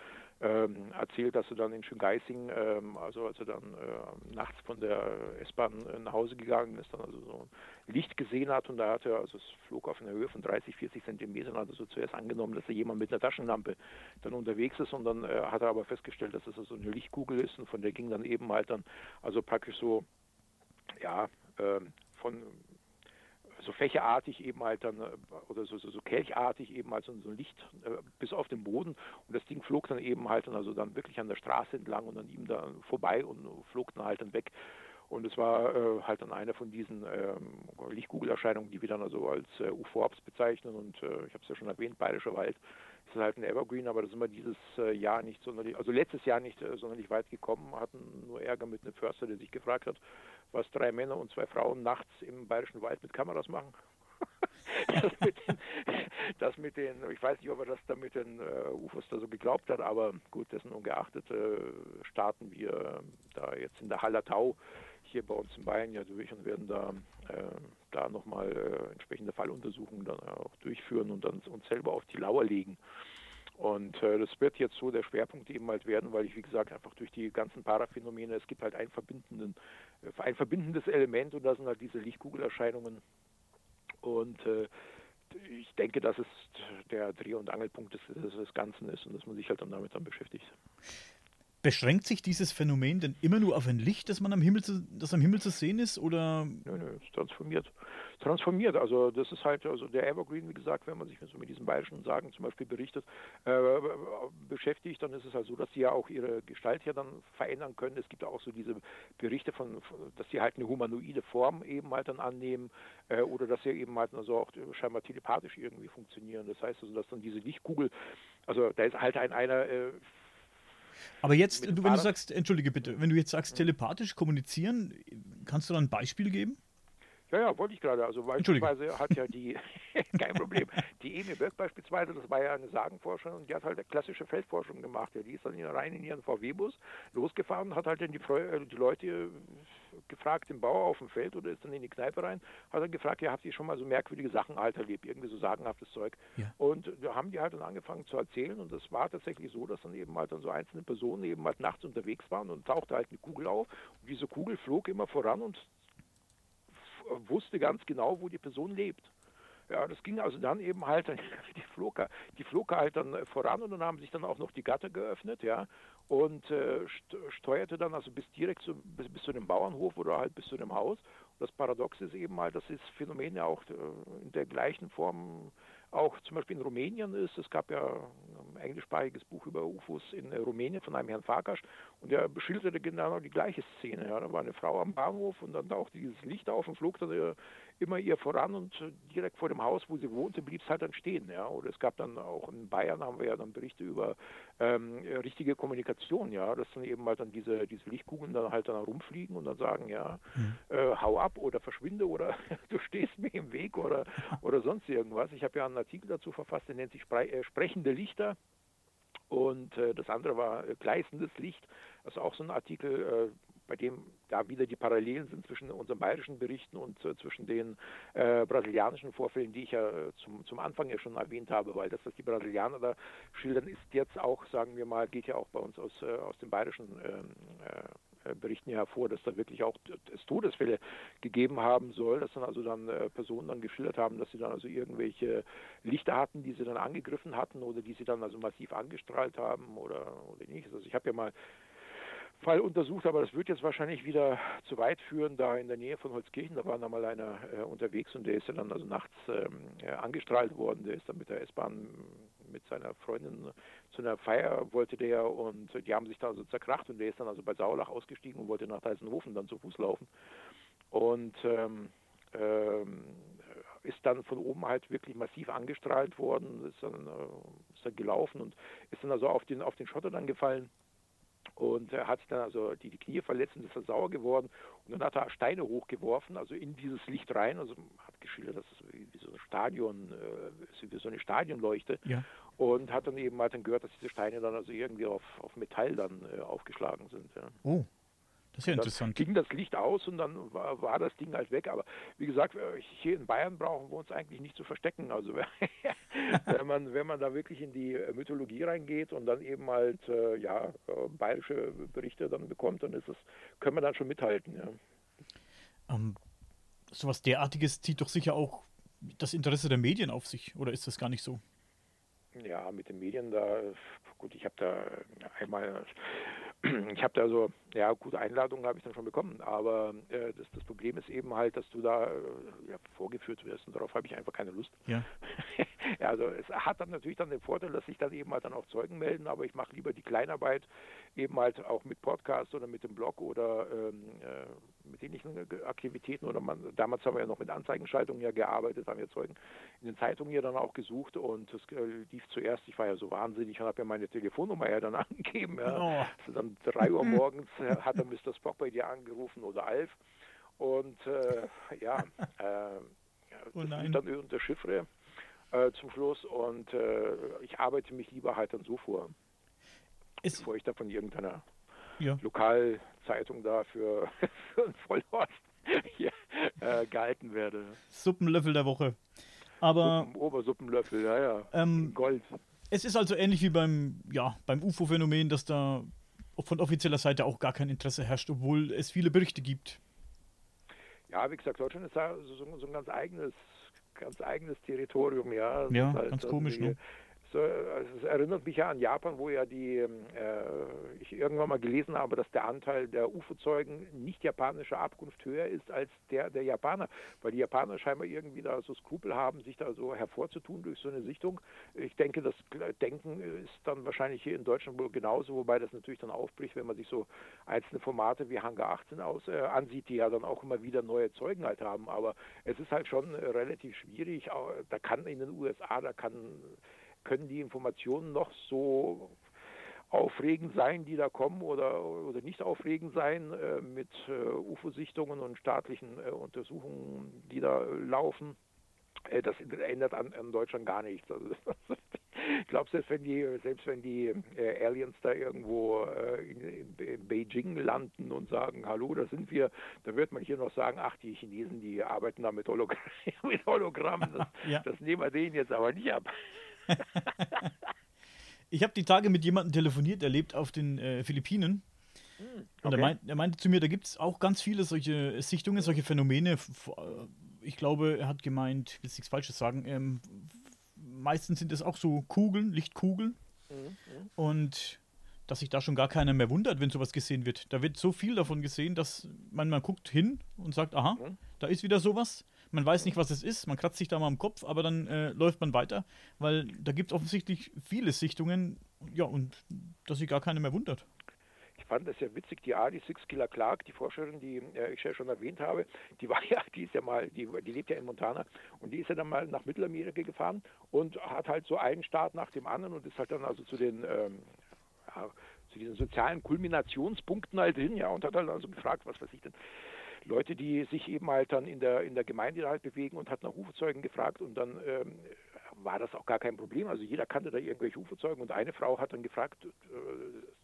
ähm, erzählt, dass er dann in Schöngeising, ähm, also als er dann äh, nachts von der S-Bahn äh, nach Hause gegangen ist, dann also so ein Licht gesehen hat. Und da hat er, also es flog auf einer Höhe von 30, 40 Zentimetern, also so zuerst angenommen, dass er jemand mit einer Taschenlampe dann unterwegs ist. Und dann äh, hat er aber festgestellt, dass es so also eine Lichtkugel ist. Und von der ging dann eben halt dann, also praktisch so, ja, ähm, von so fächerartig eben halt dann äh, oder so, so, so kelchartig eben halt so, ein Licht äh, bis auf den Boden und das Ding flog dann eben halt dann also dann wirklich an der Straße entlang und an ihm da vorbei und flog dann halt dann weg. Und es war äh, halt dann eine von diesen ähm, Lichtkugelerscheinungen, die wir dann also als äh, UFORBs bezeichnen. Und äh, ich habe es ja schon erwähnt, Bayerischer Wald halt ein Evergreen, aber da sind wir dieses äh, Jahr nicht sonderlich, also letztes Jahr nicht äh, sonderlich weit gekommen, hatten nur Ärger mit einem Förster, der sich gefragt hat, was drei Männer und zwei Frauen nachts im Bayerischen Wald mit Kameras machen. das, mit den, das mit den, ich weiß nicht, ob er das da mit den äh, UFOs da so geglaubt hat, aber gut, dessen ungeachtet äh, starten wir da jetzt in der Hallertau hier bei uns in Bayern ja durch und werden da, äh, da nochmal äh, entsprechende Falluntersuchungen dann auch durchführen und dann uns selber auf die Lauer legen. Und äh, das wird jetzt so der Schwerpunkt eben halt werden, weil ich, wie gesagt, einfach durch die ganzen Paraphänomene, es gibt halt ein, verbindenden, äh, ein verbindendes Element und das sind halt diese Lichtkugelerscheinungen. Und äh, ich denke, dass es der Dreh- und Angelpunkt des, des Ganzen ist und dass man sich halt dann damit dann beschäftigt. Beschränkt sich dieses Phänomen denn immer nur auf ein Licht, das man am Himmel zu, das am Himmel zu sehen ist, oder? Nö, nö, es transformiert. Transformiert. Also das ist halt, also der Evergreen, wie gesagt, wenn man sich so mit diesen bayerischen Sagen zum Beispiel berichtet, äh, beschäftigt, dann ist es halt so, dass sie ja auch ihre Gestalt ja dann verändern können. Es gibt auch so diese Berichte von, dass sie halt eine humanoide Form eben halt dann annehmen äh, oder dass sie eben halt also auch scheinbar telepathisch irgendwie funktionieren. Das heißt also, dass dann diese Lichtkugel, also da ist halt ein einer äh, aber jetzt, du, wenn du sagst, entschuldige bitte, wenn du jetzt sagst, telepathisch kommunizieren, kannst du da ein Beispiel geben? Ja, ja, wollte ich gerade. Also beispielsweise hat ja die, kein Problem, die Emil Böck beispielsweise, das war ja eine Sagenforscherin und die hat halt eine klassische Feldforschung gemacht. Ja, die ist dann rein in ihren VW-Bus losgefahren, hat halt dann die, äh, die Leute gefragt, den Bauer auf dem Feld oder ist dann in die Kneipe rein, hat dann gefragt, ja, habt ihr schon mal so merkwürdige Sachen halt erlebt, irgendwie so sagenhaftes Zeug. Ja. Und da haben die halt dann angefangen zu erzählen und es war tatsächlich so, dass dann eben halt dann so einzelne Personen eben halt nachts unterwegs waren und tauchte halt eine Kugel auf und diese Kugel flog immer voran und wusste ganz genau, wo die Person lebt. Ja, das ging also dann eben halt, die flog, die flog halt dann voran und dann haben sich dann auch noch die Gatter geöffnet, ja, und äh, steuerte dann also bis direkt zu, bis, bis, zu dem Bauernhof oder halt bis zu dem Haus. Und das Paradox ist eben halt, dass das Phänomen ja auch äh, in der gleichen Form auch zum Beispiel in Rumänien ist. Es gab ja ein englischsprachiges Buch über UFOs in Rumänien von einem Herrn Farkas und der beschilderte genau die gleiche Szene. Ja. Da war eine Frau am Bahnhof und dann tauchte dieses Licht auf und flog dann immer ihr voran und direkt vor dem Haus, wo sie wohnte, blieb es halt dann stehen. Ja. Oder es gab dann auch in Bayern haben wir ja dann Berichte über ähm, richtige Kommunikation, ja, dass dann eben halt dann diese, diese Lichtkugeln dann halt dann rumfliegen und dann sagen, ja, mhm. äh, hau ab oder verschwinde oder du stehst mir im Weg oder, oder sonst irgendwas. Ich habe ja einen Artikel dazu verfasst, der nennt sich Spre äh, Sprechende Lichter. Und äh, das andere war äh, gleißendes Licht, also auch so ein Artikel, äh, bei dem da wieder die Parallelen sind zwischen unseren bayerischen Berichten und äh, zwischen den äh, brasilianischen Vorfällen, die ich ja äh, zum, zum Anfang ja schon erwähnt habe, weil das, was die Brasilianer da schildern, ist jetzt auch, sagen wir mal, geht ja auch bei uns aus, äh, aus den bayerischen ähm, äh, Berichten hervor, dass da wirklich auch es Todesfälle gegeben haben soll, dass dann also dann äh, Personen dann geschildert haben, dass sie dann also irgendwelche Lichter hatten, die sie dann angegriffen hatten oder die sie dann also massiv angestrahlt haben oder, oder nicht. Also ich habe ja mal Fall untersucht, aber das wird jetzt wahrscheinlich wieder zu weit führen, da in der Nähe von Holzkirchen, da war einmal einer äh, unterwegs und der ist ja dann also nachts ähm, äh, angestrahlt worden, der ist dann mit der S-Bahn mit seiner Freundin zu einer Feier wollte der und die haben sich da also zerkracht und der ist dann also bei Saulach ausgestiegen und wollte nach Deisenhofen dann zu Fuß laufen. Und ähm, ähm, ist dann von oben halt wirklich massiv angestrahlt worden, ist dann, äh, ist dann gelaufen und ist dann also auf den, auf den Schotter dann gefallen und er hat dann also die, die Knie verletzt und ist dann sauer geworden. Und dann hat er Steine hochgeworfen, also in dieses Licht rein. Also hat geschildert, dass es wie, so ein Stadion, äh, wie so eine Stadionleuchte. Ja. Und hat dann eben halt dann gehört, dass diese Steine dann also irgendwie auf, auf Metall dann äh, aufgeschlagen sind. Ja. Oh. Das ist ja interessant. ging das Licht aus und dann war, war, das Ding halt weg. Aber wie gesagt, äh, hier in Bayern brauchen wir uns eigentlich nicht zu verstecken. Also wenn man, wenn man da wirklich in die Mythologie reingeht und dann eben halt äh, ja, äh, bayerische Berichte dann bekommt, dann ist es, können wir dann schon mithalten. Ja. Ähm, sowas derartiges zieht doch sicher auch das Interesse der Medien auf sich, oder ist das gar nicht so? Ja, mit den Medien da, gut, ich habe da einmal ich habe da so, ja, gute Einladungen habe ich dann schon bekommen, aber äh, das, das Problem ist eben halt, dass du da äh, ja, vorgeführt wirst und darauf habe ich einfach keine Lust. Ja. ja. Also es hat dann natürlich dann den Vorteil, dass sich dann eben halt dann auch Zeugen melden, aber ich mache lieber die Kleinarbeit eben halt auch mit Podcast oder mit dem Blog oder ähm, äh, mit ähnlichen Aktivitäten oder man, damals haben wir ja noch mit Anzeigenschaltungen ja gearbeitet, haben wir Zeugen in den Zeitungen ja dann auch gesucht und das äh, lief zuerst, ich war ja so wahnsinnig und habe ja meine Telefonnummer ja dann angegeben, ja. Oh. Also dann drei Uhr morgens äh, hat dann Mr. Spock bei dir angerufen oder Alf und äh, ja, äh, oh das dann unter Chiffre äh, zum Schluss und äh, ich arbeite mich lieber halt dann so vor ist, bevor ich da von irgendeiner ja. Lokalzeitung da für, für einen Vollhorst hier, äh, gehalten werde. Suppenlöffel der Woche. Aber. Suppen, Obersuppenlöffel, ja, ja. Ähm, Gold. Es ist also ähnlich wie beim, ja, beim UFO-Phänomen, dass da von offizieller Seite auch gar kein Interesse herrscht, obwohl es viele Berichte gibt. Ja, wie gesagt, Deutschland ist da so, so ein ganz eigenes, ganz eigenes Territorium, ja. Ja, halt ganz komisch, ne? So, also es erinnert mich ja an Japan, wo ja die, ähm, äh, ich irgendwann mal gelesen habe, dass der Anteil der UFO-Zeugen nicht japanischer Abkunft höher ist als der der Japaner, weil die Japaner scheinbar irgendwie da so Skrupel haben, sich da so hervorzutun durch so eine Sichtung. Ich denke, das Denken ist dann wahrscheinlich hier in Deutschland wohl genauso, wobei das natürlich dann aufbricht, wenn man sich so einzelne Formate wie Hangar 18 aus, äh, ansieht, die ja dann auch immer wieder neue Zeugen halt haben. Aber es ist halt schon äh, relativ schwierig. Da kann in den USA, da kann können die Informationen noch so aufregend sein, die da kommen oder, oder nicht aufregend sein äh, mit äh, UFO-Sichtungen und staatlichen äh, Untersuchungen, die da laufen. Äh, das ändert an, an, Deutschland gar nichts. Also, ich glaube, selbst wenn die, selbst wenn die äh, Aliens da irgendwo äh, in, in, Beijing landen und sagen, hallo, da sind wir, dann wird man hier noch sagen, ach, die Chinesen, die arbeiten da mit, Holog mit Hologrammen. Das, ja. das nehmen wir denen jetzt aber nicht ab. ich habe die Tage mit jemandem telefoniert, der lebt auf den äh, Philippinen. Okay. Hm, und er, meint, er, meinte zu mir, da gibt es auch ganz viele solche Sichtungen, solche Phänomene. Ich glaube, er hat gemeint, ich will nichts Falsches sagen, ähm, meistens sind es auch so Kugeln, Lichtkugeln. Mhm, mhm. Und dass sich da schon gar keiner mehr wundert, wenn sowas gesehen wird. Da wird so viel davon gesehen, dass man mal guckt hin und sagt, aha, mhm. da ist wieder sowas. Man weiß nicht, was es ist, man kratzt sich da mal am Kopf, aber dann äh, läuft man weiter, weil da gibt es offensichtlich viele Sichtungen, ja, und dass sich gar keiner mehr wundert. Ich fand das ja witzig, die Adi Six Killer Clark, die Forscherin, die äh, ich ja schon erwähnt habe, die war ja, die ist ja mal, die, die lebt ja in Montana und die ist ja dann mal nach Mittelamerika gefahren und hat halt so einen Staat nach dem anderen und ist halt dann also zu den ähm, ja, zu diesen sozialen Kulminationspunkten halt hin, ja, und hat halt also gefragt, was weiß ich denn, Leute, die sich eben halt dann in der, in der Gemeinde halt bewegen und hat nach Ufozeugen gefragt und dann ähm, war das auch gar kein Problem. Also jeder kannte da irgendwelche Ufozeugen und eine Frau hat dann gefragt, äh,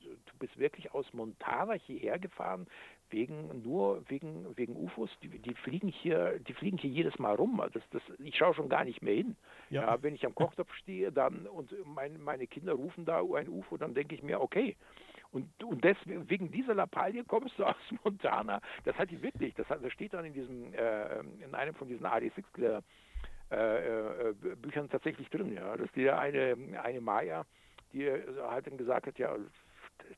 du bist wirklich aus Montana hierher gefahren wegen nur wegen wegen UFOs, die, die, fliegen hier, die fliegen hier jedes Mal rum. Das, das, ich schaue schon gar nicht mehr hin. Ja. ja wenn ich am Kochtopf stehe, dann und mein, meine Kinder rufen da ein UFO, dann denke ich mir, okay. Und, und deswegen, wegen dieser Lappalie kommst du aus Montana. Das hat die wirklich, das, hat, das steht dann in diesem, äh, in einem von diesen AD6 äh, äh, Büchern tatsächlich drin, ja. Dass die eine, eine Maya, die halt dann gesagt hat, ja,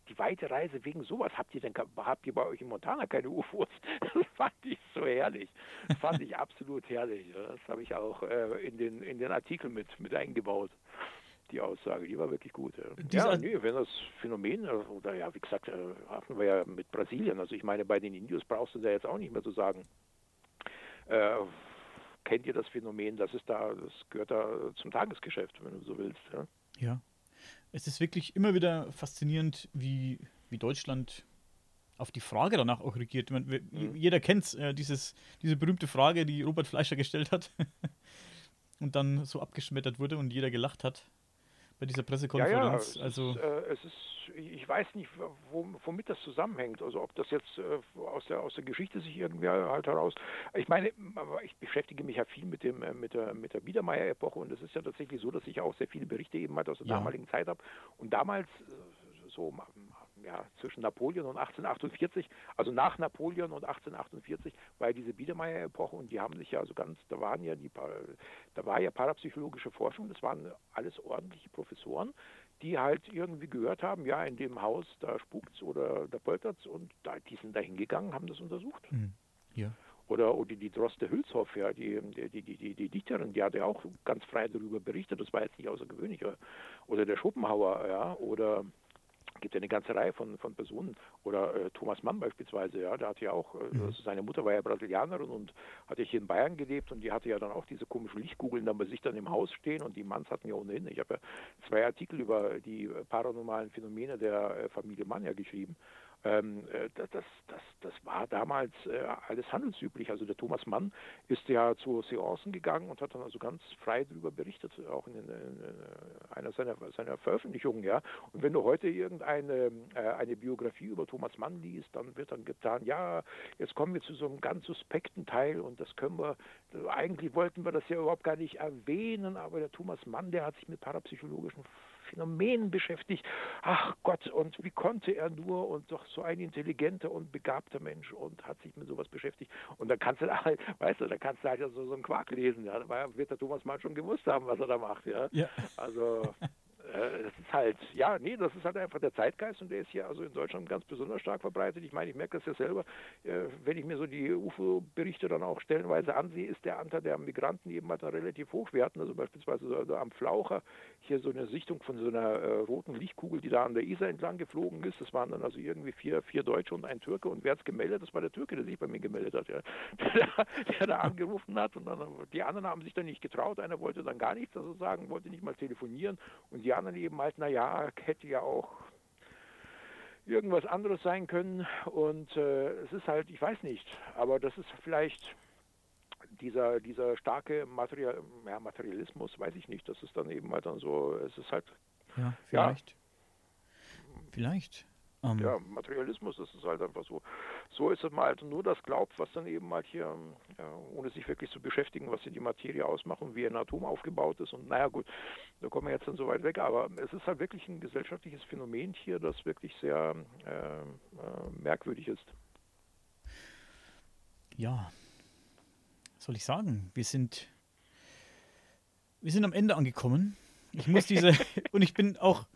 die weite Reise wegen sowas. Habt ihr denn habt ihr bei euch in Montana keine UFOs? Das fand ich so herrlich. Das fand ich absolut herrlich. Das habe ich auch äh, in den in den Artikel mit mit eingebaut. Die Aussage, die war wirklich gut. Ja, ja nee, wenn das Phänomen, äh, oder ja, wie gesagt, äh, hatten wir ja mit Brasilien. Also ich meine, bei den Indios brauchst du da jetzt auch nicht mehr zu sagen. Äh, kennt ihr das Phänomen? Das ist da, das gehört da zum Tagesgeschäft, wenn du so willst. Ja. ja es ist wirklich immer wieder faszinierend, wie, wie Deutschland auf die Frage danach auch regiert. Man, mhm. Jeder kennt äh, dieses, diese berühmte Frage, die Robert Fleischer gestellt hat und dann so abgeschmettert wurde und jeder gelacht hat bei dieser Pressekonferenz. Ja, ja, also ist, äh, es ist, ich weiß nicht, womit das zusammenhängt. Also ob das jetzt äh, aus der aus der Geschichte sich irgendwie halt heraus. Ich meine, ich beschäftige mich ja viel mit dem äh, mit der mit der Biedermeier-Epoche und es ist ja tatsächlich so, dass ich auch sehr viele Berichte eben halt aus der ja. damaligen Zeit habe. Und damals äh, so ja, zwischen Napoleon und 1848, also nach Napoleon und 1848 war ja diese Biedermeier-Epoche und die haben sich ja also ganz, da waren ja die, da war ja parapsychologische Forschung, das waren alles ordentliche Professoren, die halt irgendwie gehört haben, ja, in dem Haus, da spukt's oder da poltert's und da, die sind da hingegangen, haben das untersucht. Mhm. Ja. Oder, oder die Droste Hülshoff, ja, die, die, die, die, die Dichterin, die hat ja auch ganz frei darüber berichtet, das war jetzt nicht außergewöhnlich. Oder der Schopenhauer, ja, oder gibt ja eine ganze Reihe von, von Personen. Oder äh, Thomas Mann beispielsweise, ja, der hatte ja auch, äh, mhm. also seine Mutter war ja Brasilianerin und hatte hier in Bayern gelebt und die hatte ja dann auch diese komischen Lichtkugeln dann bei sich dann im Haus stehen und die Manns hatten ja ohnehin. Ich habe ja zwei Artikel über die paranormalen Phänomene der äh, Familie Mann ja geschrieben. Ähm, äh, das, das, das, das war damals äh, alles handelsüblich. Also der Thomas Mann ist ja zu Seancen gegangen und hat dann also ganz frei darüber berichtet, auch in, in einer seiner, seiner Veröffentlichungen. Ja. Und wenn du heute irgendeine äh, eine Biografie über Thomas Mann liest, dann wird dann getan, ja, jetzt kommen wir zu so einem ganz suspekten Teil und das können wir, eigentlich wollten wir das ja überhaupt gar nicht erwähnen, aber der Thomas Mann, der hat sich mit parapsychologischen Phänomenen beschäftigt. Ach Gott, und wie konnte er nur und doch so ein intelligenter und begabter Mensch und hat sich mit sowas beschäftigt. Und dann kannst du halt, weißt du, da kannst du halt so, so einen Quark lesen. Ja. Da wird der Thomas mal schon gewusst haben, was er da macht. Ja. ja. Also äh, das ist halt, ja, nee, das ist halt einfach der Zeitgeist und der ist hier also in Deutschland ganz besonders stark verbreitet. Ich meine, ich merke das ja selber, äh, wenn ich mir so die UFO-Berichte dann auch stellenweise ansehe, ist der Anteil der Migranten eben halt relativ hochwerten. Also beispielsweise so, am Flaucher hier so eine Sichtung von so einer äh, roten Lichtkugel, die da an der Isar entlang geflogen ist. Das waren dann also irgendwie vier, vier Deutsche und ein Türke und wer hat es gemeldet? Das war der Türke, der sich bei mir gemeldet hat, ja. der, der da angerufen hat und dann die anderen haben sich dann nicht getraut. Einer wollte dann gar nichts also sagen, wollte nicht mal telefonieren und die anderen eben halt, naja, hätte ja auch irgendwas anderes sein können. Und äh, es ist halt, ich weiß nicht, aber das ist vielleicht dieser, dieser starke Material, ja, Materialismus, weiß ich nicht. Das ist dann eben halt dann so, es ist halt. Ja, vielleicht. Ja, vielleicht. Um. Ja, Materialismus, das ist halt einfach so. So ist es mal halt nur das glaubt, was dann eben halt hier, ja, ohne sich wirklich zu beschäftigen, was hier die Materie ausmacht und wie ein Atom aufgebaut ist. Und naja, gut, da kommen wir jetzt dann so weit weg. Aber es ist halt wirklich ein gesellschaftliches Phänomen hier, das wirklich sehr äh, äh, merkwürdig ist. Ja, soll ich sagen? Wir sind, wir sind am Ende angekommen. Ich muss diese, und ich bin auch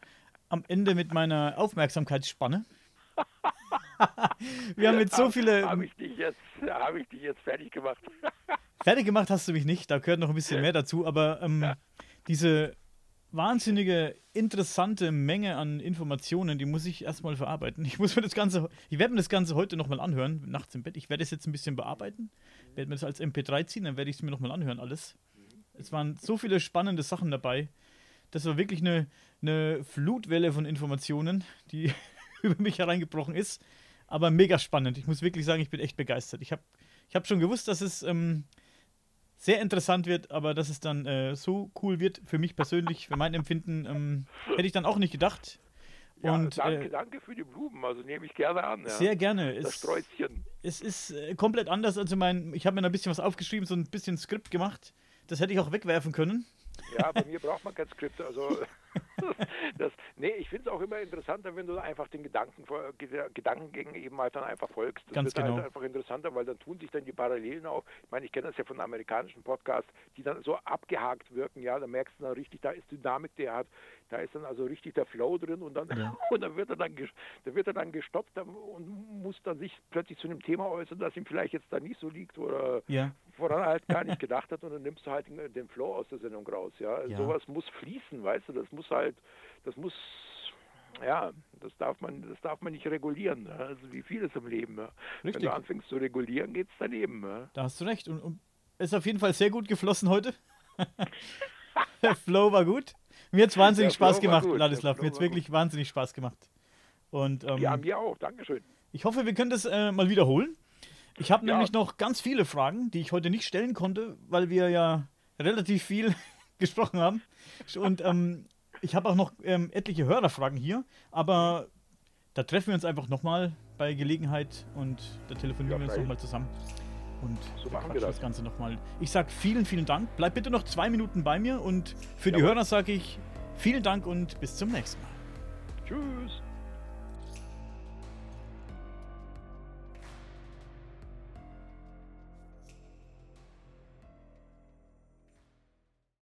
am Ende mit meiner Aufmerksamkeitsspanne. Wir haben jetzt so viele. Habe ich, dich jetzt, hab ich dich jetzt fertig gemacht? fertig gemacht hast du mich nicht, da gehört noch ein bisschen mehr dazu, aber ähm, ja. diese wahnsinnige, interessante Menge an Informationen, die muss ich erstmal verarbeiten. Ich muss mir das Ganze, ich werde mir das Ganze heute nochmal anhören, nachts im Bett. Ich werde es jetzt ein bisschen bearbeiten, werde mir das als MP3 ziehen, dann werde ich es mir nochmal anhören, alles. Es waren so viele spannende Sachen dabei. Das war wirklich eine, eine Flutwelle von Informationen, die über mich hereingebrochen ist. Aber mega spannend. Ich muss wirklich sagen, ich bin echt begeistert. Ich habe ich hab schon gewusst, dass es ähm, sehr interessant wird, aber dass es dann äh, so cool wird für mich persönlich, für mein Empfinden, ähm, hätte ich dann auch nicht gedacht. Ja, und, danke, äh, danke für die Blumen, also nehme ich gerne an. Ja. Sehr gerne. Das es, Sträußchen. Es ist äh, komplett anders. Also mein, ich habe mir ein bisschen was aufgeschrieben, so ein bisschen Skript gemacht. Das hätte ich auch wegwerfen können. Ja, bei mir braucht man kein Skript. Also das, nee, ich finde es auch immer interessanter, wenn du einfach den Gedanken, Gedankengängen eben halt dann einfach folgst. Das Ganz wird halt genau. halt einfach interessanter, weil dann tun sich dann die Parallelen auf. Ich meine, ich kenne das ja von amerikanischen Podcasts, die dann so abgehakt wirken, ja, da merkst du dann richtig, da ist Dynamik, der hat, da ist dann also richtig der Flow drin und dann, ja. und dann wird er dann, da wird er dann gestoppt und muss dann sich plötzlich zu einem Thema äußern, das ihm vielleicht jetzt da nicht so liegt oder ja. woran er halt gar nicht gedacht hat und dann nimmst du halt den, den Flow aus der Sendung raus, ja. ja. Sowas muss fließen, weißt du, das muss halt, das muss ja, das darf man, das darf man nicht regulieren. Ne? Also wie vieles im Leben. Ja. Wenn du anfängst zu regulieren, geht es daneben. Ja. Da hast du recht. Und, und ist auf jeden Fall sehr gut geflossen heute. Der Flow war gut. Mir hat es wahnsinnig Spaß gemacht, Ladislav. Mir hat es wirklich gut. wahnsinnig Spaß gemacht. Und, ähm, ja, mir auch. Dankeschön. Ich hoffe, wir können das äh, mal wiederholen. Ich habe ja. nämlich noch ganz viele Fragen, die ich heute nicht stellen konnte, weil wir ja relativ viel gesprochen haben. Und ähm, ich habe auch noch ähm, etliche Hörerfragen hier, aber da treffen wir uns einfach nochmal bei Gelegenheit und da telefonieren ja, wir uns nochmal zusammen. Und so machen wir das. das Ganze nochmal. Ich sage vielen, vielen Dank. Bleib bitte noch zwei Minuten bei mir und für Jawohl. die Hörer sage ich vielen Dank und bis zum nächsten Mal. Tschüss.